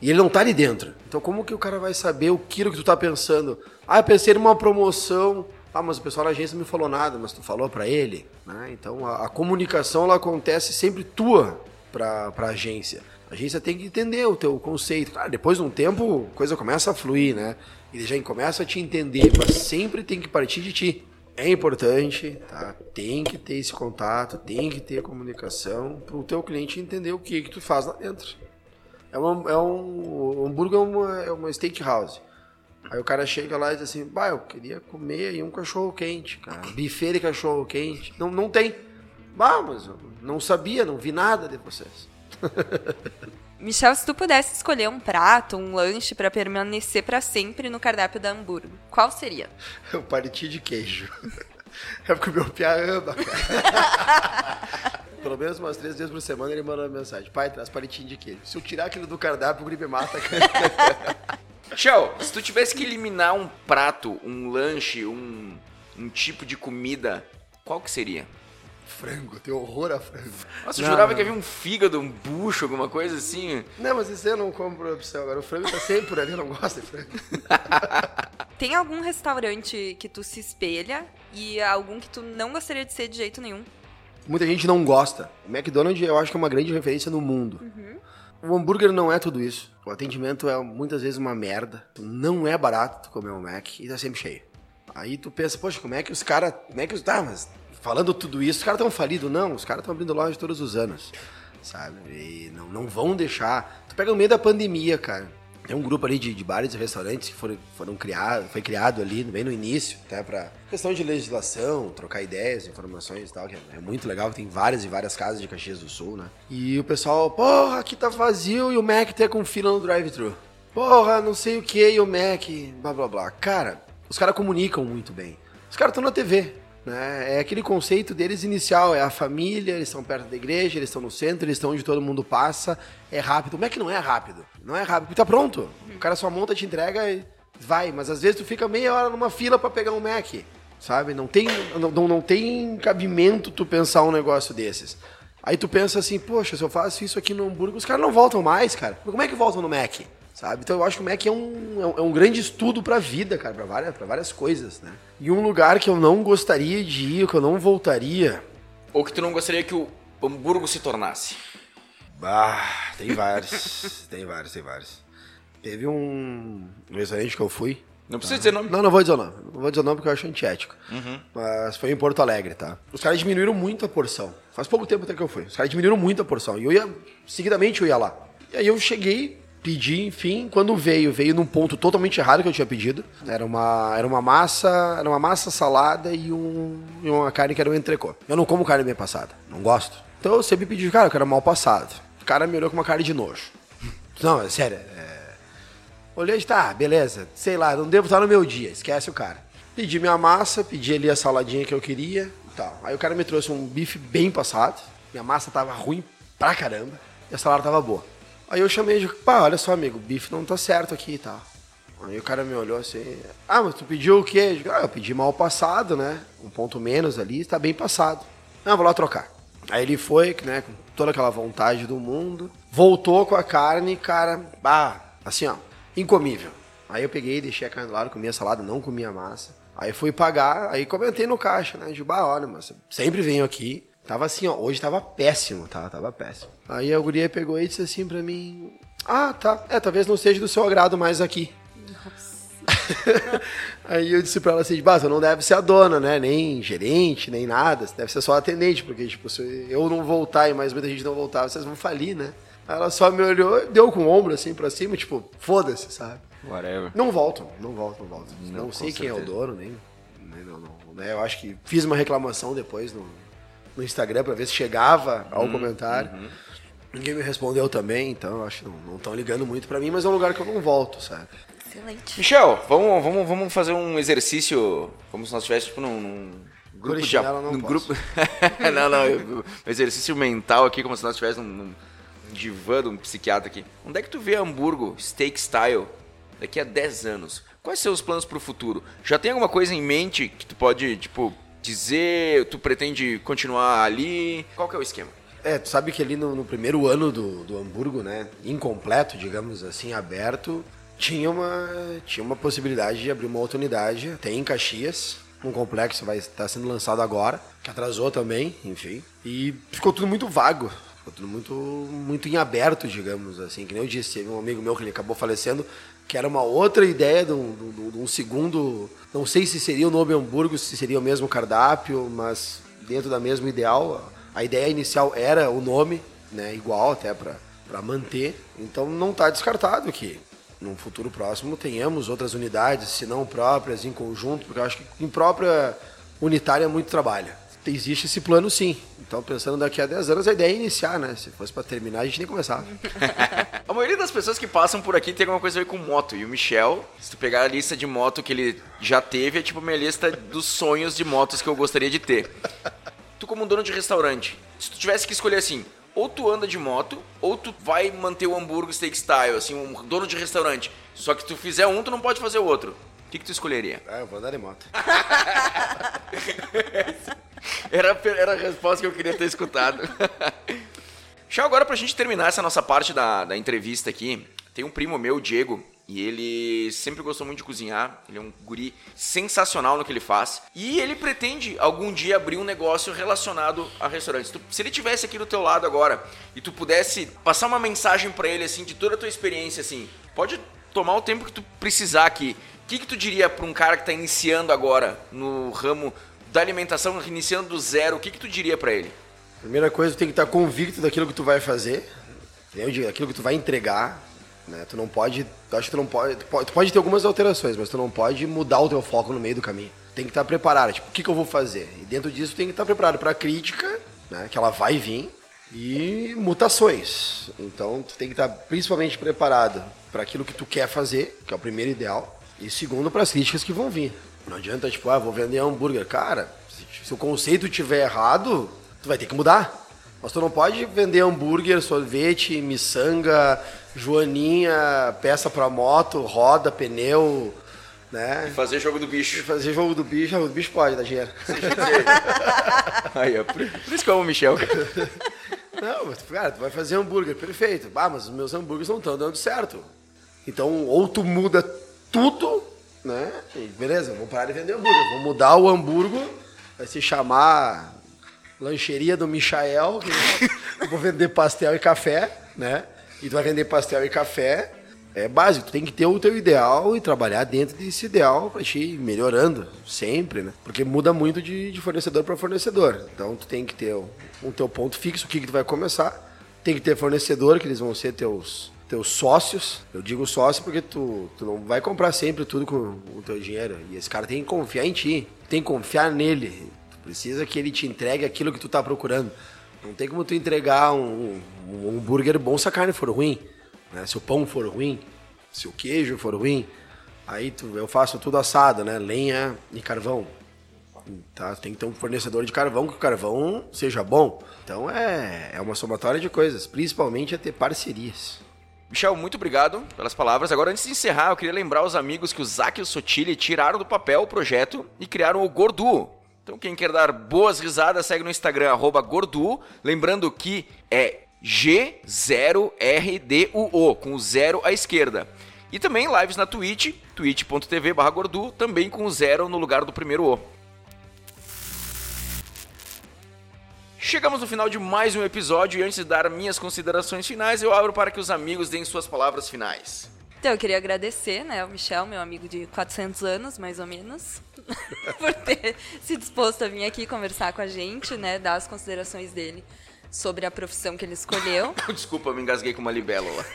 e ele não tá ali dentro. Então como que o cara vai saber o que tu tá pensando? Ah, eu pensei numa promoção. Ah, mas o pessoal da agência não me falou nada, mas tu falou para ele. Né? Então a, a, comunicação ela acontece sempre tua pra, pra agência. A agência tem que entender o teu conceito. Claro, depois de um tempo, a coisa começa a fluir, né? Ele já começa a te entender, mas sempre tem que partir de ti. É importante, tá? Tem que ter esse contato, tem que ter comunicação para o teu cliente entender o que que tu faz lá dentro. É, uma, é um. O hambúrguer é uma, é uma steakhouse. Aí o cara chega lá e diz assim, bah, eu queria comer aí um cachorro quente, cara. Buffet de cachorro quente. Não, não tem. Bah, mas eu não sabia, não vi nada de vocês. Michel, se tu pudesse escolher um prato, um lanche pra permanecer pra sempre no cardápio da Hamburgo, qual seria? Eu parti de queijo. É porque o meu piá ama, cara. Pelo menos umas três vezes por semana ele manda uma mensagem. Pai, traz palitinho de queijo. Se eu tirar aquilo do cardápio, o gripe mata, cara. Shell, se tu tivesse que eliminar um prato, um lanche, um, um tipo de comida, qual que seria? frango, eu tenho horror a frango. Nossa, eu jurava que havia um fígado, um bucho, alguma coisa assim. Não, mas isso eu não como por opção. Agora o frango tá sempre por ali, eu não gosto de frango. Tem algum restaurante que tu se espelha e algum que tu não gostaria de ser de jeito nenhum? Muita gente não gosta. O McDonald's eu acho que é uma grande referência no mundo. O hambúrguer não é tudo isso. O atendimento é muitas vezes uma merda. Não é barato comer um Mac e tá sempre cheio. Aí tu pensa, poxa, como é que os caras. Como é que os. Tá, mas falando tudo isso, os caras estão falidos? Não, os caras estão abrindo loja todos os anos. Sabe? E não, não vão deixar. Tu pega no meio da pandemia, cara. Tem um grupo ali de, de bares e restaurantes que foram, foram criados, foi criado ali bem no início, até pra questão de legislação, trocar ideias, informações e tal, que é, é muito legal, tem várias e várias casas de Caxias do Sul, né? E o pessoal, porra, aqui tá vazio e o Mac tá com fila no drive-thru. Porra, não sei o que, e o Mac, blá blá blá. Cara, os caras comunicam muito bem. Os caras estão na TV, né? É aquele conceito deles inicial, é a família, eles estão perto da igreja, eles estão no centro, eles estão onde todo mundo passa, é rápido. Como é que não é rápido? Não é rápido, porque tá pronto. O cara só monta, te entrega e vai. Mas às vezes tu fica meia hora numa fila para pegar um Mac, sabe? Não tem, não, não, tem cabimento tu pensar um negócio desses. Aí tu pensa assim, poxa, se eu faço isso aqui no hambúrguer, os caras não voltam mais, cara. Como é que voltam no Mac? Sabe? Então eu acho que o Mac é um, é um, é grande estudo pra vida, cara, pra várias, pra várias coisas, né? E um lugar que eu não gostaria de ir, que eu não voltaria. Ou que tu não gostaria que o Hamburgo se tornasse? Ah, tem vários. tem vários, tem vários. Teve um restaurante que eu fui. Não precisa dizer nome. Não, não vou dizer o nome. Não vou dizer o nome porque eu acho antiético. Mas foi em Porto Alegre, tá? Os caras diminuíram muito a porção. Faz pouco tempo até que eu fui. Os caras diminuíram muito a porção. E eu ia, seguidamente eu ia lá. E aí eu cheguei, pedi, enfim. Quando veio, veio num ponto totalmente errado que eu tinha pedido. Era uma, era uma massa, era uma massa salada e, um, e uma carne que era um entrecô. Eu não como carne bem passada. Não gosto. Então eu sempre pedi, cara, eu quero mal passado. O cara me olhou com uma cara de nojo. Não, é sério. É... Olhei e tá, beleza. Sei lá, não devo estar no meu dia. Esquece o cara. Pedi minha massa, pedi ali a saladinha que eu queria e tal. Aí o cara me trouxe um bife bem passado. Minha massa tava ruim pra caramba. E a salada tava boa. Aí eu chamei de, pá, olha só, amigo, o bife não tá certo aqui tal. Aí o cara me olhou assim, ah, mas tu pediu o quê? Eu, ah, eu pedi mal passado, né? Um ponto menos ali, tá bem passado. Não, vou lá trocar. Aí ele foi, né, com toda aquela vontade do mundo, voltou com a carne, cara, bah, assim, ó, incomível. Aí eu peguei, deixei a carne do lado, comia a salada, não comia a massa. Aí fui pagar, aí comentei no caixa, né, de, bah, olha, mas sempre venho aqui. Tava assim, ó, hoje tava péssimo, tá? Tava péssimo. Aí a guria pegou e disse assim pra mim, ah, tá, é, talvez não seja do seu agrado mais aqui. Aí eu disse pra ela assim, bah, você não deve ser a dona, né? Nem gerente, nem nada. Você deve ser só atendente, porque, tipo, se eu não voltar e mais muita gente não voltar, vocês vão falir, né? Aí ela só me olhou, deu com o ombro assim pra cima, tipo, foda-se, sabe? Whatever. Não voltam, não voltam, não voltam. Não, Não, sei quem é o certeza. dono, nem. nem não, não, né? Eu acho que fiz uma reclamação depois no, no Instagram pra ver se chegava ao Uhum, comentário. Ninguém me respondeu também, então eu acho que não estão ligando muito pra mim, mas é um lugar que eu não volto, sabe? Excelente. Michel, vamos, vamos, vamos fazer um exercício como se nós estivéssemos tipo, num, num grupo de não num posso. grupo Não, não, eu- um exercício mental aqui como se nós estivéssemos num, num divã de um psiquiatra aqui. Onde é que tu vê Hamburgo steak style daqui a 10 anos? Quais são os planos pro futuro? Já tem alguma coisa em mente que tu pode, tipo, dizer, tu pretende continuar ali? Qual que é o esquema? É, tu sabe que ali no, no primeiro ano do, do Hamburgo, né, incompleto, digamos assim, aberto, tinha uma, tinha uma possibilidade de abrir uma outra unidade, até em Caxias, um complexo vai estar sendo lançado agora, que atrasou também, enfim. E ficou tudo muito vago, ficou tudo muito, muito em aberto, digamos assim. Que nem eu disse, teve um amigo meu que ele acabou falecendo, que era uma outra ideia de um, de um- segundo, não sei se seria o nome Hamburgo, se seria o mesmo cardápio, mas dentro da mesma ideal, a ideia inicial era o nome, né, igual até para para manter. Então não está descartado que num futuro próximo tenhamos outras unidades, se não próprias, em conjunto, porque eu acho que em própria unitária é muito trabalho. Existe esse plano sim. Então, pensando daqui a 10 anos, a ideia é iniciar, né? Se fosse para terminar, a gente nem começava. a maioria das pessoas que passam por aqui tem alguma coisa a ver com moto. E o Michel, se tu pegar a lista de moto que ele já teve, é tipo a minha lista dos sonhos de motos que eu gostaria de ter. Tu como dono de restaurante, se tu tivesse que escolher assim, ou tu anda de moto, ou tu vai manter o hambúrguer steak style, assim, um dono de restaurante. Só que tu fizer um, tu não pode fazer o outro. O que, que tu escolheria? Ah, eu vou andar de moto. era, era a resposta que eu queria ter escutado. Tchau, agora pra gente terminar essa nossa parte da, da entrevista aqui, tem um primo meu, Diego, e ele sempre gostou muito de cozinhar. Ele é um guri sensacional no que ele faz. E ele pretende algum dia abrir um negócio relacionado a restaurantes. se ele tivesse aqui do teu lado agora e tu pudesse passar uma mensagem para ele assim de toda a tua experiência assim, pode tomar o tempo que tu precisar aqui. O que, que tu diria para um cara que está iniciando agora no ramo da alimentação, iniciando do zero? O que, que tu diria para ele? Primeira coisa, tu tem que estar convicto daquilo que tu vai fazer, daquilo que tu vai entregar né? Tu não pode. Acho que tu não pode, tu pode. Tu pode ter algumas alterações, mas tu não pode mudar o teu foco no meio do caminho. Tem que estar preparado. Tipo, o que, que eu vou fazer? E dentro disso tem que estar preparado para a crítica, né? Que ela vai vir. E mutações. Então tu tem que estar principalmente preparado para aquilo que tu quer fazer, que é o primeiro ideal. E segundo, para as críticas que vão vir. Não adianta, tipo, ah, vou vender hambúrguer. Cara, se, se o conceito estiver errado, tu vai ter que mudar. Mas tu não pode vender hambúrguer, sorvete, miçanga, joaninha, peça para moto, roda, pneu, né? E fazer jogo do bicho. E fazer jogo do bicho, do bicho pode dar dinheiro. Aí, ó, por, por isso que eu amo o Michel. Não, mas, cara, tu vai fazer hambúrguer, perfeito. Ah, mas os meus hambúrgueres não estão dando certo. Então, ou tu muda tudo, né? E beleza, vamos parar de vender hambúrguer. Vamos mudar o hambúrguer, vai se chamar lancheria do Michael, que eu vou vender pastel e café, né? E tu vai vender pastel e café, é básico, tu tem que ter o teu ideal e trabalhar dentro desse ideal para te ir melhorando sempre, né? Porque muda muito de, de fornecedor para fornecedor. Então tu tem que ter o, um teu ponto fixo, o que, que tu vai começar. Tem que ter fornecedor, que eles vão ser teus, teus sócios. Eu digo sócio porque tu, tu não vai comprar sempre tudo com o teu dinheiro. E esse cara tem que confiar em ti, tem que confiar nele. Precisa que ele te entregue aquilo que tu tá procurando. Não tem como tu entregar um, um, um hambúrguer bom se a carne for ruim, né? Se o pão for ruim, se o queijo for ruim, aí tu, eu faço tudo assado, né? Lenha e carvão. Tá? Tem que ter um fornecedor de carvão que o carvão seja bom. Então é, é uma somatória de coisas, principalmente é ter parcerias. Michel, muito obrigado pelas palavras. Agora, antes de encerrar, eu queria lembrar os amigos que o Zac e o Sotile tiraram do papel o projeto e criaram o Gordu, então quem quer dar boas risadas, segue no Instagram, Gordu. Lembrando que é G0RDUO, com o zero à esquerda. E também lives na Twitch, twitch.tv Gordu, também com o zero no lugar do primeiro O. Chegamos no final de mais um episódio e antes de dar minhas considerações finais, eu abro para que os amigos deem suas palavras finais. Então, eu queria agradecer, né, ao Michel, meu amigo de 400 anos, mais ou menos, por ter se disposto a vir aqui conversar com a gente, né, dar as considerações dele sobre a profissão que ele escolheu. Desculpa, eu me engasguei com uma libélula.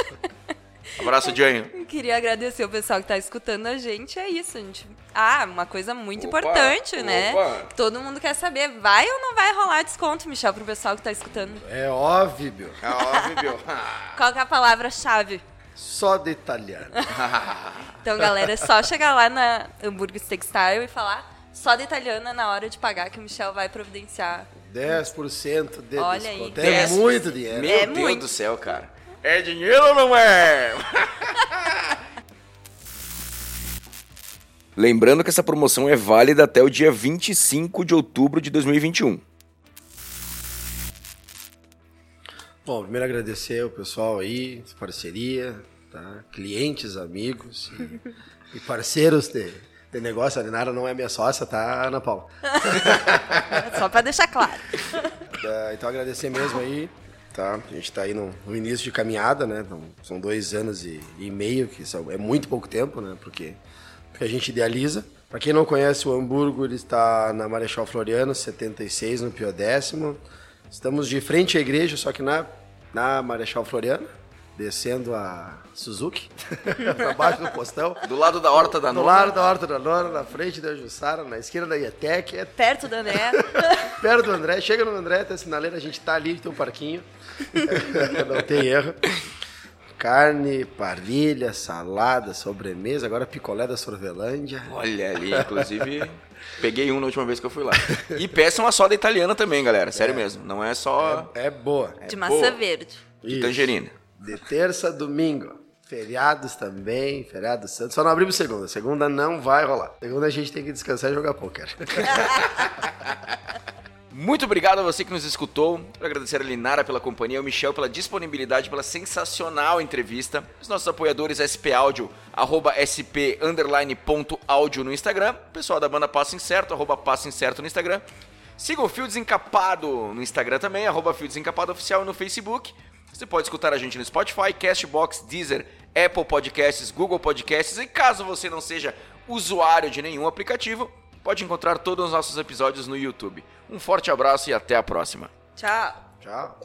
Abraço, Janho. Queria agradecer o pessoal que está escutando a gente. É isso, gente. Ah, uma coisa muito opa, importante, né? opa. né? Todo mundo quer saber, vai ou não vai rolar desconto, Michel, pro pessoal que está escutando? É óbvio. É óbvio. Qual é a palavra-chave? só de italiano. então, galera, é só chegar lá na Hambúrguer Textile e falar só de italiana na hora de pagar que o Michel vai providenciar. 10% de Olha desconto. Aí. É muito dinheiro. Meu é Deus muito. do céu, cara. É dinheiro ou não é? Lembrando que essa promoção é válida até o dia 25 de outubro de 2021. Bom, primeiro agradecer o pessoal aí, parceria, tá? clientes, amigos e, e parceiros de, de negócio. A Linara não é minha sócia, tá, Ana Paula? Só para deixar claro. É, então agradecer mesmo aí, tá? A gente está aí no, no, início de caminhada, né? Então, são dois anos e, e meio, que são, é muito pouco tempo, né? Porque, porque a gente idealiza. Para quem não conhece o Hamburgo, ele está na Marechal Floriano, 76, no Pio Décimo. Estamos de frente à igreja, só que na na Marechal Floriano, descendo a Suzuki, pra baixo do postão. Do lado da horta da Do nona. lado da Horta da Nona, na frente da Jussara, na esquina da IETEC, é Perto da Né? perto do André. Chega no André, tem a sinaleira, a gente tá ali, tem um parquinho. Não tem erro. Carne, parrilha, salada, sobremesa, agora picolé da Sorvelândia. Olha ali, inclusive, peguei um na última vez que eu fui lá. E peçam a soda italiana também, galera. Sério mesmo. Não é só É boa. De massa boa. verde. de Isso. tangerina. De terça a domingo. Feriados também, feriado santo. Só não abrimos segunda. Segunda não vai rolar. Segunda a gente tem que descansar e jogar pôquer. Muito obrigado a você que nos escutou. Quero agradecer a Linara pela companhia, ao Michel pela disponibilidade, pela sensacional entrevista. Os nossos apoiadores SP Áudio, arroba SP áudio no Instagram. Pessoal da banda Passo Incerto, arroba Passo Incerto no Instagram. Sigam o Fio Desencapado no Instagram também, arroba Fio Desencapado Oficial no Facebook. Você pode escutar a gente no Spotify, Castbox, Deezer, Apple Podcasts, Google Podcasts e caso você não seja usuário de nenhum aplicativo, pode encontrar todos os nossos episódios no YouTube. Um forte abraço e até a próxima. Tchau. Tchau.